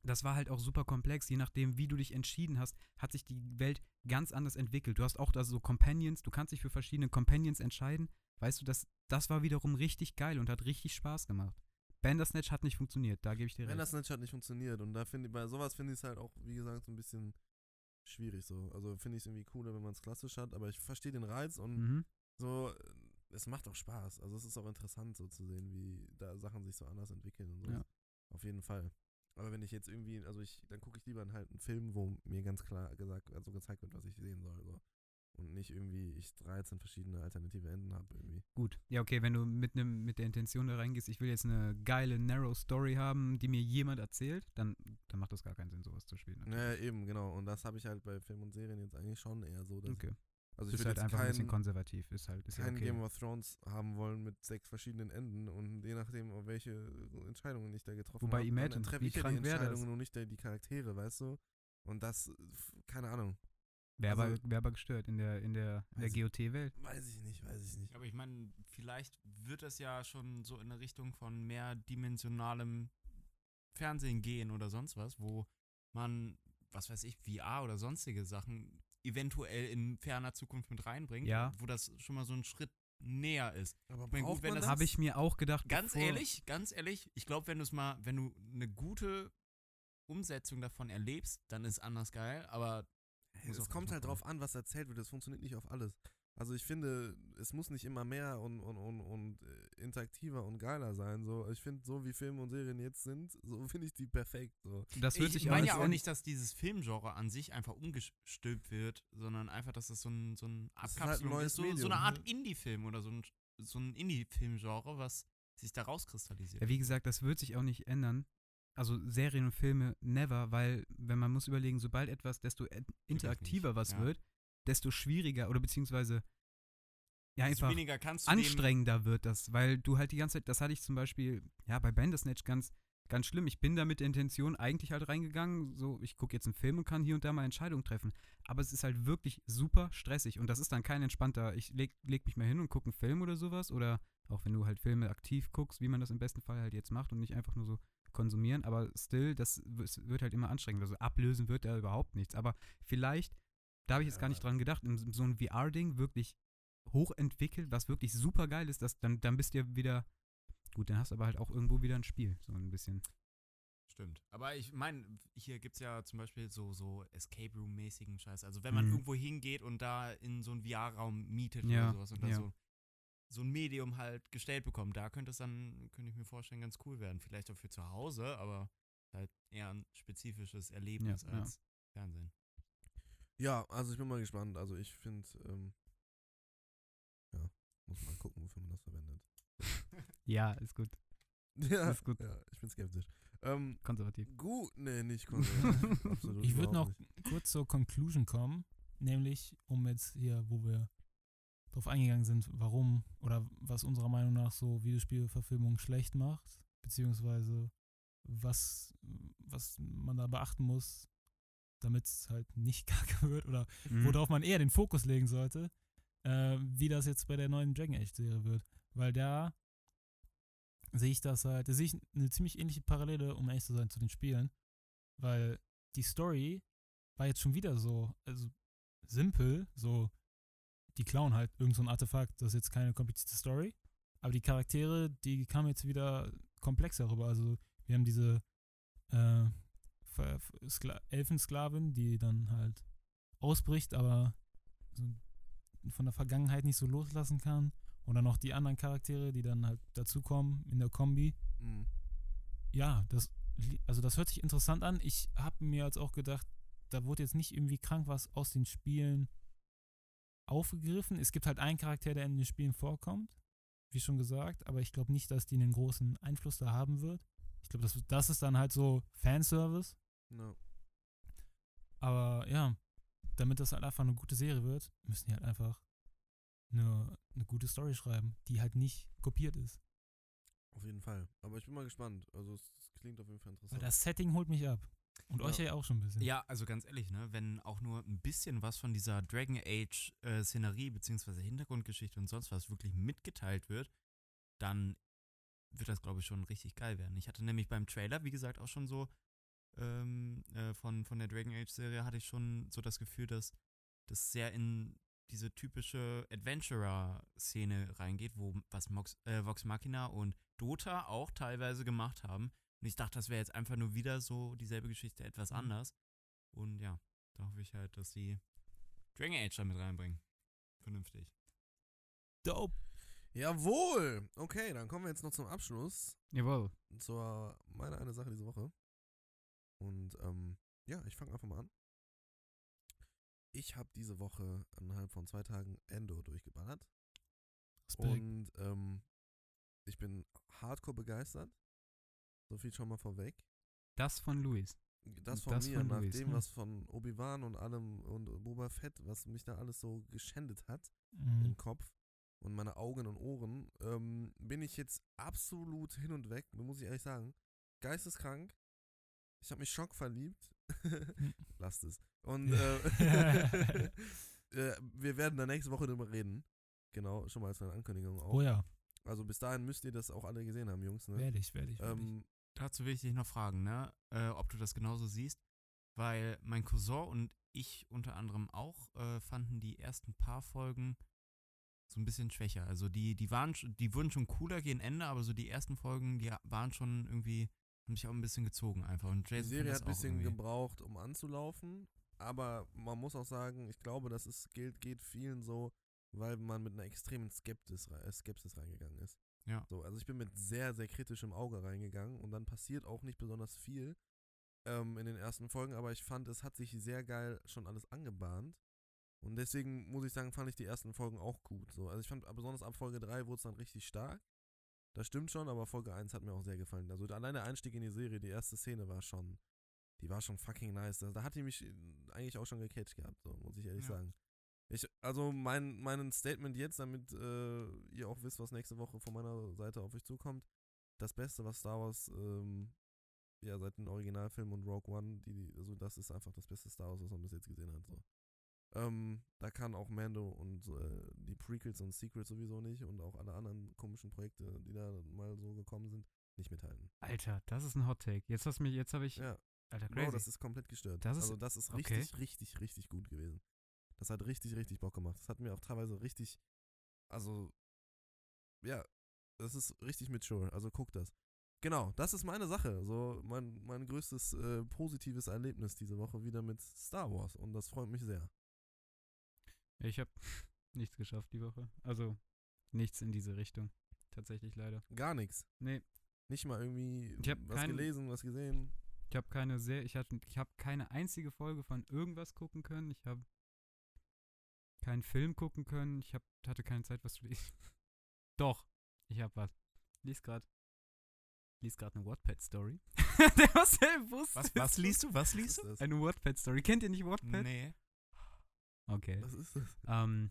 das war halt auch super komplex. Je nachdem, wie du dich entschieden hast, hat sich die Welt ganz anders entwickelt. Du hast auch da so Companions, du kannst dich für verschiedene Companions entscheiden. Weißt du, das, das war wiederum richtig geil und hat richtig Spaß gemacht. Bandersnatch hat nicht funktioniert, da gebe ich dir recht. nicht hat nicht funktioniert und da finde ich, bei sowas finde ich es halt auch, wie gesagt, so ein bisschen schwierig so. Also finde ich es irgendwie cooler, wenn man es klassisch hat, aber ich verstehe den Reiz und Mhm. so, äh, es macht auch Spaß. Also es ist auch interessant so zu sehen, wie da Sachen sich so anders entwickeln und so. Ja. Auf jeden Fall. Aber wenn ich jetzt irgendwie, also ich, dann gucke ich lieber in halt einen Film, wo mir ganz klar gesagt, also gezeigt wird, was ich sehen soll. So. Und nicht irgendwie ich 13 verschiedene alternative Enden habe irgendwie. Gut. Ja, okay, wenn du mit, nem, mit der Intention da reingehst, ich will jetzt eine geile, narrow Story haben, die mir jemand erzählt, dann, dann macht das gar keinen Sinn, sowas zu spielen. Ja, eben, genau. Und das habe ich halt bei Filmen und Serien jetzt eigentlich schon eher so, dass Okay. Also ich ist halt einfach ein bisschen kein, konservativ. Ist halt, ist kein okay. Game of Thrones haben wollen mit sechs verschiedenen Enden und je nachdem, welche Entscheidungen ich da getroffen Wobei habe, Imagine, dann treffe wie ich ja die? Entscheidungen und nicht die die Charaktere, weißt du? Und das, f- keine Ahnung. Wäre aber, also- wär aber gestört in der, in der, in der GOT-Welt. Weiß ich nicht, weiß ich nicht. Aber ich meine, vielleicht wird das ja schon so in eine Richtung von mehrdimensionalem Fernsehen gehen oder sonst was, wo man, was weiß ich, VR oder sonstige Sachen eventuell in ferner Zukunft mit reinbringt, Ja. wo das schon mal so ein Schritt näher ist. Aber mein, gut, braucht wenn man das- das? Habe ich mir auch gedacht. Ganz bevor- ehrlich, ganz ehrlich, ich glaube, wenn du es mal, wenn du eine gute Umsetzung davon erlebst, dann ist anders geil, aber Hey, es kommt halt drauf an, was erzählt wird. Es funktioniert nicht auf alles. Also ich finde, es muss nicht immer mehr und, und, und, und interaktiver und geiler sein. So, ich finde, so wie Filme und Serien jetzt sind, so finde ich die perfekt. So. Das wird ich sich meine ja auch nicht dass dieses Filmgenre an sich einfach umgestülpt wird, sondern einfach, dass das so ein, so ein ist halt ein Abkapselung neues ist, so, Medium, so eine Art ne? Indie-Film oder so ein, so ein Indie-Film-Genre, was sich da rauskristallisiert. Ja, wie gesagt, das wird sich auch nicht ändern. Also Serien und Filme never, weil, wenn man muss überlegen, sobald etwas, desto interaktiver was ja. wird, desto schwieriger oder beziehungsweise ja einfach weniger kannst du anstrengender wird das, weil du halt die ganze Zeit, das hatte ich zum Beispiel, ja, bei Bandersnatch ganz, ganz schlimm. Ich bin da mit der Intention eigentlich halt reingegangen, so, ich gucke jetzt einen Film und kann hier und da mal Entscheidungen treffen. Aber es ist halt wirklich super stressig und das ist dann kein entspannter, ich leg, leg mich mal hin und gucke einen Film oder sowas oder auch wenn du halt Filme aktiv guckst, wie man das im besten Fall halt jetzt macht und nicht einfach nur so konsumieren, aber still, das wird halt immer anstrengend. Also ablösen wird da überhaupt nichts. Aber vielleicht, da habe ich jetzt gar nicht dran gedacht, in so ein VR-Ding wirklich hochentwickelt, was wirklich super geil ist, das, dann, dann bist du ja wieder, gut, dann hast du aber halt auch irgendwo wieder ein Spiel, so ein bisschen. Stimmt. Aber ich meine, hier gibt es ja zum Beispiel so, so Escape Room-mäßigen Scheiß. Also wenn man Mhm. irgendwo hingeht und da in so einen VR-Raum mietet Ja, oder sowas und da ja. so, so ein Medium halt gestellt bekommt, da könnte es dann, könnte ich mir vorstellen, ganz cool werden. Vielleicht auch für zu Hause, aber halt eher ein spezifisches Erlebnis Ja, ja. als Fernsehen. Ja, also ich bin mal gespannt. Also ich finde, ähm, muss mal gucken, wofür man das verwendet. Ja, ist gut. Ja, Ist gut. ja ich bin skeptisch. Ähm, Konservativ. gut, nee, nicht konservativ. Absolut Ich würde noch nicht. kurz zur Conclusion kommen, nämlich um jetzt hier, wo wir drauf eingegangen sind, warum oder was unserer Meinung nach so Videospielverfilmung schlecht macht, beziehungsweise was, was man da beachten muss, damit es halt nicht kacke wird oder Mhm. worauf man eher den Fokus legen sollte, äh, wie das jetzt bei der neuen Dragon Age Serie wird. Weil da sehe ich das halt, da sehe ich eine ziemlich ähnliche Parallele, um ehrlich zu sein, zu den Spielen. Weil die Story war jetzt schon wieder so, also simpel, so, die klauen halt irgend so Artefakt, das ist jetzt keine komplizierte Story. Aber die Charaktere, die kamen jetzt wieder komplexer rüber. Also wir haben diese äh, Elfensklavin, die dann halt ausbricht, aber so von der Vergangenheit nicht so loslassen kann. Und dann noch die anderen Charaktere, die dann halt dazukommen in der Kombi. Mhm. Ja, das, also das hört sich interessant an. Ich habe mir jetzt auch gedacht, da wurde jetzt nicht irgendwie krank was aus den Spielen aufgegriffen. Es gibt halt einen Charakter, der in den Spielen vorkommt, wie schon gesagt, aber ich glaube nicht, dass die einen großen Einfluss da haben wird. Ich glaube, das, das ist dann halt so Fanservice. No. Aber ja, damit das halt einfach eine gute Serie wird, müssen die halt einfach eine, eine gute Story schreiben, die halt nicht kopiert ist. Auf jeden Fall. Aber ich bin mal gespannt. Also es, es klingt auf jeden Fall Weil interessant. das Setting holt mich ab. Und Ja. euch ja auch schon ein bisschen. Ja, also ganz ehrlich, ne, wenn auch nur ein bisschen was von dieser Dragon Age äh, Szenerie beziehungsweise Hintergrundgeschichte und sonst was wirklich mitgeteilt wird, dann wird das, glaube ich, schon richtig geil werden. Ich hatte nämlich beim Trailer, wie gesagt, auch schon so ähm, äh, von, von der Dragon Age Serie hatte ich schon so das Gefühl, dass das sehr in diese typische Adventurer-Szene reingeht, wo was Mox, äh, Vox Machina und Dota auch teilweise gemacht haben. Und ich dachte, das wäre jetzt einfach nur wieder so dieselbe Geschichte, etwas Mhm. anders. Und ja, da hoffe ich halt, dass sie Dragon Age da mit reinbringen. Vernünftig. Dope. Jawohl! Okay, dann kommen wir jetzt noch zum Abschluss. Jawohl. Und zwar meine eine Sache diese Woche. Und ähm, ja, ich fange einfach mal an. Ich habe diese Woche innerhalb von zwei Tagen Endor durchgeballert. Und ähm, ich bin hardcore begeistert. So viel schon mal vorweg. Das von Luis. Das von Das mir, von nach Luis, dem, hm. was von Obi-Wan und allem und Boba Fett, was mich da alles so geschändet hat Mhm. im Kopf und meine Augen und Ohren, ähm, bin ich jetzt absolut hin und weg, muss ich ehrlich sagen. Geisteskrank. Ich habe mich schockverliebt. Lasst es. Und äh, äh, wir werden da nächste Woche drüber reden. Genau, schon mal als eine Ankündigung auch. Oh ja, Also bis dahin müsst ihr das auch alle gesehen haben, Jungs. Ne? werde ich, werde ich. werd ich. Ähm, Dazu will ich dich noch fragen, ne, äh, ob du das genauso siehst, weil mein Cousin und ich unter anderem auch äh, fanden die ersten paar Folgen so ein bisschen schwächer. Also die, die waren, die wurden schon cooler gegen Ende, aber so die ersten Folgen, die waren schon irgendwie, sich auch ein bisschen gezogen einfach. Und die Jason Serie fand hat ein bisschen irgendwie. gebraucht, um anzulaufen. Aber man muss auch sagen, ich glaube, das ist, gilt, geht vielen so, weil man mit einer extremen Skeptis, äh, Skepsis reingegangen ist. Ja. So, also ich bin mit sehr, sehr kritischem Auge reingegangen und dann passiert auch nicht besonders viel ähm, in den ersten Folgen, aber ich fand, es hat sich sehr geil schon alles angebahnt. Und deswegen muss ich sagen, fand ich die ersten Folgen auch gut. So. Also ich fand besonders ab Folge 3 wurde es dann richtig stark. Das stimmt schon, aber Folge 1 hat mir auch sehr gefallen. Also allein der Einstieg in die Serie, die erste Szene war schon, die war schon fucking nice. Da, da hat die mich äh, eigentlich auch schon gecatcht gehabt, so, muss ich ehrlich Ja. sagen. Ich, also mein, mein Statement jetzt, damit äh, ihr auch wisst, was nächste Woche von meiner Seite auf euch zukommt. Das Beste, was Star Wars, ähm, ja, seit den Originalfilmen und Rogue One, die, also das ist einfach das beste Star Wars, was man bis jetzt gesehen hat. So. Ähm, da kann auch Mando und äh, die Prequels und Secrets sowieso nicht und auch alle anderen komischen Projekte, die da mal so gekommen sind, nicht mithalten. Alter, das ist ein Hot Take. Jetzt hast mich, jetzt habe ich. Ja, Alter, crazy. das ist komplett gestört. Das ist- also das ist okay. richtig, richtig, richtig gut gewesen. Das hat richtig, richtig Bock gemacht. Das hat mir auch teilweise richtig, also, ja, das ist richtig mature. Also guck das. Genau, das ist meine Sache. So mein, mein größtes äh, positives Erlebnis diese Woche wieder mit Star Wars und das freut mich sehr. Ich habe nichts geschafft die Woche. Also nichts in diese Richtung. Tatsächlich leider. Gar nichts. Nee, Nicht mal irgendwie was kein- gelesen, was gesehen. ich habe keine sehr, ich hatte, ich habe keine einzige Folge von irgendwas gucken können. Ich habe keinen Film gucken können. Ich hab, hatte keine Zeit, was zu lesen. Doch, ich habe was. Lies gerade. Lies gerade eine Wattpad-Story. Der Marcel wusste Was, was liest du? Was Was liest du? Eine Wattpad-Story. Kennt ihr nicht Wattpad? Nee. Okay. Was ist das? Ähm,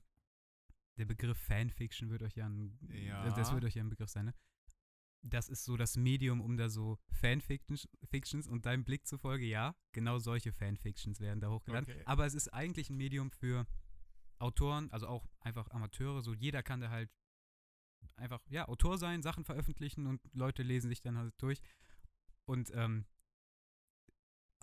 der Begriff Fanfiction wird euch ja ein, Ja. das wird euch ja ein Begriff sein, ne? das ist so das Medium, um da so Fanfictions Fictions und deinem Blick zufolge, ja, genau solche Fanfictions werden da hochgeladen. Okay. Aber es ist eigentlich ein Medium für Autoren, also auch einfach Amateure, so jeder kann da halt einfach, ja, Autor sein, Sachen veröffentlichen und Leute lesen sich dann halt durch. Und, ähm,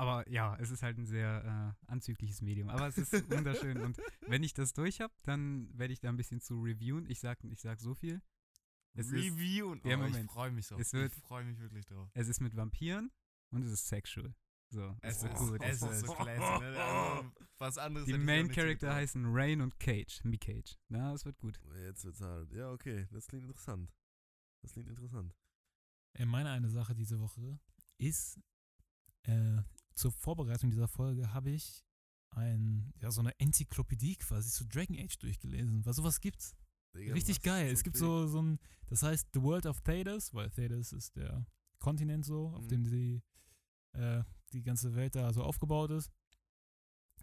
aber ja, es ist halt ein sehr äh, anzügliches Medium. Aber es ist wunderschön. Und wenn ich das durch habe, dann werde ich da ein bisschen zu reviewen. Ich sag, ich sag so viel. Es ist, Review und Ja, oh, ich Moment. freue mich so. Es wird- ich freue mich wirklich drauf. es ist mit Vampiren und es ist sexual. So, Es ist ist, gut. es Es ist ist classy, ne? also, was anderes die ich Main Character heißen Rain und Cage. Mi Cage. Na, das wird gut. Jetzt wird's hart. Ja, okay. Das klingt interessant. Das klingt interessant. Äh, Meine eine Sache diese Woche ist, äh, zur Vorbereitung dieser Folge habe ich ein, ja, so eine Enzyklopädie quasi zu Dragon Age durchgelesen, weil sowas gibt's. Digga, Richtig geil. zum Es gibt so, so ein, das heißt The World of Thedas, weil Thedas ist der Kontinent so, auf Mhm. dem die, äh, die ganze Welt da so aufgebaut ist.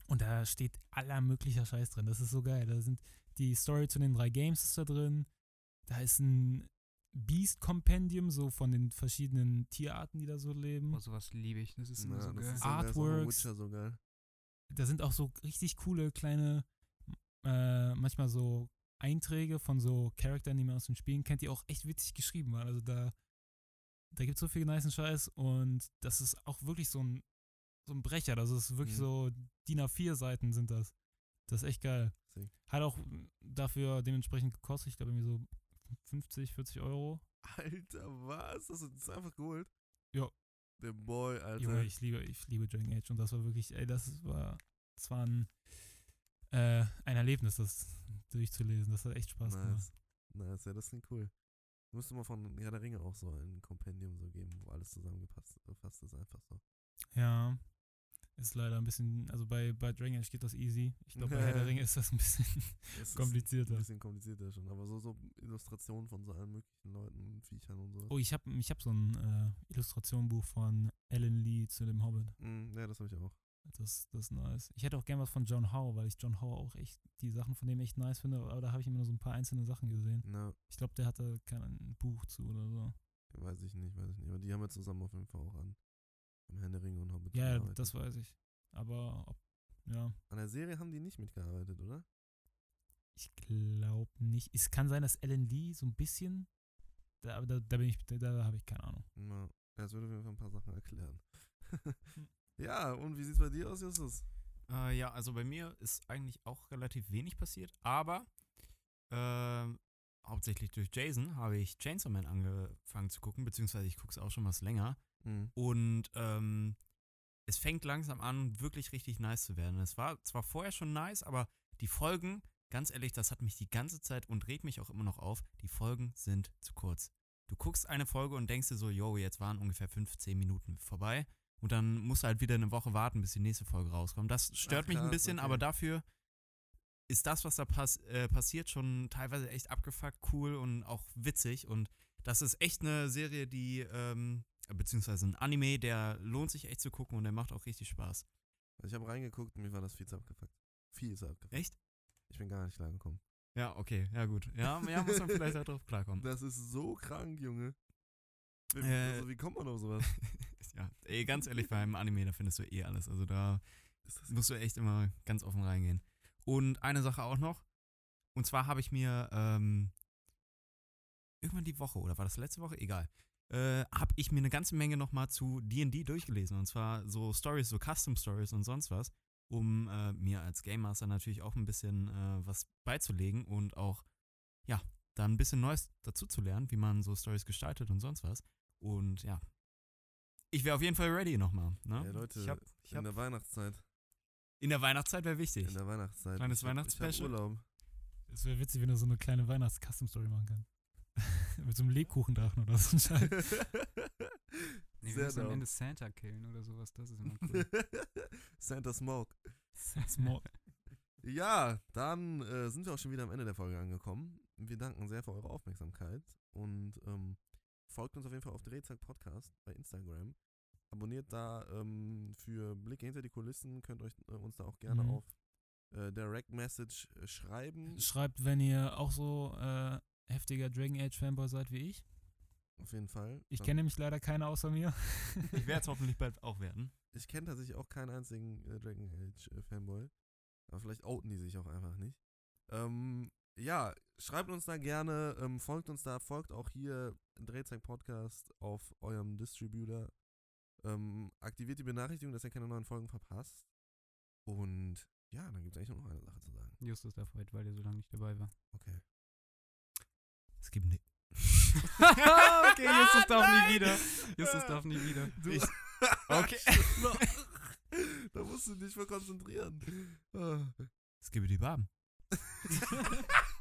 Und da steht aller möglicher Scheiß drin. Das ist so geil. Da sind die Story zu den drei Games ist da drin. Da ist ein Beast Compendium, so von den verschiedenen Tierarten, die da so leben. Oh, sowas liebe ich. Das ist immer Ja, so das geil. ist Artworks. So geil. da sind auch so richtig coole kleine, äh, manchmal so Einträge von so Charakteren, die man aus den Spielen kennt, die auch echt witzig geschrieben waren. Also da, da gibt es so viel nice Scheiß und das ist auch wirklich so ein, so ein Brecher. Das ist wirklich Mhm. so DIN A4 Seiten sind das. Das ist echt geil. Sick. Hat auch dafür dementsprechend gekostet, ich glaube irgendwie so 50, 40 Euro. Alter, was? Hast du das einfach geholt? Ja. Der Boy, Alter. Junge, ich liebe, ich liebe Dragon Age und das war wirklich, ey, das war, das war ein, äh, ein Erlebnis, das durchzulesen. Das hat echt Spaß gemacht. nice. Nice, ja, das klingt cool. Müsste mal von Herr der Ringe auch so ein Kompendium so geben, wo alles zusammengepasst ist, einfach so. Ja. Ist leider ein bisschen, also bei, bei Dragon Age geht das easy. Ich glaube, bei Herr der Ringe ist das ein bisschen komplizierter. Ein bisschen komplizierter schon, aber so, so Illustrationen von so allen möglichen Leuten Viechern und so. Oh, ich habe ich hab so ein äh, Illustrationenbuch von Alan Lee zu dem Hobbit. Mm, ja, das habe ich auch. Das, das ist nice. Ich hätte auch gern was von John Howe, weil ich John Howe auch echt die Sachen von dem echt nice finde, aber da habe ich immer nur so ein paar einzelne Sachen gesehen. Na, Ich glaube, der hatte kein Buch zu oder so. weiß ich nicht, weiß ich nicht. Aber die haben wir zusammen auf jeden Fall auch an. Am Herr der Ringe und Hobbit Ja, gearbeitet. das weiß ich. Aber ob, ja, An der Serie haben die nicht mitgearbeitet, oder? ich glaube nicht. Es kann sein, dass Alan Lee so ein bisschen, da, aber da, da bin ich, da, da habe ich keine Ahnung. Na, das würde jeden Fall ein paar Sachen erklären. ja, und wie sieht's bei dir aus, Justus? Äh, ja, also bei mir ist eigentlich auch relativ wenig passiert, aber ähm, hauptsächlich durch Jason habe ich Chainsaw Man angefangen zu gucken, beziehungsweise ich gucke es auch schon was länger. Mhm. Und ähm, es fängt langsam an, wirklich richtig nice zu werden. Es war zwar vorher schon nice, aber die Folgen, ganz ehrlich, das hat mich die ganze Zeit und regt mich auch immer noch auf, die Folgen sind zu kurz. Du guckst eine Folge und denkst dir so, yo, jetzt waren ungefähr 15 Minuten vorbei. Und dann musst du halt wieder eine Woche warten, bis die nächste Folge rauskommt. Das stört Ach, mich ein bisschen, okay. aber dafür ist das, was da pass äh, passiert, schon teilweise echt abgefuckt, cool und auch witzig. Und das ist echt eine Serie, die, ähm, beziehungsweise ein Anime, der lohnt sich echt zu gucken und der macht auch richtig Spaß. Also ich habe reingeguckt und mir war das viel zu abgefuckt. Viel zu abgefuckt. Echt? Ich bin gar nicht klargekommen. Ja, okay, ja gut. Ja, ja muss man vielleicht auch drauf klarkommen. Das ist so krank, Junge. Wie, Äh, also, wie kommt man auf sowas? ja, ey, ganz ehrlich, beim Anime, da findest du eh alles. Also da musst du echt immer ganz offen reingehen. Und eine Sache auch noch. Und zwar habe ich mir ähm, irgendwann die Woche, oder war das letzte Woche? Egal. Äh, habe ich mir eine ganze Menge nochmal zu D&D durchgelesen. Und zwar so Stories, so Custom Stories und sonst was. Um äh, mir als Game Master natürlich auch ein bisschen äh, was beizulegen und auch, ja, da ein bisschen Neues dazu zu lernen, wie man so Stories gestaltet und sonst was. Und ja, ich wäre auf jeden Fall ready nochmal. Ne? Ey, Leute, ich hab, ich in hab, der Weihnachtszeit. in der Weihnachtszeit wäre wichtig. In der Weihnachtszeit. Kleines Weihnachtsspecial. Urlaub. Es wäre witzig, wenn du so eine kleine Weihnachts-Custom-Story machen kannst. Mit so einem Lebkuchendrachen oder so ein Scheiß. Nee, wir müssen am. Ende Santa killen oder sowas. Das ist immer cool. Santa Smoke. Small. Ja, dann äh, sind wir auch schon wieder am Ende der Folge angekommen. Wir danken sehr für eure Aufmerksamkeit und ähm, folgt uns auf jeden Fall auf Drehzack Podcast bei Instagram. Abonniert da ähm, für Blicke hinter die Kulissen, könnt euch äh, uns da auch gerne Mhm. auf äh, Direct Message äh, schreiben. Schreibt, wenn ihr auch so äh, heftiger Dragon Age Fanboy seid wie ich. Auf jeden Fall. Ich kenne nämlich leider keine außer mir. Ich werde es hoffentlich bald auch werden. Ich kenne tatsächlich auch keinen einzigen äh, Dragon Age äh, Fanboy. Aber vielleicht outen die sich auch einfach nicht. Ähm, ja, schreibt uns da gerne, ähm, folgt uns da, folgt auch hier Drehzeug Podcast auf eurem Distributor. Ähm, aktiviert die Benachrichtigung, dass ihr keine neuen Folgen verpasst. Und ja, dann gibt es eigentlich nur noch eine Sache zu sagen. Justus darf heute, weil er so lange nicht dabei war. Okay. Es gibt ne okay, Justus darf Nein! nie wieder. Justus darf nie wieder. Du, Ich- Okay. da musst du dich mal konzentrieren. Es gibt die Baben.